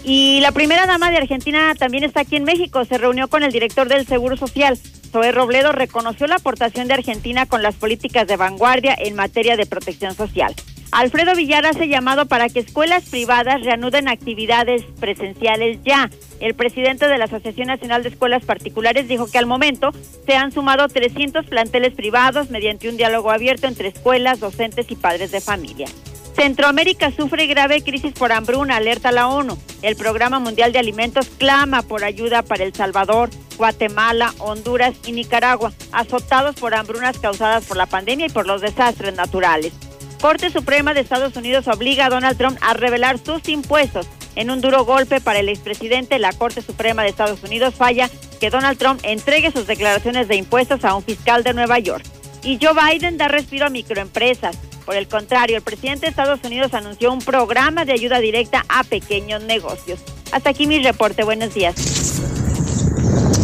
Y la primera dama de Argentina también está aquí en México, se reunió con el director del Seguro Social, Zoe Robledo reconoció la aportación de Argentina con las políticas de vanguardia en materia de protección social. Alfredo Villar hace llamado para que escuelas privadas reanuden actividades presenciales ya. El presidente de la Asociación Nacional de Escuelas Particulares dijo que al momento se han sumado 300 planteles privados mediante un diálogo abierto entre escuelas, docentes y padres de familia. Centroamérica sufre grave crisis por hambruna, alerta la ONU. El Programa Mundial de Alimentos clama por ayuda para El Salvador, Guatemala, Honduras y Nicaragua, azotados por hambrunas causadas por la pandemia y por los desastres naturales. Corte Suprema de Estados Unidos obliga a Donald Trump a revelar sus impuestos. En un duro golpe para el expresidente, la Corte Suprema de Estados Unidos falla que Donald Trump entregue sus declaraciones de impuestos a un fiscal de Nueva York. Y Joe Biden da respiro a microempresas. Por el contrario, el presidente de Estados Unidos anunció un programa de ayuda directa a pequeños negocios. Hasta aquí mi reporte. Buenos días.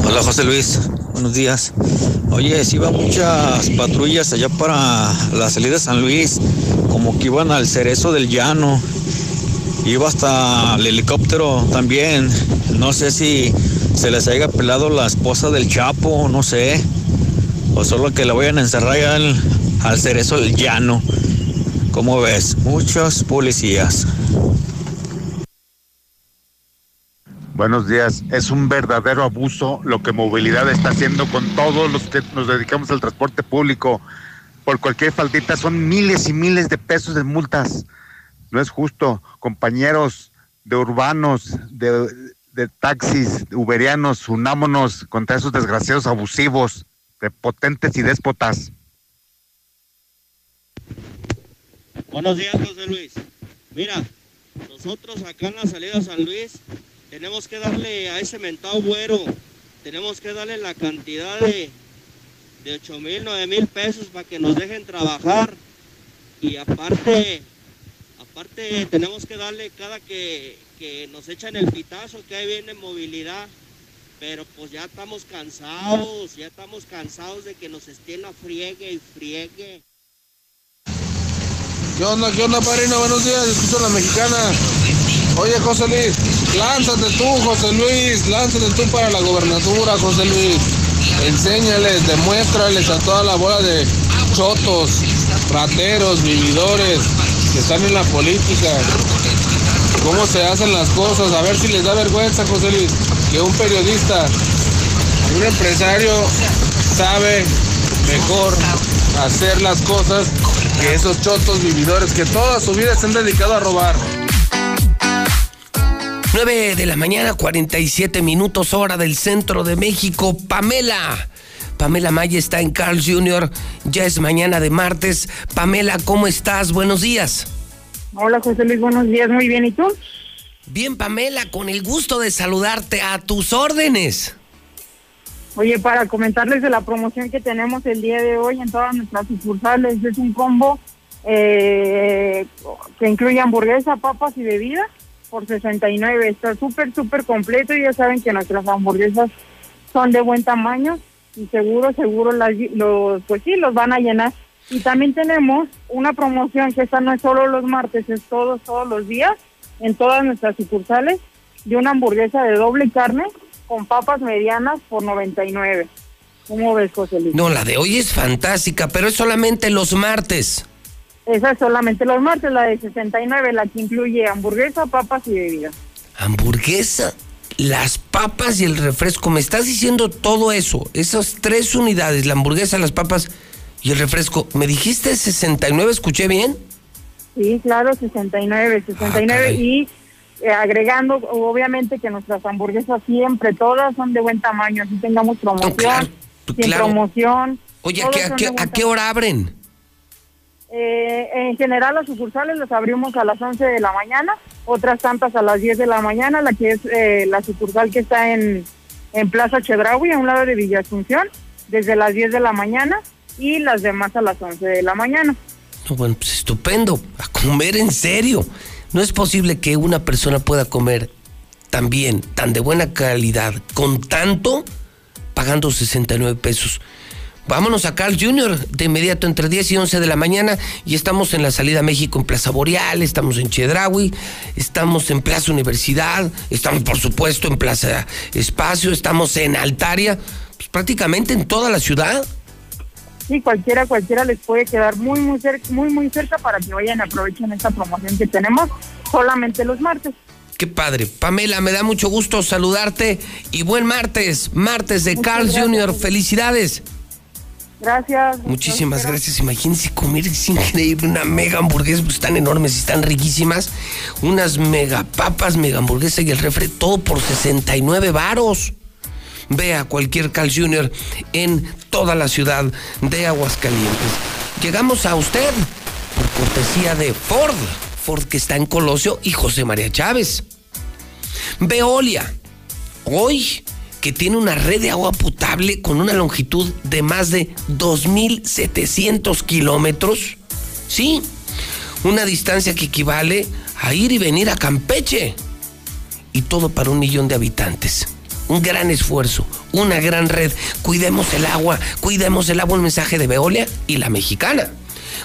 Hola José Luis, buenos días. Oye, si iban muchas patrullas allá para la salida de San Luis, como que iban al cerezo del llano. Iba hasta el helicóptero también. No sé si se les haya pelado la esposa del Chapo, no sé. O solo que la vayan a encerrar al, al cerezo del llano. ¿Cómo ves? Muchos policías. Buenos días. Es un verdadero abuso lo que movilidad está haciendo con todos los que nos dedicamos al transporte público. por cualquier faldita son miles y miles de pesos de multas. No es justo, compañeros de urbanos, de, de taxis, uberianos, unámonos contra esos desgraciados abusivos, potentes y déspotas. Buenos días, José Luis. Mira, nosotros acá en la salida San Luis tenemos que darle a ese mentado güero, tenemos que darle la cantidad de, de 8 mil, 9 mil pesos para que nos dejen trabajar. Y aparte, aparte tenemos que darle cada que, que nos echan el pitazo, que ahí viene movilidad. Pero pues ya estamos cansados, ya estamos cansados de que nos estén a friegue y friegue. ¿Qué onda, qué onda, padrino? Buenos días, escucho la mexicana. Oye, José Luis, lánzate tú, José Luis, lánzate tú para la gobernatura, José Luis. Enséñales, demuéstrales a toda la bola de chotos, rateros, vividores que están en la política. Cómo se hacen las cosas, a ver si les da vergüenza, José Luis, que un periodista, un empresario sabe mejor hacer las cosas que esos chotos vividores que toda su vida se han dedicado a robar. 9 de la mañana, 47 minutos hora del centro de México. Pamela. Pamela Maya está en Carl Jr. Ya es mañana de martes. Pamela, ¿cómo estás? Buenos días. Hola José Luis, buenos días. Muy bien, ¿y tú? Bien, Pamela, con el gusto de saludarte a tus órdenes. Oye, para comentarles de la promoción que tenemos el día de hoy en todas nuestras sucursales, es un combo eh, que incluye hamburguesa, papas y bebidas por 69. Está súper, súper completo y ya saben que nuestras hamburguesas son de buen tamaño y seguro, seguro los, pues sí, los van a llenar. Y también tenemos una promoción que esta no es solo los martes, es todos, todos los días en todas nuestras sucursales de una hamburguesa de doble carne con papas medianas por 99. ¿Cómo ves, José Luis? No, la de hoy es fantástica, pero es solamente los martes. Esa es solamente los martes, la de 69, la que incluye hamburguesa, papas y bebida. Hamburguesa, las papas y el refresco. Me estás diciendo todo eso, esas tres unidades, la hamburguesa, las papas y el refresco. ¿Me dijiste 69? ¿Escuché bien? Sí, claro, 69, 69 y eh, agregando obviamente que nuestras hamburguesas siempre, todas son de buen tamaño, así tengamos promoción, sin promoción. Oye, ¿a qué, a qué hora abren? Eh, en general las sucursales las abrimos a las 11 de la mañana, otras tantas a las 10 de la mañana, la que es eh, la sucursal que está en, en Plaza Chedraui, a un lado de Villa Asunción, desde las 10 de la mañana y las demás a las 11 de la mañana. bueno, pues estupendo, a comer en serio. No es posible que una persona pueda comer tan bien, tan de buena calidad, con tanto, pagando 69 pesos. Vámonos a Carl Jr. de inmediato entre 10 y 11 de la mañana y estamos en la salida a México en Plaza Boreal, estamos en Chedraui, estamos en Plaza Universidad, estamos por supuesto en Plaza Espacio, estamos en Altaria, pues prácticamente en toda la ciudad. Sí, cualquiera, cualquiera les puede quedar muy, muy cerca, muy, muy cerca para que vayan y aprovechen esta promoción que tenemos solamente los martes. Qué padre. Pamela, me da mucho gusto saludarte y buen martes, martes de Carl Jr. Felicidades. Gracias. Muchísimas gracias. Imagínense comer, es increíble, una mega hamburguesa, pues están enormes y están riquísimas. Unas mega papas, mega hamburguesa y el refre, todo por 69 varos. Ve a cualquier Carl Jr. en toda la ciudad de Aguascalientes. Llegamos a usted por cortesía de Ford. Ford que está en Colosio y José María Chávez. Veolia. Hoy que tiene una red de agua potable con una longitud de más de 2.700 kilómetros. Sí, una distancia que equivale a ir y venir a Campeche. Y todo para un millón de habitantes. Un gran esfuerzo, una gran red. Cuidemos el agua, cuidemos el agua, un mensaje de Veolia y la mexicana.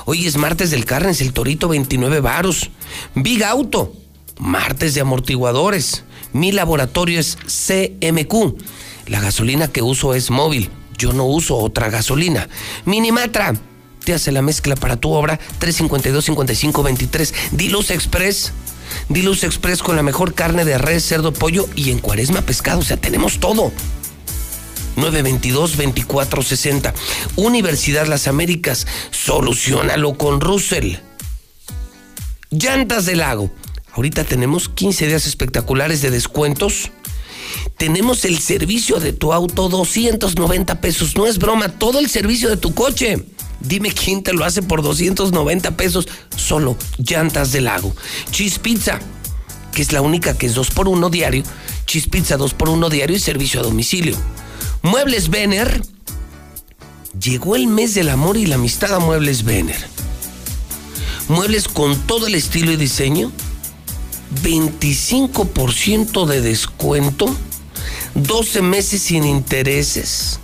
Hoy es martes del Carnes, el Torito 29 varos. Big Auto, martes de amortiguadores. Mi laboratorio es CMQ. La gasolina que uso es móvil. Yo no uso otra gasolina. Minimatra. Te hace la mezcla para tu obra 352-5523. Diluz Express. Diluz Express con la mejor carne de res, cerdo, pollo y en cuaresma pescado. O sea, tenemos todo. 922-2460. Universidad Las Américas, solucionalo con Russell. Llantas del Lago. Ahorita tenemos 15 días espectaculares de descuentos. Tenemos el servicio de tu auto, 290 pesos. No es broma, todo el servicio de tu coche. Dime quién te lo hace por 290 pesos. Solo llantas del lago. Cheese Pizza, que es la única que es 2 por 1 diario. Cheese Pizza 2 por 1 diario y servicio a domicilio. Muebles Vener. Llegó el mes del amor y la amistad a Muebles Vener. Muebles con todo el estilo y diseño. 25% de descuento. 12 meses sin intereses.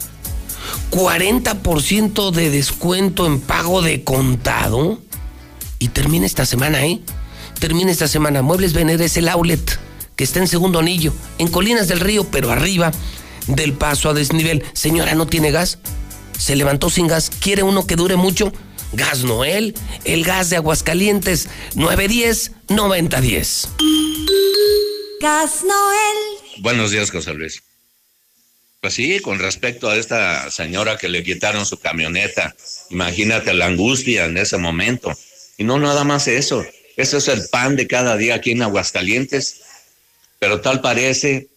40% de descuento en pago de contado. Y termina esta semana, ¿eh? Termina esta semana. Muebles Vener es el outlet que está en segundo anillo, en Colinas del Río, pero arriba del paso a desnivel. Señora, ¿no tiene gas? Se levantó sin gas. ¿Quiere uno que dure mucho? Gas Noel, el gas de Aguascalientes, 910-9010. Gas Noel. Buenos días, José Luis. Pues sí, con respecto a esta señora que le quitaron su camioneta, imagínate la angustia en ese momento. Y no nada más eso, eso es el pan de cada día aquí en Aguascalientes. Pero tal parece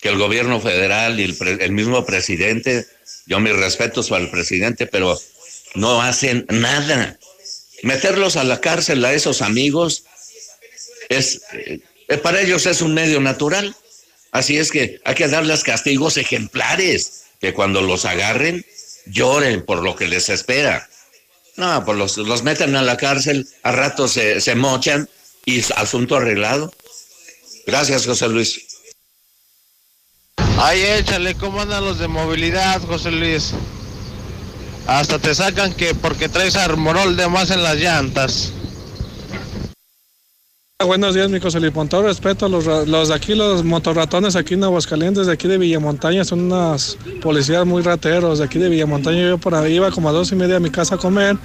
que el gobierno federal y el, el mismo presidente, yo mis respetos para el presidente, pero no hacen nada. Meterlos a la cárcel a esos amigos es, eh, para ellos es un medio natural. Así es que hay que darles castigos ejemplares, que cuando los agarren lloren por lo que les espera. No, pues los, los meten a la cárcel, a rato se, se mochan y asunto arreglado. Gracias, José Luis. Ay, échale, ¿cómo andan los de movilidad, José Luis? Hasta te sacan que porque traes armorol de más en las llantas. Buenos días, mi José todo respeto, los, los de aquí, los motorratones aquí en Aguascalientes, de aquí de Villamontaña, son unas policías muy rateros. De aquí de Villamontaña, yo por ahí iba como a dos y media a mi casa a comer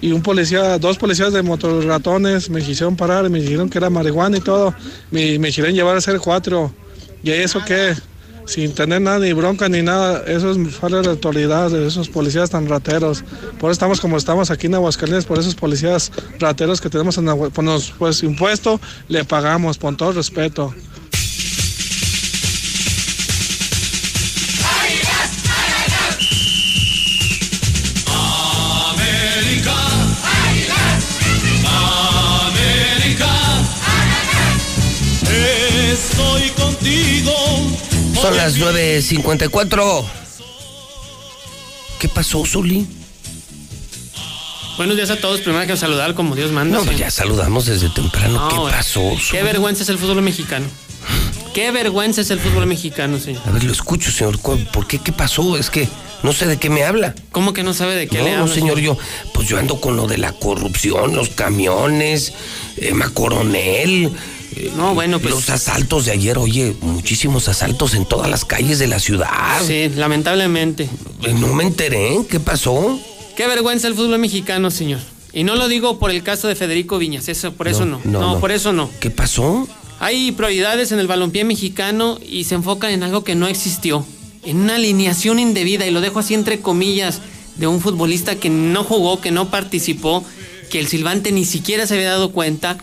y un policía, dos policías de motorratones me quisieron parar, me dijeron que era marihuana y todo. Me, me quisieron llevar a hacer cuatro. ¿Y eso qué? Sin tener nada, ni bronca ni nada. Eso es falta de autoridad de esos policías tan rateros. Por eso estamos como estamos aquí en Aguascalientes, por esos policías rateros que tenemos en Aguascalientes. Pues impuesto le pagamos, con todo respeto. Son las 9.54. ¿Qué pasó, Zuli? Buenos días a todos. Primero que saludar como Dios manda. No, sí. ya saludamos desde temprano. No, ¿Qué güey. pasó, Qué Zuli? vergüenza es el fútbol mexicano. Qué vergüenza es el fútbol mexicano, señor. A ver, lo escucho, señor. ¿Cu- ¿Por qué? ¿Qué pasó? Es que no sé de qué me habla. ¿Cómo que no sabe de qué no, le hablo? señor, yo, pues yo ando con lo de la corrupción, los camiones, Emma Coronel. Eh, No, bueno, pues- Los asaltos de ayer, oye, muchísimos asaltos en todas las calles de la ciudad. Sí, lamentablemente. Eh, No me enteré, ¿qué pasó? Qué vergüenza el fútbol mexicano, señor. Y no lo digo por el caso de Federico Viñas, eso, por eso no. No, por eso no. ¿Qué pasó? Hay prioridades en el balompié mexicano y se enfocan en algo que no existió. En una alineación indebida, y lo dejo así entre comillas, de un futbolista que no jugó, que no participó, que el silbante ni siquiera se había dado cuenta,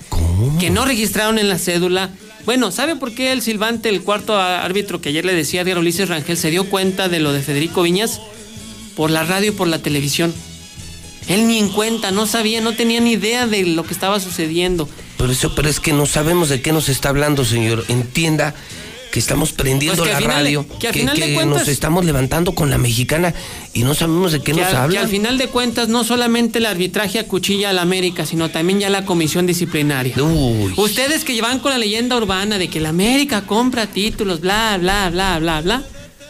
que no registraron en la cédula. Bueno, ¿sabe por qué el silbante, el cuarto árbitro que ayer le decía a Edgar Ulises Rangel, se dio cuenta de lo de Federico Viñas? Por la radio y por la televisión. Él ni en cuenta, no sabía, no tenía ni idea de lo que estaba sucediendo. Pero eso, pero es que no sabemos de qué nos está hablando, señor. Entienda que estamos prendiendo Pues que la final radio, que al final de cuentas- nos estamos levantando con la mexicana y no sabemos de qué que, nos que habla. al final de cuentas no solamente el arbitraje acuchilla a la América, sino también ya la comisión disciplinaria. Ustedes que llevan con la leyenda urbana de que la América compra títulos, bla, bla, bla, bla, bla,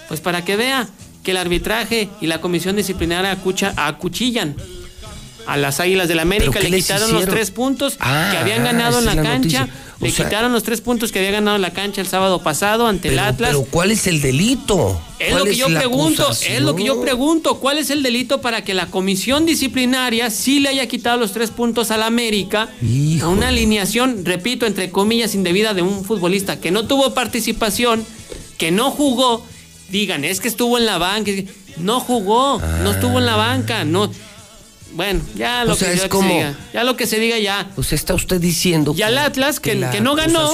pues para que vea que el arbitraje y la comisión disciplinaria acucha- acuchillan a las Águilas del la América, ¿Pero qué le quitaron los tres puntos Ah, que habían ganado en esa la cancha, noticia. Le sea- quitaron los tres puntos que había ganado en la cancha el sábado pasado ante el pero, Atlas. pero ¿cuál es el delito? Es ¿Cuál lo que yo pregunto, es lo que yo pregunto, ¿cuál es el delito para que la comisión disciplinaria sí le haya quitado los tres puntos a la América? A una alineación, repito, entre comillas, indebida de un futbolista que no tuvo participación, que no jugó digan, es que estuvo en la banca. No jugó, no estuvo en la banca, no. Bueno, ya lo, O sea, que, es que se diga. Ya lo que se diga ya. Sea, está usted diciendo Y al Atlas, que, la que no ganó,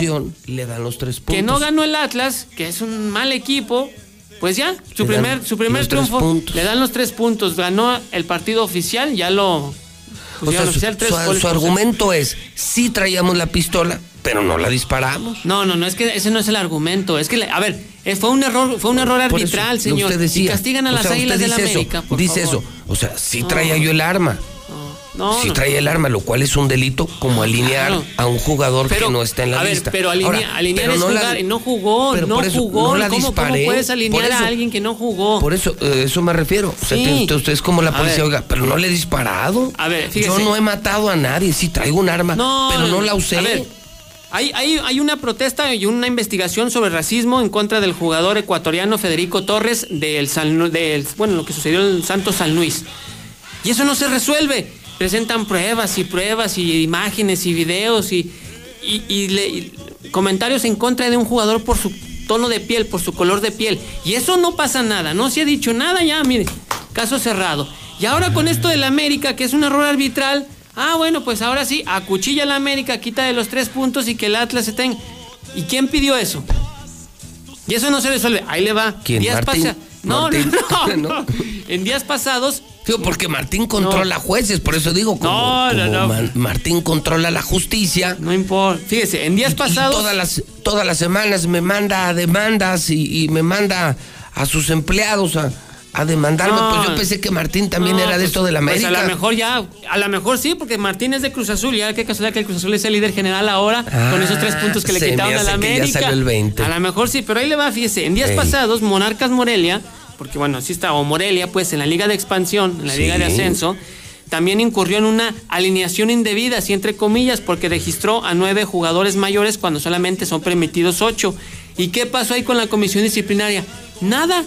le dan los tres puntos. que no ganó el Atlas, que es un mal equipo, pues ya, su Le primer, su primer triunfo, le dan los tres puntos. Ganó el partido oficial, ya lo. O sea, su, su- argumento es, sí traíamos la pistola, pero no la disparamos. No, no, no, es que ese no es el argumento. Es que, a ver, eh, fue un error, fue un error Por arbitral, señor. usted decía. y castigan a O las sea, águilas de la eso, América, por Dice favor. eso. O sea, sí No. traía yo el arma. No, no. traía el arma, lo cual es un delito como alinear Claro. a un jugador Pero, que no está en la a ver, lista. pero alinea- Ahora, alinear pero es no la- jugar y no jugó, no eso, jugó. no la ¿Cómo, cómo disparé, puedes alinear eso- a alguien que no jugó? Por eso, eh, eso me refiero. O sea, Sí. te- usted, es como la policía, oiga, pero no le he disparado. A ver, fíjese. Yo no he matado a nadie, sí traigo un arma, pero no la usé. A ver, hay, hay, hay una protesta y una investigación sobre racismo en contra del jugador ecuatoriano Federico Torres del, San del bueno, lo que sucedió en Santos San Luis. Y eso no se resuelve. Presentan pruebas y pruebas y imágenes y videos y, y- y le- y comentarios en contra de un jugador por su tono de piel, por su color de piel. Y eso no pasa nada, no se ha dicho nada ya, mire, caso cerrado. Y ahora con esto del América, que es un error arbitral, ah, bueno, pues ahora sí, acuchilla la América, quita de los tres puntos y que el Atlas se tenga. ¿Y quién pidió eso? Y eso no se resuelve. Ahí le va. ¿Quién, Días Martín? pasa- No, Martín. no, no, no. [LAUGHS] En días pasados. Digo, porque Martín controla jueces, por eso digo, como, No, no, como no. Ma- Martín controla la justicia. No importa. Fíjese, en días pasados. todas las, todas las semanas me manda demandas y, y me manda a sus empleados a, a demandarme. No. Pues yo pensé que Martín también No, era de pues- esto de la pues América. a lo mejor ya, a lo mejor sí, porque Martín es de Cruz Azul. Ya qué casualidad que el Cruz Azul es el líder general ahora, con esos tres puntos que le Ah, quitaron a la que ya América. salió el 20. A lo mejor sí, pero ahí le va, fíjese. En días Ey. pasados, Monarcas Morelia, porque bueno, así está, o Morelia, pues en la Liga de Expansión, en la Liga de. Ascenso, también incurrió en una alineación indebida, así entre comillas, porque registró a nueve jugadores mayores cuando solamente son permitidos ocho. ¿Y qué pasó ahí con la comisión disciplinaria? Nada.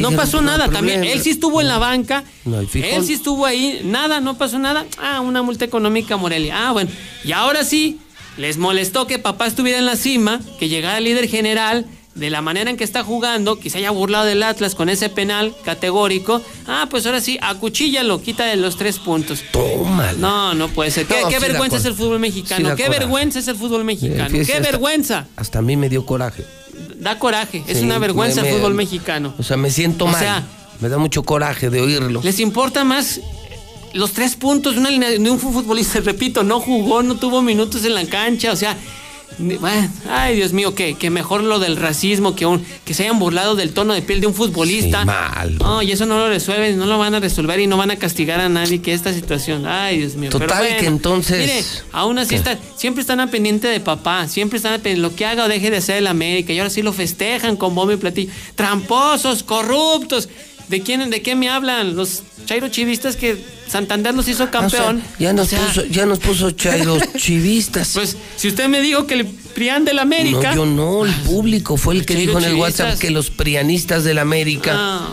No pasó nada. También él sí estuvo en la banca. No. Él sí estuvo ahí, nada, no pasó nada. Ah, una multa económica Morelia. Ah, bueno. Y ahora sí, les molestó que papá estuviera en la cima, que llegara el líder general, de la manera en que está jugando, que se haya burlado del Atlas con ese penal categórico. Ah, pues ahora sí, acuchíllalo, quita de los tres puntos. Tómala. No, no puede ser. ¿Qué, No, qué sí da vergüenza es el fútbol mexicano? ¿Qué coraje. vergüenza es el fútbol mexicano? Fíjese, ¿Qué hasta- vergüenza? Hasta a mí me dio coraje. Da coraje. Es una vergüenza me- el me- fútbol mexicano. O sea, me siento O mal. sea- me da mucho coraje de oírlo. Les importa más los tres puntos de, una línea- de un futbolista, [LAUGHS] repito, no jugó, no tuvo minutos en la cancha, o sea, bueno, ay Dios mío, que, que mejor lo del racismo, que, un, que se hayan burlado del tono de piel de un futbolista. Sí, mal. No, y eso no lo resuelven, no lo van a resolver y no van a castigar a nadie que esta situación. Ay, Dios mío. pero Total, bueno, que entonces- Mire, aún así está, siempre están a pendiente de papá, siempre están a pendiente lo que haga o deje de hacer el América, y ahora sí lo festejan con bombo y platillo. Tramposos, corruptos. ¿De quién, ¿De qué me hablan? Los chairo chivistas que Santander los hizo campeón. O sea, ya, nos O sea, puso, ya nos puso chairos [LAUGHS] chivistas. Pues si usted me dijo que el Prián del América. No, yo no, el público fue el que Chairo dijo en el chivistas. WhatsApp que los prianistas del América, Ah.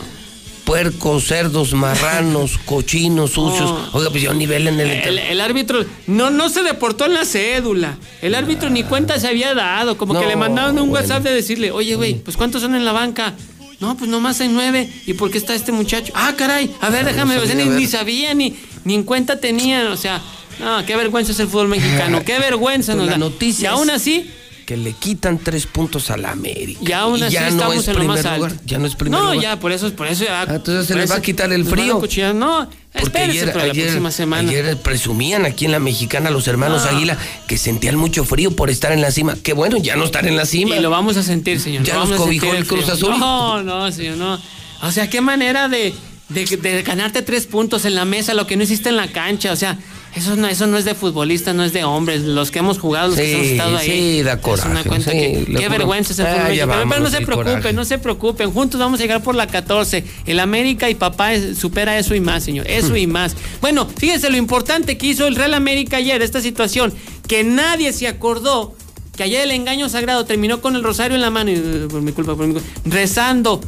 puercos, cerdos, marranos, [LAUGHS] cochinos, sucios. Oiga, pues yo nivel en el. El, el árbitro no, no se deportó en la cédula. El árbitro ni cuenta se había dado. Como que le mandaron un bueno. WhatsApp de decirle, oye, güey, pues ¿cuántos son en la banca? No, pues nomás hay nueve. ¿Y por qué está este muchacho? Ah, caray. A ver, Ah, déjame no Ni, ver. ni sabía, ni, ni en cuenta tenían. O sea, no, qué vergüenza es el fútbol mexicano. Qué [LAUGHS] vergüenza nos La da. noticia Y aún así, Que le quitan tres puntos a la América. y aún así ya no estamos es en lo más alto. lugar. Ya no es primer no, lugar. ya, por eso, por eso ya. Ah, entonces se les va a quitar el frío. No, Porque ayer, para la ayer- próxima semana. ayer presumían aquí en la mexicana los hermanos Ah. Águila que sentían mucho frío por estar en la cima. Qué bueno, ya no estar en la cima. Y lo vamos a sentir, señor. Ya nos cobijó el Cruz. Azul. No, no, señor, no. O sea, qué manera de, de, de ganarte tres puntos en la mesa, lo que no hiciste en la cancha. O sea, eso no, eso no es de futbolistas, no es de hombres. Los que hemos jugado, los que hemos estado ahí. sí, da Es una coraje, cuenta sí, que- le qué vergüenza es el Ah, fútbol. Pero no se preocupen, coraje. no se preocupen. Juntos vamos a llegar por la 14. El América y papá es- supera eso y más, señor. Eso y más. Bueno, fíjense lo importante que hizo el Real América ayer, esta situación, que nadie se acordó que ayer el engaño sagrado terminó con el rosario en la mano y eh, por mi culpa, por mi culpa, rezando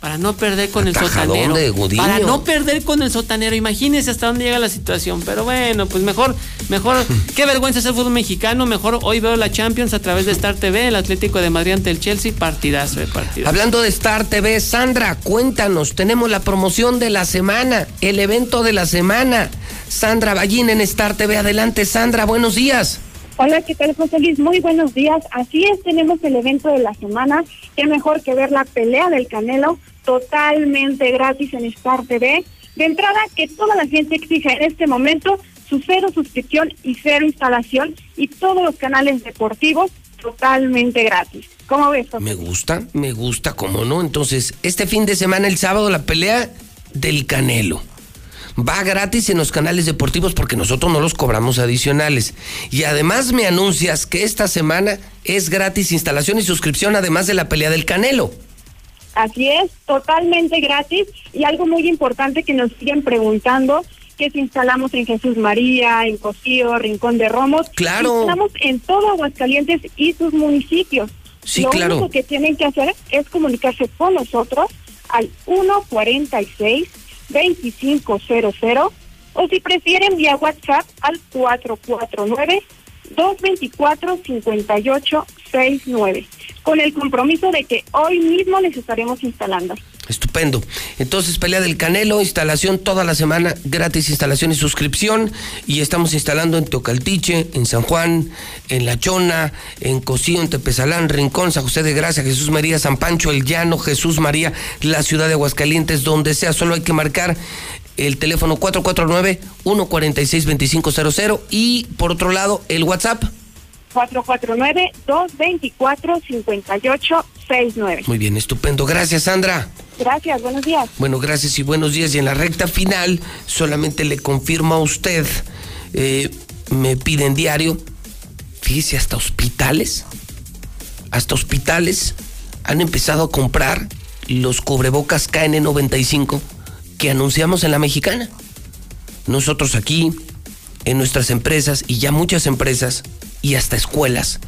para no perder con el sotanero. de. Para no perder con el sotanero. Imagínense hasta dónde llega la situación. Pero bueno, pues mejor, mejor, [LAUGHS] qué vergüenza es el fútbol mexicano. Mejor hoy veo la Champions a través de Star TV, el Atlético de Madrid ante el Chelsea, partidazo de partidazo. Hablando de Star TV, Sandra, cuéntanos, tenemos la promoción de la semana, el evento de la semana. Sandra Ballín en Star TV, adelante Sandra, buenos días. Hola, ¿qué tal, José Luis? Muy buenos días. Así es, tenemos el evento de la semana. Qué mejor que ver la pelea del Canelo totalmente gratis en Star TV. De entrada, que toda la gente exija en este momento su cero suscripción y cero instalación y todos los canales deportivos totalmente gratis. ¿Cómo ves? José Me gusta, me gusta, ¿cómo no? Entonces, este fin de semana, el sábado, la pelea del Canelo. Va gratis en los canales deportivos porque nosotros no los cobramos adicionales. Y además me anuncias que esta semana es gratis instalación y suscripción además de la pelea del Canelo. Así es, totalmente gratis. Y algo muy importante que nos siguen preguntando, que si instalamos en Jesús María, en Cocío, Rincón de Romos. Claro. Instalamos en todo Aguascalientes y sus municipios. Sí, Lo claro. único que tienen que hacer es comunicarse con nosotros al 146 2500 o si prefieren vía WhatsApp al 449 224 5869 con el compromiso de que hoy mismo les estaremos instalando. Estupendo. Entonces, pelea del Canelo, instalación toda la semana, gratis instalación y suscripción. Y estamos instalando en Tocaltiche, en San Juan, en La Chona, en Cocío, en Tepezalán, Rincón, San José de Gracia, Jesús María, San Pancho, El Llano, Jesús María, la ciudad de Aguascalientes, donde sea. Solo hay que marcar el teléfono 449-146-2500 y por otro lado el WhatsApp. 449-224-5869. Muy bien, estupendo. Gracias, Sandra. Gracias, buenos días. Bueno, gracias y buenos días. Y en la recta final, solamente le confirmo a usted, eh, me piden diario, fíjese, hasta hospitales, hasta hospitales han empezado a comprar los cubrebocas KN95 que anunciamos en la mexicana. Nosotros aquí, en nuestras empresas, y ya muchas empresas, y hasta escuelas,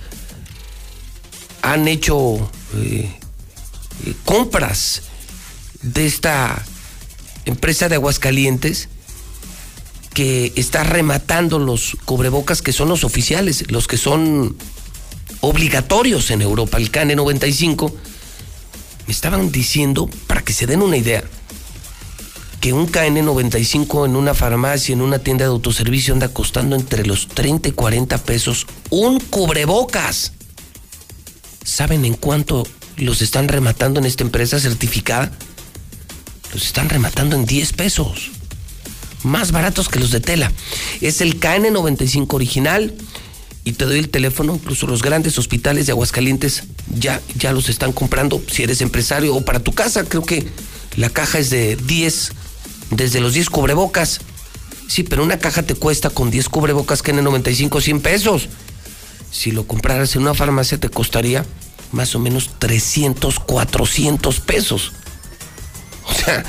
han hecho eh, eh, compras de esta empresa de Aguascalientes que está rematando los cubrebocas que son los oficiales, los que son obligatorios en Europa, el CANE 95. Me estaban diciendo, para que se den una idea, que un KN95 en una farmacia, en una tienda de autoservicio anda costando entre los 30 y 40 pesos un cubrebocas. ¿Saben en cuánto los están rematando en esta empresa certificada? Los están rematando en 10 pesos. Más baratos que los de tela. Es el KN95 original y te doy el teléfono, incluso los grandes hospitales de Aguascalientes ya, ya los están comprando si eres empresario o para tu casa. Creo que la caja es de 10, desde los 10 cubrebocas. Sí, pero una caja te cuesta con 10 cubrebocas KN95 100 pesos. Si lo compraras en una farmacia te costaría más o menos 300, 400 pesos. O sea,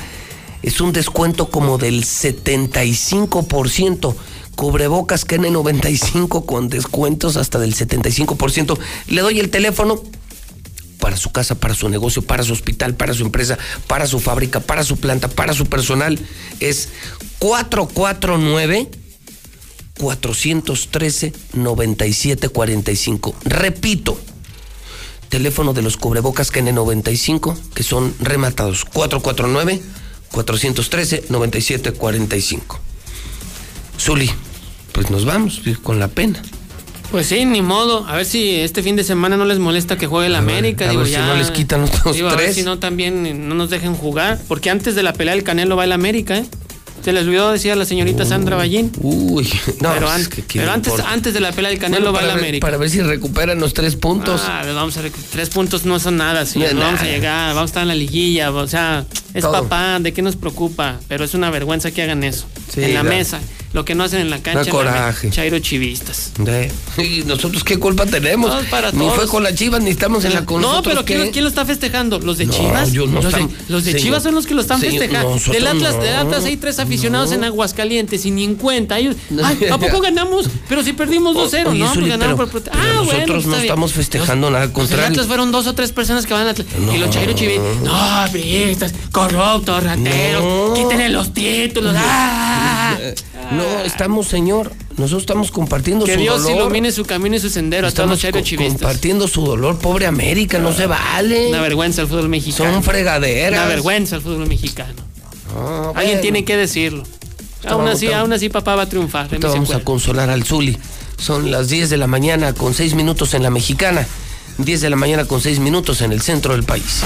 es un descuento como del 75%. Cubrebocas KN95 con descuentos hasta del 75%. Le doy el teléfono para su casa, para su negocio, para su hospital, para su empresa, para su fábrica, para su planta, para su personal. Es 449 413 9745. Repito, teléfono de los cubrebocas KN95 que son rematados 449 413 9745. Zuli, pues nos vamos con la pena. Pues sí, ni modo. A ver si este fin de semana no les molesta que juegue el América. a digo, ver si ya, no les quitan otros digo, A ver tres. si no también no nos dejen jugar. Porque antes de la pelea del Canelo va el América, ¿eh? Se les olvidó decir a la señorita Sandra Ballín. Uy, no, pero, es an- que ¿quién pero antes, antes de la pelea del Canelo Bueno, va el América. Para ver si recuperan los tres puntos. Ah, ver, vamos a tres puntos no son nada, señor. No No es vamos a llegar, vamos a estar en la liguilla, o sea, es Todo. papá, ¿de qué nos preocupa? Pero es una vergüenza que hagan eso. Sí, en la da. mesa. lo que no hacen en la cancha. Coraje. Chairo chivistas. De- ¿Y nosotros qué culpa tenemos? No, para ni todos. fue con las chivas, ni estamos en la con No, pero ¿quién. ¿quién lo está festejando? ¿Los de No, Chivas? yo no los, de, los de señor, Chivas son los que lo están señor, festejando. Del Atlas, del Atlas hay tres aficionados en Aguascalientes y ni en cuenta. Ellos, ay, ¿A poco ganamos? Pero si perdimos 2-0, Oye, ¿no? Pero- por... Ah, nosotros no estamos festejando nada, al Los. Atlas fueron dos o tres personas que van al Atlas. Y los Chairo chivistas, no, corruptos, rateros, quítenle los títulos. ¡Ah! No, estamos, señor. Nosotros estamos compartiendo Que su Dios dolor. ilumine su camino y su sendero a todos los Estamos Chairo co- chivistas. compartiendo su dolor. Pobre América, no se vale. Una vergüenza el fútbol mexicano. Son fregaderas. Una vergüenza el fútbol mexicano. Ah, Alguien bueno. tiene que decirlo. Aún así, aún así papá va a triunfar. Vamos a consolar al Zuli. Son las 10 de la mañana con 6 minutos en la mexicana. 10 de la mañana con 6 minutos en el centro del país.